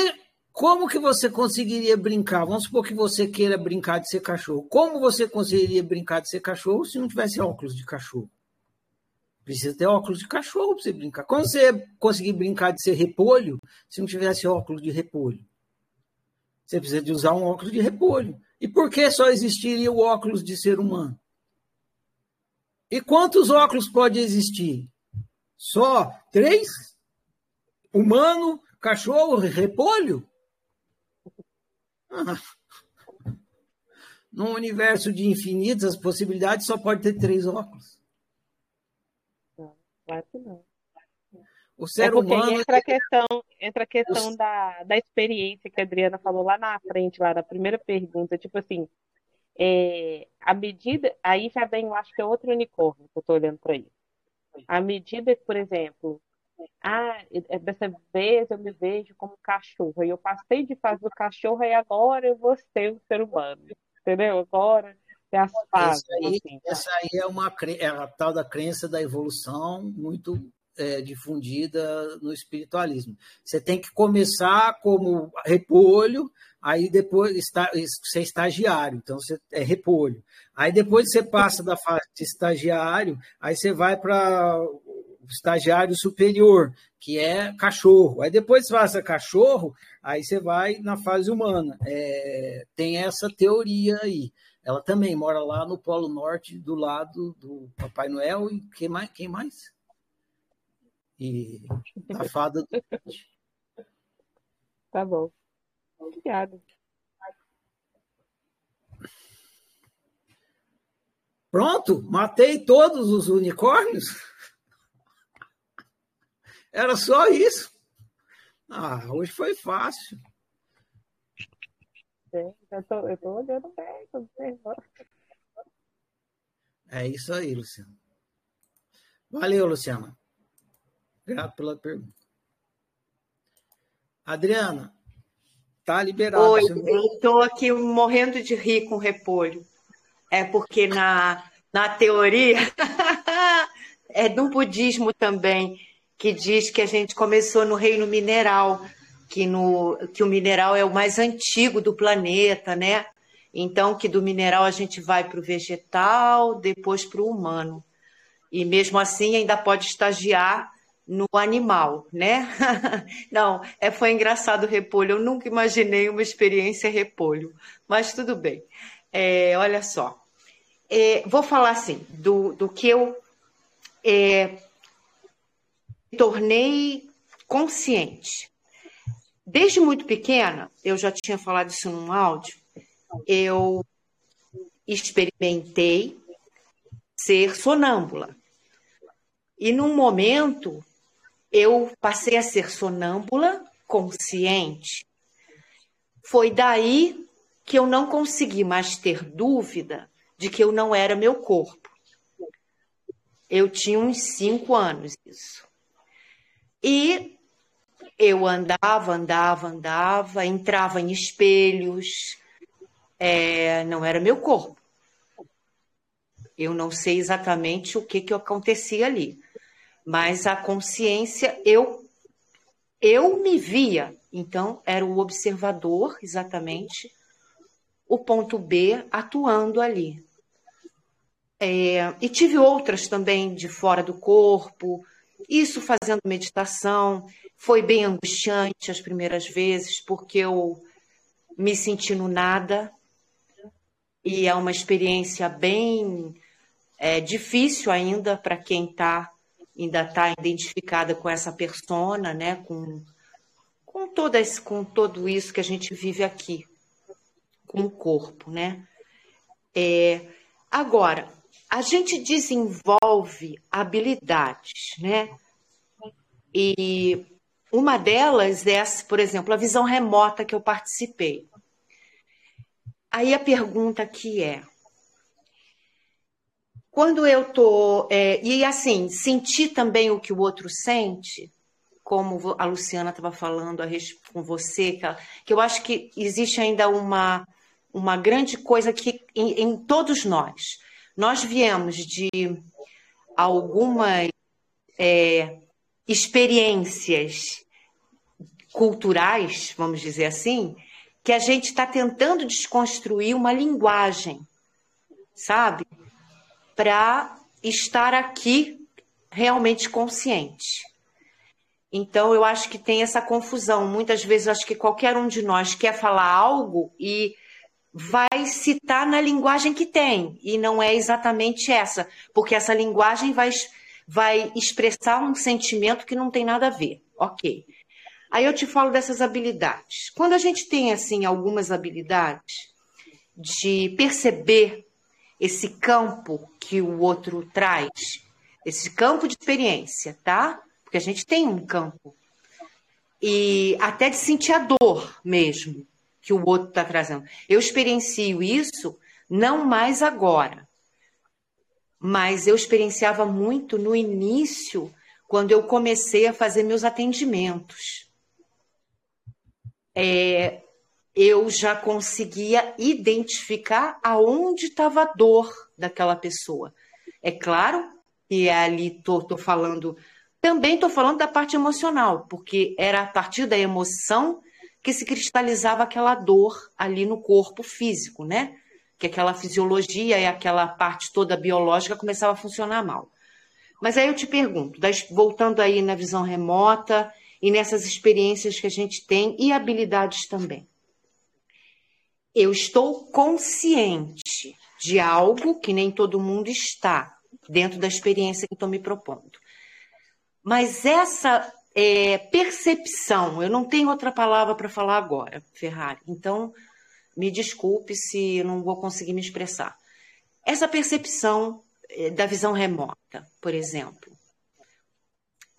como que você conseguiria brincar? Vamos supor que você queira brincar de ser cachorro. Como você conseguiria brincar de ser cachorro se não tivesse óculos de cachorro? Precisa ter óculos de cachorro para você brincar. Como você conseguir brincar de ser repolho se não tivesse óculos de repolho? Você precisa de usar um óculos de repolho. E por que só existiria o óculos de ser humano? E quantos óculos pode existir? Só três? Humano, cachorro repolho? Num universo de infinitas possibilidades, só pode ter três óculos. Não, claro que não. O ser é humano. Entra a questão, entra a questão da, da experiência que a Adriana falou lá na frente, lá na primeira pergunta. Tipo assim, é, a medida. Aí já vem, eu acho que é outro unicórnio que eu estou olhando para isso. À medida que, por exemplo, ah, dessa vez eu me vejo como cachorro. E eu passei de fase do cachorro e agora eu vou ser um ser humano. Entendeu? Agora é as fases. Essa aí, assim. essa aí é, uma, é a tal da crença da evolução muito é, difundida no espiritualismo. Você tem que começar como repolho, aí depois está, você é estagiário, então você é repolho. Aí depois você passa da fase de estagiário, aí você vai para estagiário superior, que é cachorro. Aí depois faça cachorro, aí você vai na fase humana. É, tem essa teoria aí. Ela também mora lá no Polo Norte, do lado do Papai Noel e quem mais? Quem mais? E a fada do... Tá bom. Obrigada. Pronto, matei todos os unicórnios. Era só isso. Ah, hoje foi fácil. eu estou olhando bem, tô É isso aí, Luciano. Valeu, Luciana. Obrigado pela pergunta. Adriana, tá liberado. Oi, eu estou aqui morrendo de rir com repolho. É porque na, na teoria é do budismo também que diz que a gente começou no reino mineral, que, no, que o mineral é o mais antigo do planeta, né? Então, que do mineral a gente vai para o vegetal, depois para o humano. E mesmo assim ainda pode estagiar no animal, né? Não, é, foi engraçado o repolho. Eu nunca imaginei uma experiência repolho, mas tudo bem. É, olha só, é, vou falar assim do, do que eu é, tornei consciente. Desde muito pequena, eu já tinha falado isso num áudio, eu experimentei ser sonâmbula. E num momento, eu passei a ser sonâmbula consciente. Foi daí que eu não consegui mais ter dúvida de que eu não era meu corpo. Eu tinha uns cinco anos isso. E eu andava, andava, andava, entrava em espelhos, é, não era meu corpo. Eu não sei exatamente o que, que acontecia ali, Mas a consciência, eu, eu me via. Então, era o observador, exatamente, o ponto B atuando ali. É, e tive outras também de fora do corpo, isso fazendo meditação. Foi bem angustiante as primeiras vezes, porque eu me senti no nada, e é uma experiência bem é, difícil ainda para quem tá, ainda está identificada com essa persona, né? com, com, toda esse, com todo isso que a gente vive aqui, com o corpo. Né? É, agora, a gente desenvolve habilidades, né? E uma delas é, por exemplo, a visão remota que eu participei. Aí a pergunta aqui é: quando eu tô é, e assim sentir também o que o outro sente, como a Luciana estava falando com você, que, que, eu acho que existe ainda uma uma grande coisa que em, em todos nós, nós viemos de algumas é, experiências culturais, vamos dizer assim, que a gente está tentando desconstruir uma linguagem, sabe? Para estar aqui realmente consciente. Então, eu acho que tem essa confusão. Muitas vezes, acho que qualquer um de nós quer falar algo e vai citar na linguagem que tem, e não é exatamente essa, porque essa linguagem vai, vai expressar um sentimento que não tem nada a ver. Ok. Aí eu te falo dessas habilidades. Quando a gente tem assim algumas habilidades de perceber esse campo que o outro traz, esse campo de experiência, tá? Porque a gente tem um campo. E até de sentir a dor mesmo que o outro está trazendo. Eu experiencio isso não mais agora, mas eu experienciava muito no início, quando eu comecei a fazer meus atendimentos é, eu já conseguia identificar aonde estava a dor daquela pessoa. É claro que ali estou falando, também estou falando da parte emocional, porque era a partir da emoção que se cristalizava aquela dor ali no corpo físico, né? Que aquela fisiologia e aquela parte toda biológica começava a funcionar mal. Mas aí eu te pergunto, voltando aí na visão remota e nessas experiências que a gente tem e habilidades também. Eu estou consciente de algo que nem todo mundo está dentro da experiência que estou me propondo. Mas essa é, percepção, eu não tenho outra palavra para falar agora, Ferrari, então me desculpe se eu não vou conseguir me expressar. Essa percepção é, da visão remota, por exemplo,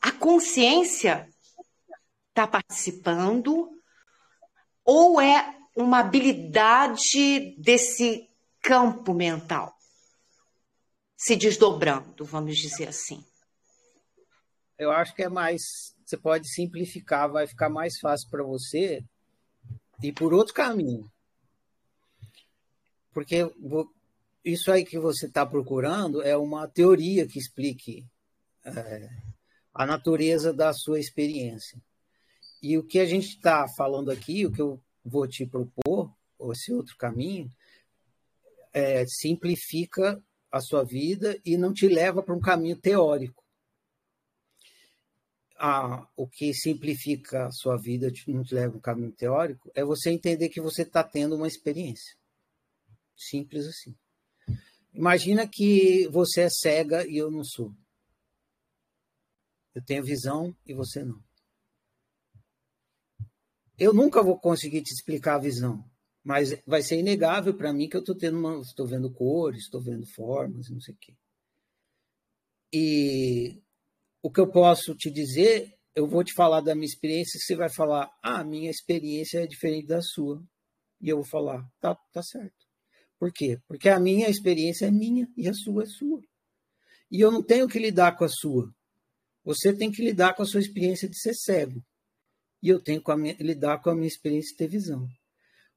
a consciência está participando ou é uma habilidade desse campo mental se desdobrando, vamos dizer assim? Eu acho que é mais. Você pode simplificar, vai ficar mais fácil para você ir por outro caminho. Porque isso aí que você está procurando é uma teoria que explique é, a natureza da sua experiência. E o que a gente está falando aqui, o que eu vou te propor, esse outro caminho, é, simplifica a sua vida e não te leva para um caminho teórico. Ah, o que simplifica a sua vida, não te leva um caminho teórico, é você entender que você está tendo uma experiência. Simples assim. Imagina que você é cega e eu não sou. Eu tenho visão e você não. Eu nunca vou conseguir te explicar a visão, mas vai ser inegável para mim que eu estou tendo uma, estou vendo cores, estou vendo formas, não sei o quê. E o que eu posso te dizer, eu vou te falar da minha experiência, você vai falar, ah, minha experiência é diferente da sua. E eu vou falar, tá, tá certo. Por quê? Porque a minha experiência é minha e a sua é sua. E eu não tenho que lidar com a sua. Você tem que lidar com a sua experiência de ser cego e eu tenho que lidar com a minha experiência de ter visão.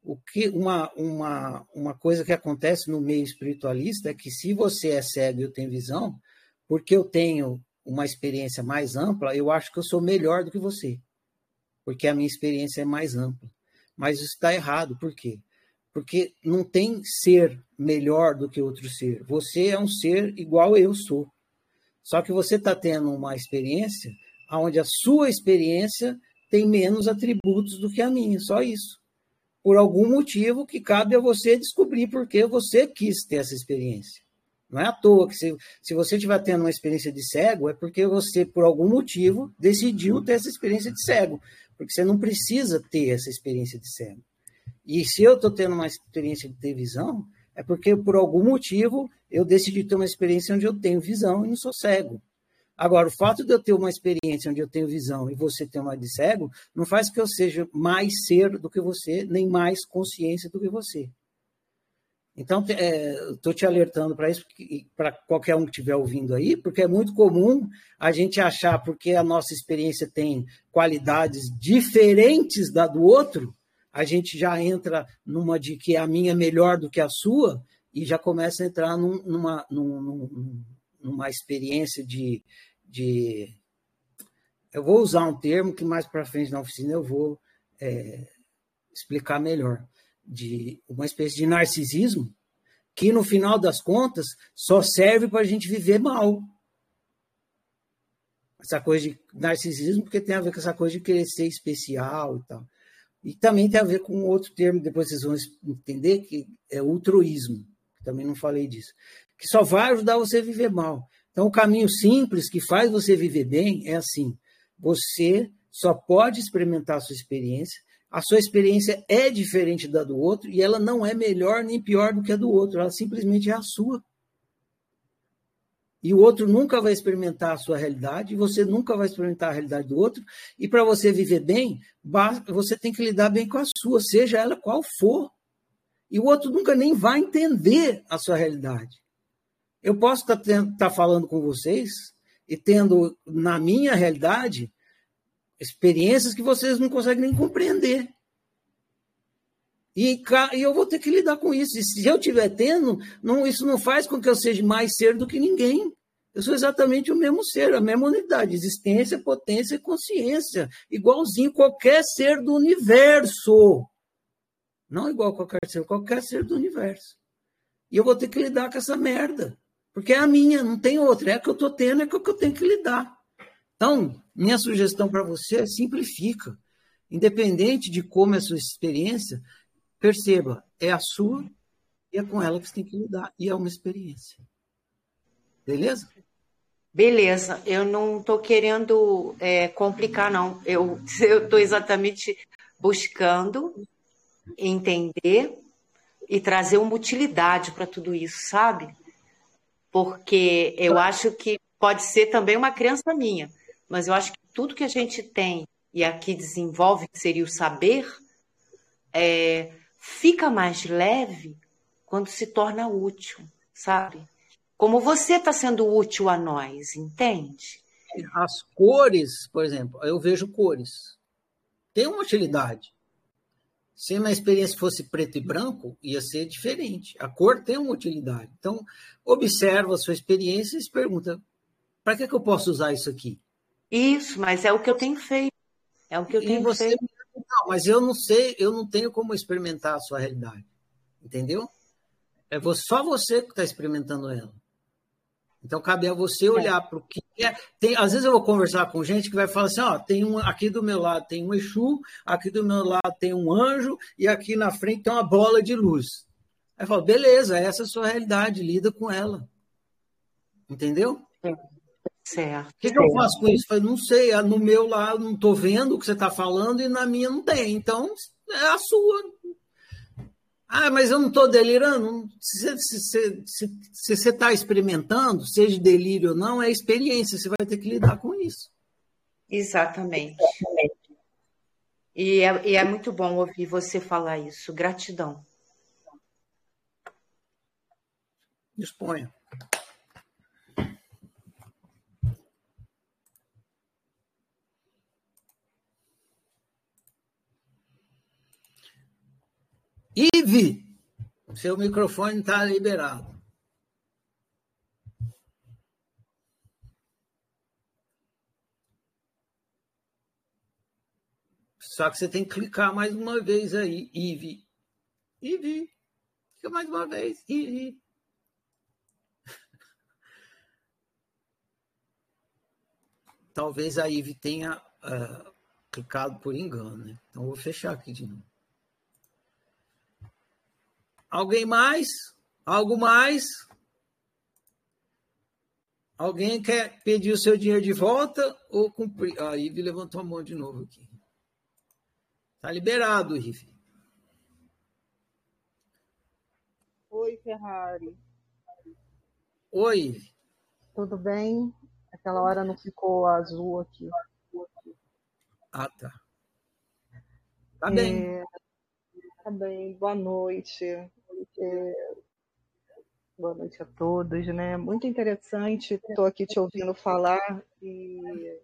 O que uma, uma, uma coisa que acontece no meio espiritualista é que se você é cego e eu tenho visão, porque eu tenho uma experiência mais ampla, eu acho que eu sou melhor do que você, porque a minha experiência é mais ampla. Mas isso está errado, por quê? Porque não tem ser melhor do que outro ser. Você é um ser igual eu sou. Só que você está tendo uma experiência onde a sua experiência tem menos atributos do que a minha, só isso. Por algum motivo que cabe a você descobrir porque você quis ter essa experiência. Não é à toa que se, se você estiver tendo uma experiência de cego, é porque você, por algum motivo, decidiu ter essa experiência de cego. Porque você não precisa ter essa experiência de cego. E se eu estou tendo uma experiência de ter visão, é porque, por algum motivo, eu decidi ter uma experiência onde eu tenho visão e não sou cego. Agora, o fato de eu ter uma experiência onde eu tenho visão e você ter uma de cego, não faz que eu seja mais ser do que você, nem mais consciência do que você. Então, estou é, te alertando para isso, para qualquer um que estiver ouvindo aí, porque é muito comum a gente achar, porque a nossa experiência tem qualidades diferentes da do outro, a gente já entra numa de que a minha é melhor do que a sua, e já começa a entrar num, numa, num, numa experiência de, de. Eu vou usar um termo que mais para frente na oficina eu vou é, explicar melhor de uma espécie de narcisismo que, no final das contas, só serve para a gente viver mal. Essa coisa de narcisismo, porque tem a ver com essa coisa de querer ser especial e tal. E também tem a ver com outro termo, depois vocês vão entender, que é altruísmo. Também não falei disso. Que só vai ajudar você a viver mal. Então, o caminho simples que faz você viver bem é assim: você só pode experimentar a sua experiência a sua experiência é diferente da do outro e ela não é melhor nem pior do que a do outro, ela simplesmente é a sua. E o outro nunca vai experimentar a sua realidade, você nunca vai experimentar a realidade do outro. E para você viver bem, você tem que lidar bem com a sua, seja ela qual for. E o outro nunca nem vai entender a sua realidade. Eu posso estar tá, tá falando com vocês e tendo na minha realidade experiências que vocês não conseguem nem compreender. E, e, eu vou ter que lidar com isso. E se eu estiver tendo, não, isso não faz com que eu seja mais ser do que ninguém. Eu sou exatamente o mesmo ser, a mesma unidade, existência, potência e consciência, igualzinho qualquer ser do universo. Não igual qualquer ser, qualquer ser do universo. E eu vou ter que lidar com essa merda. Porque é a minha, não tem outra. É a que eu estou tendo, é a que eu tenho que lidar. Então, minha sugestão para você é simplifica. Independente de como é a sua experiência, perceba, é a sua e é com ela que você tem que lidar. E é uma experiência. Beleza? Beleza. Eu não estou querendo é, complicar, não. Eu estou exatamente buscando entender e trazer uma utilidade para tudo isso, sabe? Porque eu acho que pode ser também uma crença minha mas eu acho que tudo que a gente tem e aqui desenvolve, que seria o saber, é, fica mais leve quando se torna útil, sabe? Como você está sendo útil a nós, entende? As cores, por exemplo, eu vejo cores. Tem uma utilidade. Se na experiência fosse preto e branco, ia ser diferente. A cor tem uma utilidade. Então, observa a sua experiência e se pergunta: para que, que eu posso usar isso aqui? Isso, mas é o que eu tenho feito. É o que eu e tenho você... feito. Não, mas eu não sei, eu não tenho como experimentar a sua realidade. Entendeu? É só você que está experimentando ela. Então cabe a você olhar é. para o que é. Tem, às vezes eu vou conversar com gente que vai falar assim: ó, tem um aqui do meu lado tem um Exu, aqui do meu lado tem um anjo e aqui na frente tem uma bola de luz. Aí eu falo, beleza, essa é a sua realidade, lida com ela. Entendeu? É. Certo. O que, que eu faço com isso? Eu não sei, ah, no meu lá eu não estou vendo o que você está falando e na minha não tem. Então, é a sua. Ah, mas eu não estou delirando. Se você está experimentando, seja delírio ou não, é experiência. Você vai ter que lidar com isso. Exatamente. E é, e é muito bom ouvir você falar isso. Gratidão. Disponha. Ive, seu microfone está liberado. Só que você tem que clicar mais uma vez aí, Ive. Ive. Clica mais uma vez, Ive. Talvez a Ive tenha uh, clicado por engano, né? Então, vou fechar aqui de novo. Alguém mais? Algo mais? Alguém quer pedir o seu dinheiro de volta ou cumprir? A Ive levantou a mão de novo aqui. Tá liberado, Ive. Oi, Ferrari. Oi. Tudo bem? Aquela hora não ficou azul aqui. Ah, tá. Tá bem. É, tá bem. Boa noite. É, boa noite a todos, né? Muito interessante. Estou aqui te ouvindo falar e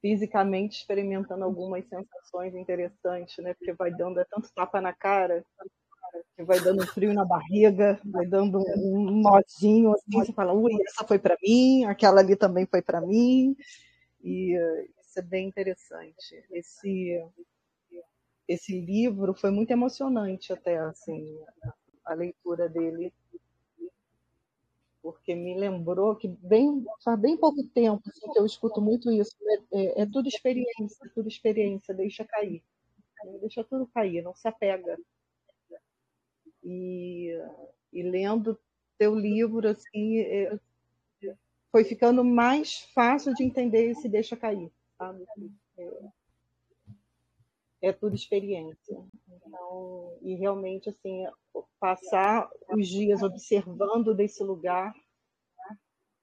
fisicamente experimentando algumas sensações interessantes, né? Porque vai dando é tanto tapa na cara, que vai dando frio na barriga, vai dando um nozinho assim, você fala, ui, essa foi para mim, aquela ali também foi para mim. E isso é bem interessante. Esse esse livro foi muito emocionante até assim a leitura dele porque me lembrou que bem faz bem pouco tempo assim, que eu escuto muito isso né? é, é, tudo experiência tudo experiência deixa cair. Deixa tudo cair não se apega. E, e lendo teu livro assim é, foi ficando mais fácil de entender esse deixa cair sabe? É, é tudo experiência. Então, e realmente assim, passar os dias observando desse lugar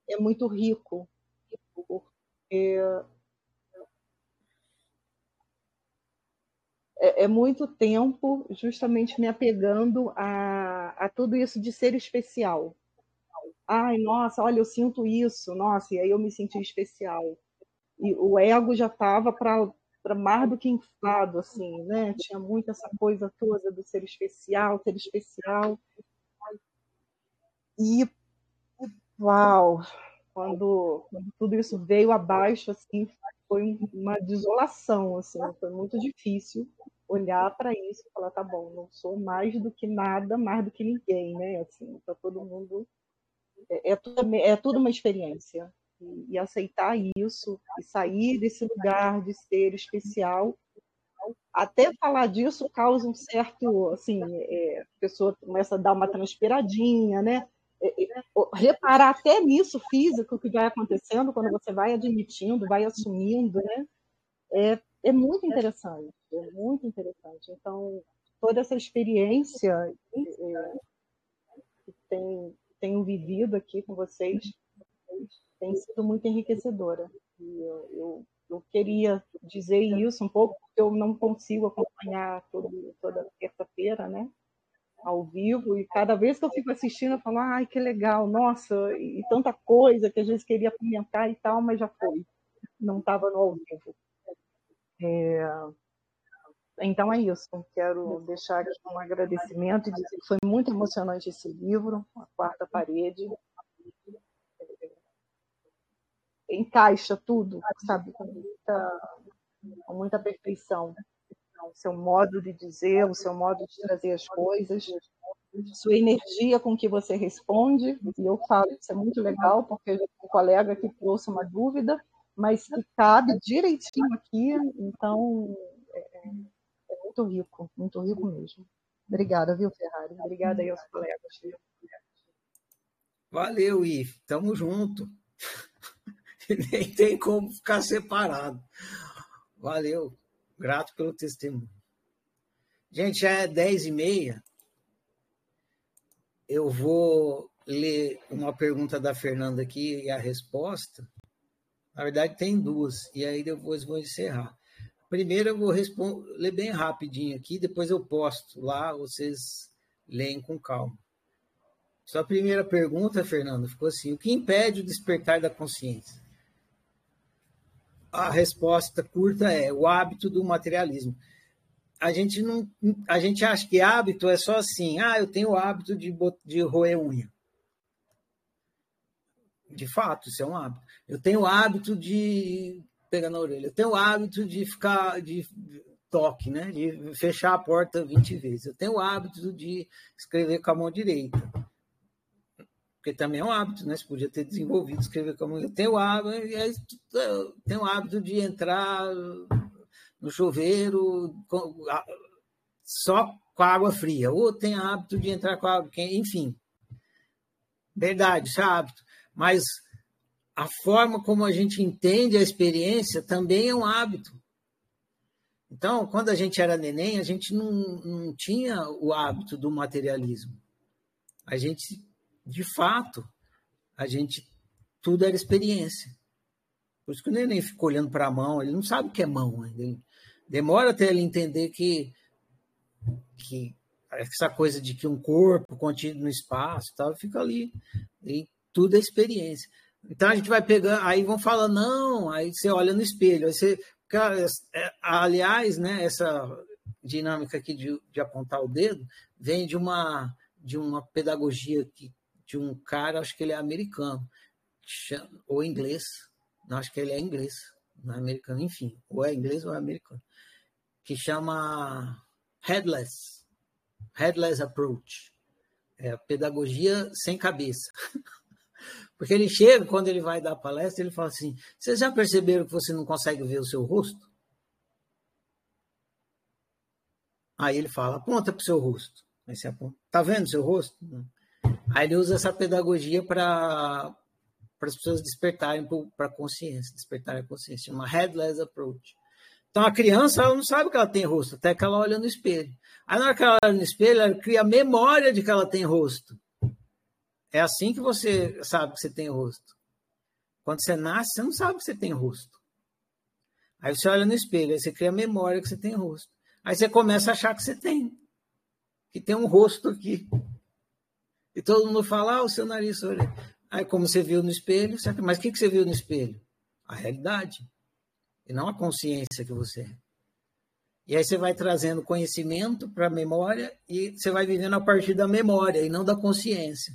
é muito rico, porque é, é muito tempo justamente me apegando a, a tudo isso de ser especial. Ai, nossa, olha, eu sinto isso, nossa, e aí eu me senti especial. E o ego já estava para mais do que inflado, assim, né? Tinha muito essa coisa toda do ser especial, ser especial. E, uau, quando, quando tudo isso veio abaixo, assim, foi uma desolação, assim, foi muito difícil olhar para isso e falar, tá bom, não sou mais do que nada, mais do que ninguém, né? Assim, para todo mundo é, é, tudo, é tudo uma experiência e, aceitar isso e sair desse lugar de ser especial até falar disso causa um certo, assim, é, a pessoa começa a dar uma transpiradinha, né? É, é, reparar até nisso físico que vai acontecendo quando você vai admitindo, vai assumindo, né? É, é muito interessante, é muito interessante. Então, toda essa experiência é, que tem, tenho vivido aqui com vocês tem sido muito enriquecedora. E eu, eu, eu, queria dizer isso um pouco, porque eu não consigo acompanhar todo, toda terça-feira, né? Ao vivo, e cada vez que eu fico assistindo, eu falo, ai, que legal, nossa, e, e tanta coisa que a gente queria comentar e tal, mas já foi, não estava no ao vivo. É... Então é isso. Quero deixar aqui um agradecimento e dizer que foi muito emocionante esse livro, A Quarta Parede encaixa tudo, sabe, com muita, com muita perfeição. O seu modo de dizer, o seu modo de trazer as coisas, sua energia com que você responde, e eu falo, isso é muito legal, porque um colega que trouxe uma dúvida, mas que cabe direitinho aqui, então é, é muito rico, muito rico mesmo. Obrigada, viu, Ferrari? Obrigada aí aos colegas. Valeu, Ive. Tamo junto. nem tem como ficar separado. Valeu, grato pelo testemunho. Gente, é dez e meia. Eu vou ler uma pergunta da Fernanda aqui e a resposta. Na verdade, tem duas, e aí depois vou encerrar. Primeiro eu vou ler bem rapidinho aqui, depois eu posto lá, vocês leem com calma. Sua primeira pergunta, Fernanda, ficou assim: o que impede o despertar da consciência? A resposta curta é o hábito do materialismo. A gente não, a gente acha que hábito é só assim, ah, eu tenho o hábito de, de roer unha. De fato, isso é um hábito. Eu tenho o hábito de pegar na orelha. Eu tenho o hábito de ficar, de toque, né? De fechar a porta 20 vezes. Eu tenho o hábito de escrever com a mão direita. Porque também é um hábito, né? Você podia ter desenvolvido escrever com a mão direita. Eu tenho o hábito, eu tenho o hábito de entrar no chuveiro com, só com água fria. Ou o hábito de entrar com água quente, enfim. Verdade, isso é hábito. Mas a forma como a gente entende a experiência também é um hábito. Então, quando a gente era neném, a gente não, não tinha o hábito do materialismo. A gente, de fato, a gente tudo era experiência. Por isso que o neném fica olhando para a mão, ele não sabe o que é mão. Ele demora até ele entender que, que essa coisa de que um corpo contido no espaço tal, fica ali. E tudo é experiência. Então a gente vai pegando, aí vão falando, não, aí você olha no espelho, aí você Cara, é, aliás, né, essa dinâmica aqui de, de apontar o dedo vem de uma, de uma pedagogia que, de um cara, acho que ele é americano, ou inglês, não, acho que ele é inglês, não é americano, enfim, ou é inglês ou é americano, que chama Headless, Headless Approach, é pedagogia sem cabeça. Porque ele chega, quando ele vai dar palestra, ele fala assim: Vocês já perceberam que você não consegue ver o seu rosto? Aí ele fala: Aponta para o seu rosto. Aí você aponta: Está vendo o seu rosto? Aí ele usa essa pedagogia para as pessoas despertarem para a consciência, despertarem a consciência, uma headless approach. Então a criança ela não sabe que ela tem rosto, até que ela olha no espelho. Aí na hora que ela olha no espelho, ela cria a memória de que ela tem rosto. É assim que você sabe que você tem rosto. Quando você nasce, você não sabe que você tem rosto. Aí você olha no espelho, aí você cria a memória que você tem rosto. Aí você começa a achar que você tem. Que tem um rosto aqui. E todo mundo fala, ah, o seu nariz olha. Aí como você viu no espelho, você... mas o que você viu no espelho? A realidade. E não a consciência que você é. E aí você vai trazendo conhecimento para a memória e você vai vivendo a partir da memória e não da consciência.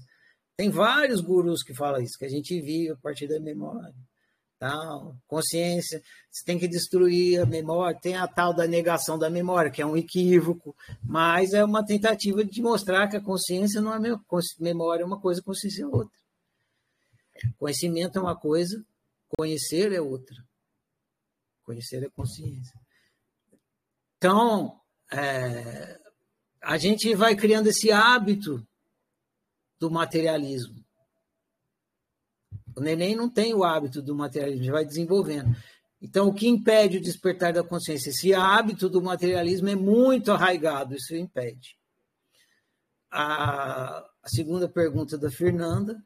Tem vários gurus que falam isso, que a gente vive a partir da memória. Tal, consciência, você tem que destruir a memória, tem a tal da negação da memória, que é um equívoco, mas é uma tentativa de mostrar que a consciência não é memória, é uma coisa, consciência é outra. Conhecimento é uma coisa, conhecer é outra. Conhecer é consciência. Então, é, a gente vai criando esse hábito do materialismo. O neném não tem o hábito do materialismo, vai desenvolvendo. Então, o que impede o despertar da consciência? Esse hábito do materialismo é muito arraigado, isso impede. A, a segunda pergunta da Fernanda.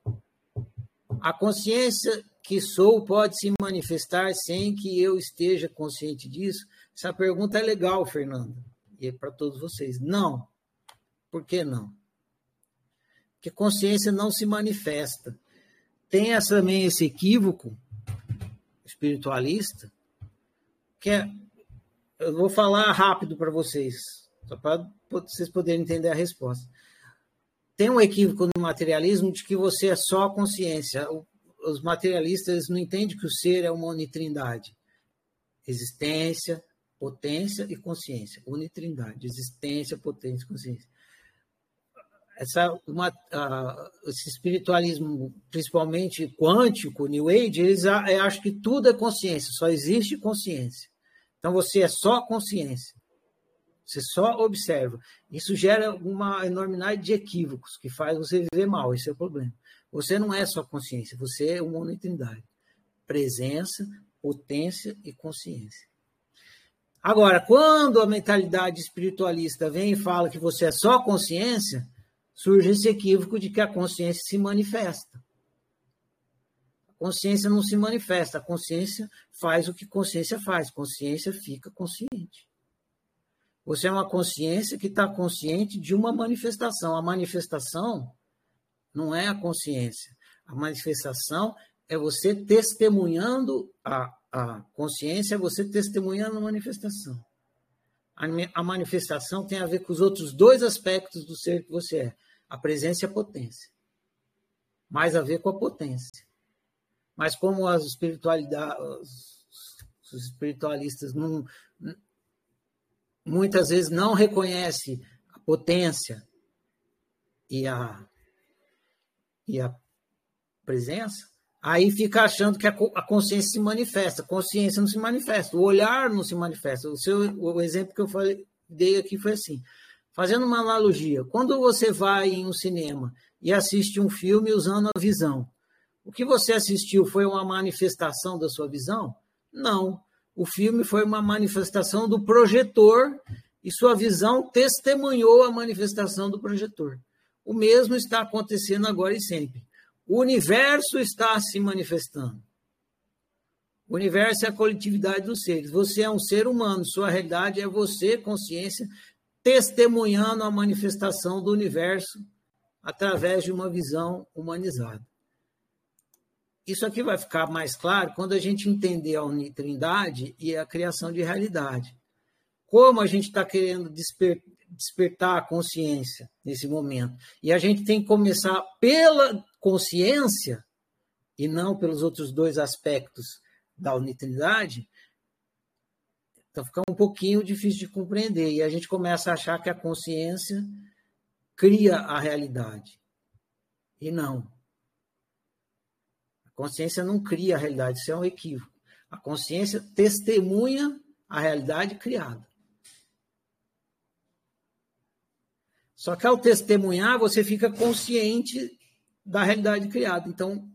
A consciência que sou pode se manifestar sem que eu esteja consciente disso? Essa pergunta é legal, Fernanda, e é para todos vocês. Não. Por que não? que a consciência não se manifesta. Tem essa, também esse equívoco espiritualista, que é, eu vou falar rápido para vocês, só para vocês poderem entender a resposta. Tem um equívoco no materialismo de que você é só consciência. Os materialistas não entendem que o ser é uma unitrindade. Existência, potência e consciência. Unitrindade. Existência, potência e consciência essa uma, uh, esse espiritualismo, principalmente quântico, New Age, eles acham que tudo é consciência, só existe consciência. Então você é só consciência. Você só observa. Isso gera uma enormidade de equívocos que faz você viver mal. Esse é o problema. Você não é só consciência, você é uma unidade. Presença, potência e consciência. Agora, quando a mentalidade espiritualista vem e fala que você é só consciência, surge esse equívoco de que a consciência se manifesta. A consciência não se manifesta, a consciência faz o que consciência faz, consciência fica consciente. Você é uma consciência que está consciente de uma manifestação. A manifestação não é a consciência. A manifestação é você testemunhando a, a consciência, é você testemunhando a manifestação. A, a manifestação tem a ver com os outros dois aspectos do ser que você é a presença e a potência. Mais a ver com a potência. Mas como as espiritualidades, os espiritualistas não, muitas vezes não reconhecem a potência e a, e a presença, aí fica achando que a consciência se manifesta. A consciência não se manifesta, o olhar não se manifesta. O, seu, o exemplo que eu falei, dei aqui foi assim. Fazendo uma analogia, quando você vai em um cinema e assiste um filme usando a visão, o que você assistiu foi uma manifestação da sua visão? Não. O filme foi uma manifestação do projetor e sua visão testemunhou a manifestação do projetor. O mesmo está acontecendo agora e sempre. O universo está se manifestando. O universo é a coletividade dos seres. Você é um ser humano, sua realidade é você, consciência, testemunhando a manifestação do universo através de uma visão humanizada. Isso aqui vai ficar mais claro quando a gente entender a unitrindade e a criação de realidade. Como a gente está querendo desper despertar a consciência nesse momento. E a gente tem que começar pela consciência e não pelos outros dois aspectos da unidade, então fica um pouquinho difícil de compreender. E a gente começa a achar que a consciência cria a realidade. E não. A consciência não cria a realidade, isso é um equívoco. A consciência testemunha a realidade criada. Só que ao testemunhar, você fica consciente da realidade criada. Então,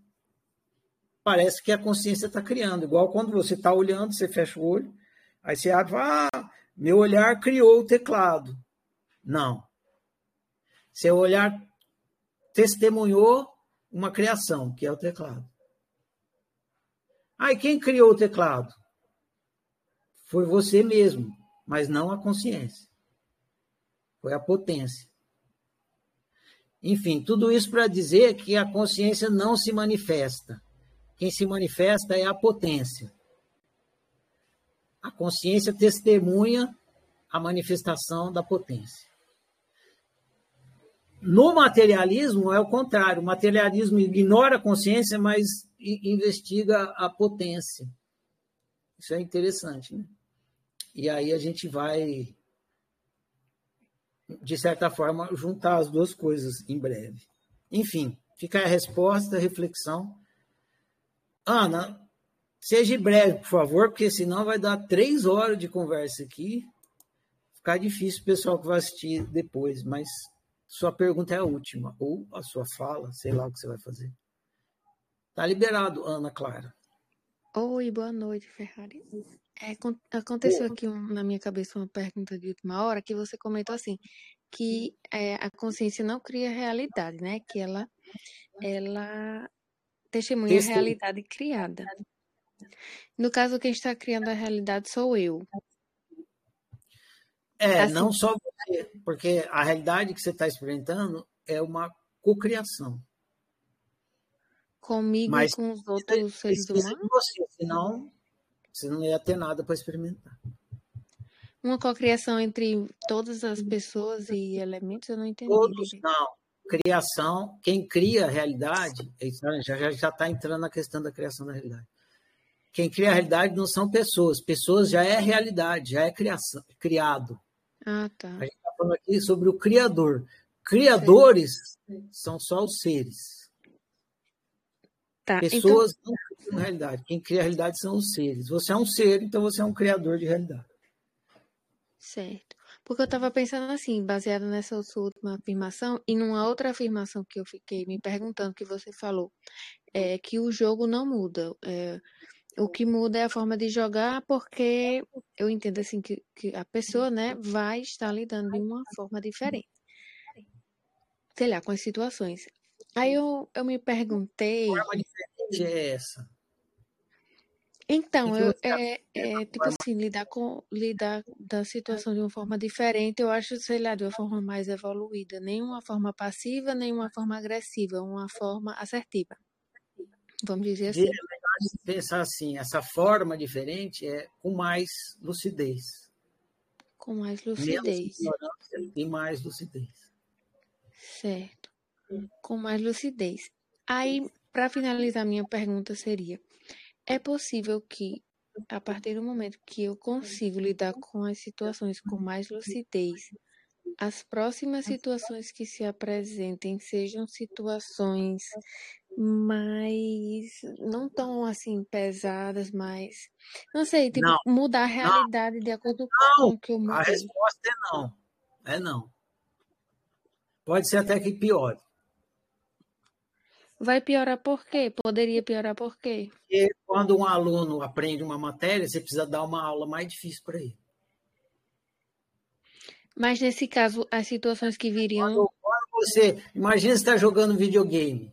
parece que a consciência está criando. Igual quando você está olhando, você fecha o olho, aí você abre ah, meu olhar criou o teclado. Não. Seu olhar testemunhou uma criação, que é o teclado. E quem criou o teclado? Foi você mesmo, mas não a consciência. Foi a potência. Enfim, tudo isso para dizer que a consciência não se manifesta. Quem se manifesta é a potência. A consciência testemunha a manifestação da potência. No materialismo é o contrário. O materialismo ignora a consciência, mas investiga a potência. Isso é interessante, né? E aí a gente vai de certa forma, juntar as duas coisas em breve. Enfim, fica a resposta, a reflexão. Ana, seja breve, por favor, porque senão vai dar três horas de conversa aqui. Ficar difícil o pessoal que vai assistir depois, mas sua pergunta é a última, ou a sua fala, sei lá o que você vai fazer. Tá liberado, Ana Clara. Oi, boa noite, Ferrari. É, aconteceu aqui um- na minha cabeça uma pergunta de última hora que você comentou assim, que é, a consciência não cria realidade, né? Que ela, ela testemunha a realidade criada. No caso, quem está criando a realidade sou eu. É, Assim, não só você, porque a realidade que você está experimentando é uma cocriação. comigo e Mas com os precisa, outros seres humanos. você, senão você não ia ter nada para experimentar. Uma cocriação entre todas as pessoas e elementos, eu não entendi Todos não. Criação, quem cria a realidade, é já está entrando na questão da criação da realidade. Quem cria a realidade não são pessoas. Pessoas já é realidade, já é criação, criado. Ah, tá. A gente está falando aqui sobre o Criador. Criadores são só os seres. Tá, então, Pessoas não criam realidade. Quem cria a realidade são os seres. Você é um ser, então você é um criador de realidade. certo. Porque eu estava pensando assim, baseado nessa sua última afirmação e numa outra afirmação que eu fiquei me perguntando que você falou, é que o jogo não muda. é, o que muda é a forma de jogar, porque eu entendo assim que, que a pessoa, né, vai estar lidando de uma forma diferente. Sei lá, com as situações. Aí eu, eu me perguntei. Que forma diferente é essa? Então, eu, é, é é tipo assim, lidar com lidar da situação de uma forma diferente, eu acho, sei lá, de uma forma mais evoluída, nem uma forma passiva, nem uma forma agressiva, uma forma assertiva, vamos dizer assim. Pensar assim: essa forma diferente é com mais lucidez. Com mais lucidez, e mais lucidez. certo? Com mais lucidez. Aí, para finalizar, minha pergunta seria: é possível que a partir do momento que eu consigo lidar com as situações com mais lucidez, as próximas situações que se apresentem sejam situações mais não tão assim pesadas, mas não sei, tipo, Não, mudar a não, realidade de acordo com não. o que eu A mudei. resposta é não. É não. Pode ser até que piore. Vai piorar por quê? Poderia piorar por quê? Porque quando um aluno aprende uma matéria, você precisa dar uma aula mais difícil para ele. Mas nesse caso, as situações que viriam, Quando, quando você. Imagina você está jogando videogame.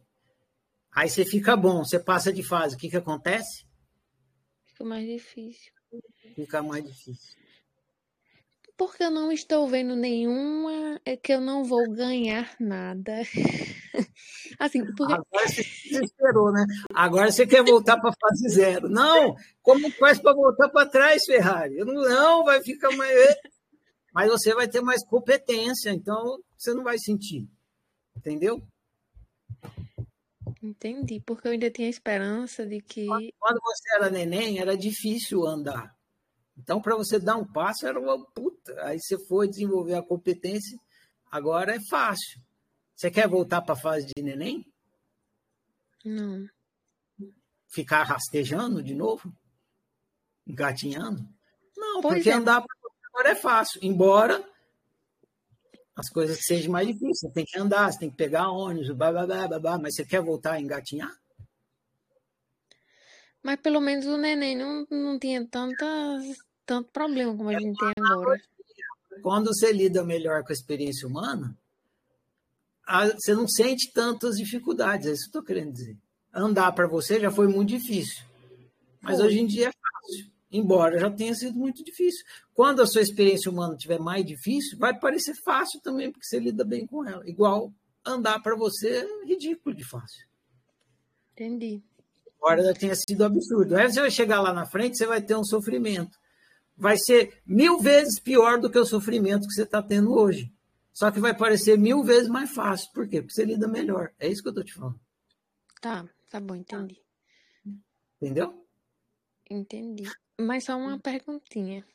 Aí você fica bom, você passa de fase. O que, que acontece? fica mais difícil. Fica mais difícil. Porque eu não estou vendo nenhuma, é que eu não vou ganhar nada. Assim, porque Agora você se desesperou, né? Agora você quer voltar para a fase zero. Não! Como faz para voltar para trás, Ferrari? Não, não, vai ficar mais. Mas você vai ter mais competência, então você não vai sentir. Entendeu? Entendi, porque eu ainda tinha esperança de que Quando você era neném, era difícil andar. Então, para você dar um passo, era uma puta. Aí você foi desenvolver a competência, agora é fácil. Você quer voltar para a fase de neném? não. Ficar rastejando de novo? Engatinhando? Não, Pois porque é. andar agora é fácil. Embora as coisas sejam mais difíceis. Você tem que andar, você tem que pegar ônibus, blá, blá, blá, blá, blá. mas você quer voltar a engatinhar? Mas pelo menos o neném não, não tinha tanta, tanto problema como a gente tem agora. Quando você lida melhor com a experiência humana, a- você não sente tantas dificuldades. É isso que eu estou querendo dizer. Andar para você já foi muito difícil. Mas Foi. hoje em dia é fácil. Embora já tenha sido muito difícil. Quando a sua experiência humana estiver mais difícil, vai parecer fácil também, porque você lida bem com ela. Igual andar para você é ridículo de fácil. Entendi. Embora já tenha sido absurdo. Aí você vai chegar lá na frente, você vai ter um sofrimento. Vai ser mil vezes pior do que o sofrimento que você está tendo hoje. Só que vai parecer mil vezes mais fácil. Por quê? Porque você lida melhor. É isso que eu estou te falando. Tá, tá bom, entendi. Entendeu? Entendi. Mas só uma perguntinha.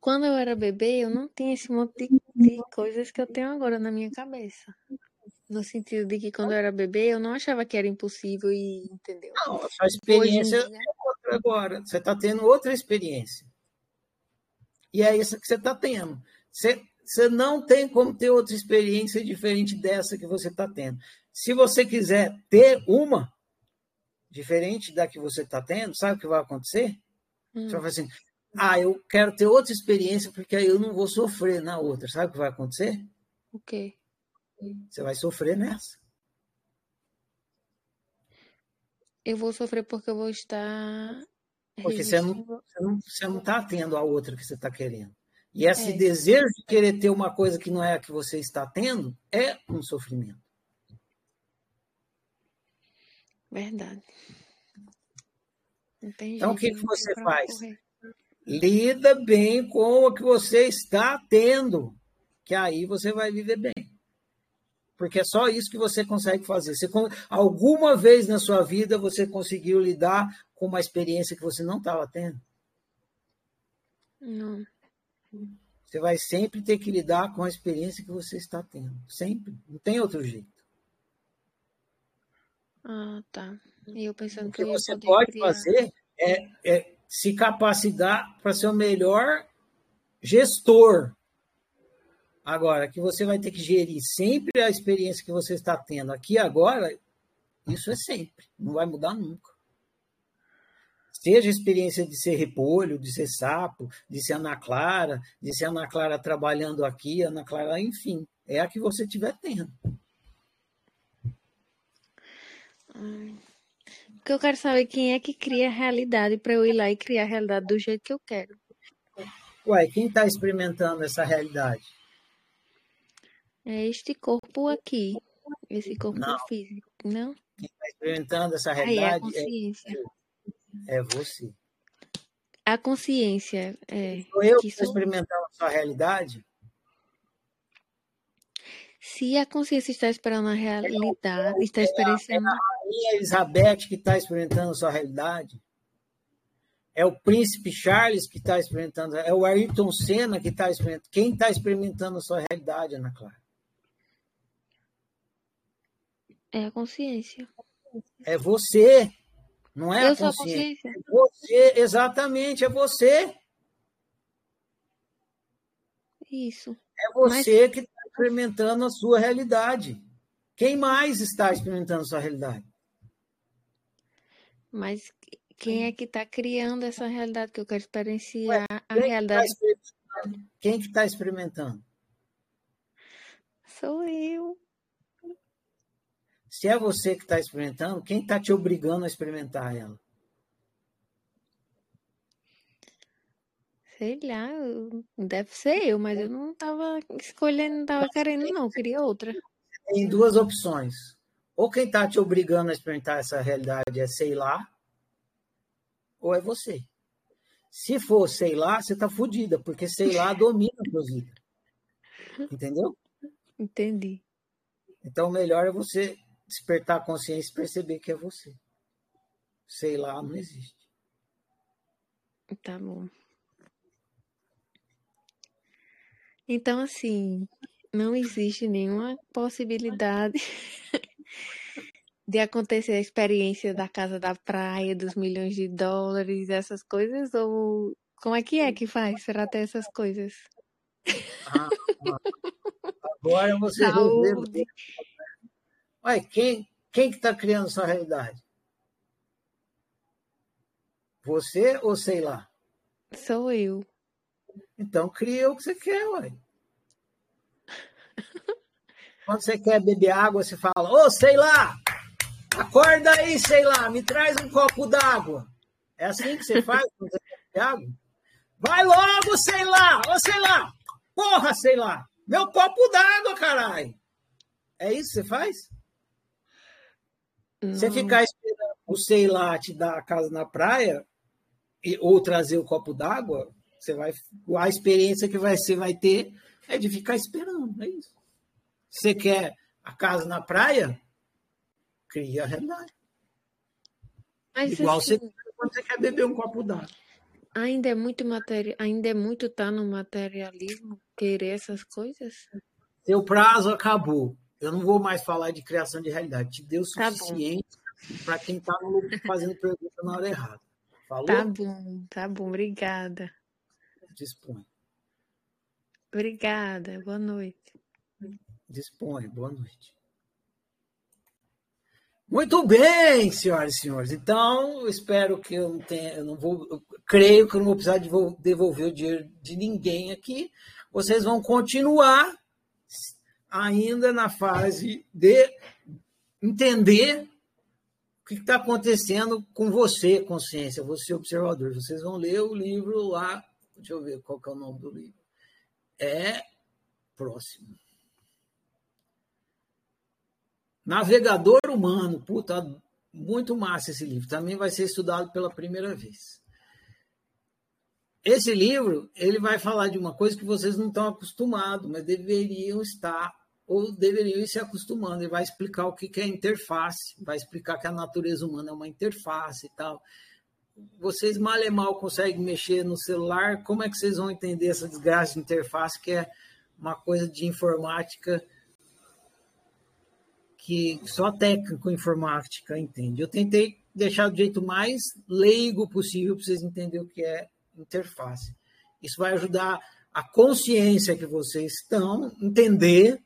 Quando eu era bebê, eu não tinha esse monte de, de coisas que eu tenho agora na minha cabeça. No sentido de que quando eu era bebê, eu não achava que era impossível e entendeu? Não, a sua experiência dia, é outra agora. Você está tendo outra experiência. E é isso que você está tendo. Você, você não tem como ter outra experiência diferente dessa que você está tendo. Se você quiser ter uma diferente da que você está tendo, sabe o que vai acontecer? Você vai hum, falar assim: ah, eu quero ter outra experiência porque aí eu não vou sofrer na outra. Sabe o que vai acontecer? o quê? Você vai sofrer nessa. Eu vou sofrer porque eu vou estar Porque você não resistindo. você não, você não está tendo a outra que você está querendo. E esse É, desejo de querer ter uma coisa que não é a que você está tendo é um sofrimento. Verdade. Então, o que, que você faz? correr. Lida bem com o que você está tendo, que aí você vai viver bem. Porque é só isso que você consegue fazer. Você, alguma vez na sua vida você conseguiu lidar com uma experiência que você não estava tendo? Não. Você vai sempre ter que lidar com a experiência que você está tendo. Sempre. Não tem outro jeito. Ah, tá. E eu pensando O que que você pode criar. fazer é, é se capacitar para ser o melhor gestor. Agora, que você vai ter que gerir sempre a experiência que você está tendo aqui agora, isso é sempre. Não vai mudar nunca. Seja a experiência de ser repolho, de ser sapo, de ser Ana Clara, de ser Ana Clara trabalhando aqui, Ana Clara, enfim. É a que você estiver tendo. Porque eu quero saber quem é que cria a realidade para eu ir lá e criar a realidade do jeito que eu quero. Ué, quem está experimentando essa realidade? É este corpo aqui. Esse corpo Não. físico, não? Quem está experimentando essa Aí é realidade é, consciência. é você. A consciência, é. Sou eu Que estou sou. experimentando a sua realidade? Se a consciência está esperando a realidade, está É experienciando. Rainha Elizabeth que está experimentando a sua realidade? É o príncipe Charles que está experimentando, é o Ayrton Senna que está experimentando. Quem está experimentando a sua realidade, Ana Clara? É a consciência. É você, não é Eu a consciência. consciência. É você, exatamente, é você. Isso. É você que está experimentando a sua realidade. Quem mais está experimentando a sua realidade? Mas quem é que está criando essa realidade que eu quero experienciar a Quem que tá realidade? Quem que está experimentando? Sou eu. Se é você que está experimentando, quem está te obrigando a experimentar ela? Sei lá, deve ser eu, mas eu não estava escolhendo, não estava querendo, não, queria outra. Tem duas opções. Ou quem está te obrigando a experimentar essa realidade é sei lá, ou é você. Se for sei lá, você está fodida, porque sei lá domina a sua vida. Entendeu? Entendi. Então, o melhor é você despertar a consciência e perceber que é você. Sei lá, não existe. Tá bom. Então, assim, não existe nenhuma possibilidade de acontecer a experiência da casa da praia, dos milhões de dólares, essas coisas? Ou como é que é que faz para ter essas coisas? Ah, agora você. Saúde. Ué, quem, quem que está criando sua realidade? Você ou sei lá? Sou eu. Então cria o que você quer, ué. Quando você quer beber água, você fala, ô, sei lá, acorda aí, sei lá, me traz um copo d'água. É assim que você faz quando você quer beber água? Vai logo, sei lá, ô, sei lá, porra, sei lá, meu copo d'água, caralho. É isso que você faz? Você Não. ficar esperando o sei lá te dar a casa na praia e, ou trazer o copo d'água, você vai a experiência que vai, você vai ter é de ficar esperando, é isso. Você quer a casa na praia? Cria a realidade. Mas Igual você assim, quando você quer beber um copo d'água. ainda é muito materi... ainda é muito tá no materialismo querer essas coisas? Seu prazo acabou. Eu não vou mais falar de criação de realidade. Te deu o Tá suficiente para quem está fazendo pergunta na hora errada. Falou? Tá bom, tá bom, obrigada. Dispõe. Obrigada, boa noite. Dispõe. Boa noite. Muito bem, senhoras e senhores. Então, eu espero que eu não tenha, eu não vou, eu creio que eu não vou precisar devol- devolver o dinheiro de ninguém aqui. Vocês vão continuar ainda na fase de entender o que está acontecendo com você, consciência, você observador. Vocês vão ler o livro lá, deixa eu ver qual que é o nome do livro. É próximo. Navegador Humano, puta, muito massa esse livro. Também vai ser estudado pela primeira vez. Esse livro, ele vai falar de uma coisa que vocês não estão acostumados, mas deveriam estar ou deveriam ir se acostumando. Ele vai explicar o que é interface, vai explicar que a natureza humana é uma interface e tal. Vocês mal e mal conseguem mexer no celular, como é que vocês vão entender essa desgraça de interface que é uma coisa de informática que só técnico informática entende. Eu tentei deixar do jeito mais leigo possível para vocês entenderem o que é interface. Isso vai ajudar a consciência que vocês estão entender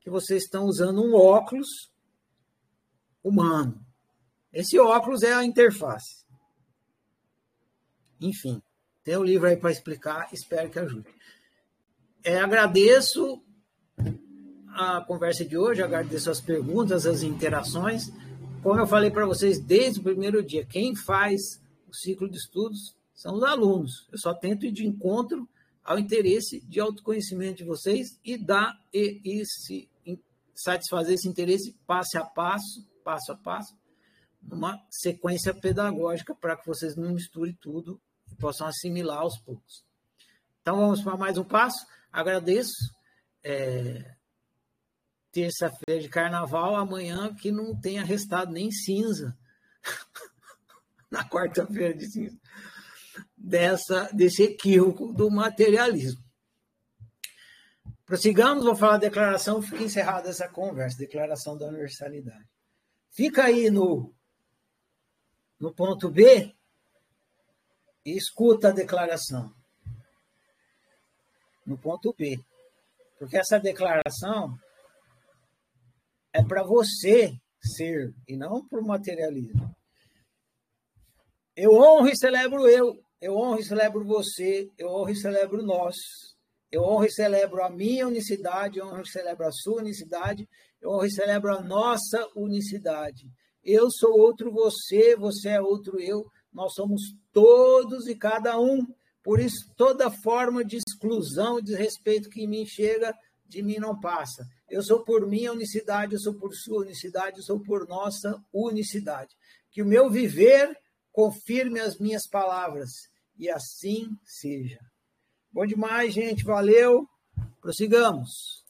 que vocês estão usando um óculos humano. Esse óculos é a interface. Enfim, tem o um livro aí para explicar, espero que ajude. É, agradeço a conversa de hoje, agradeço as perguntas, as interações. Como eu falei para vocês desde o primeiro dia, quem faz o ciclo de estudos são os alunos. Eu só tento ir de encontro ao interesse de autoconhecimento de vocês e dar e, se, satisfazer esse interesse passo a passo, passo a passo, numa sequência pedagógica para que vocês não misturem tudo e possam assimilar aos poucos. Então vamos para mais um passo. Agradeço. É, terça-feira de carnaval, amanhã que não tenha restado nem cinza. na quarta-feira de cinza, dessa, desse equívoco do materialismo. Prossigamos, vou falar a declaração, fica encerrada essa conversa, declaração da universalidade. Fica aí no, no ponto B e escuta a declaração. No ponto B. Porque essa declaração é para você ser e não para o materialismo. Eu honro e celebro eu, eu honro e celebro você, eu honro e celebro nós. Eu honro e celebro a minha unicidade, eu honro e celebro a sua unicidade, eu honro e celebro a nossa unicidade. Eu sou outro você, você é outro eu, nós somos todos e cada um. Por isso, toda forma de exclusão e desrespeito que em mim chega, de mim não passa. Eu sou por minha unicidade, eu sou por sua unicidade, eu sou por nossa unicidade. Que o meu viver confirme as minhas palavras e assim seja. Bom demais, gente. Valeu. Prossigamos.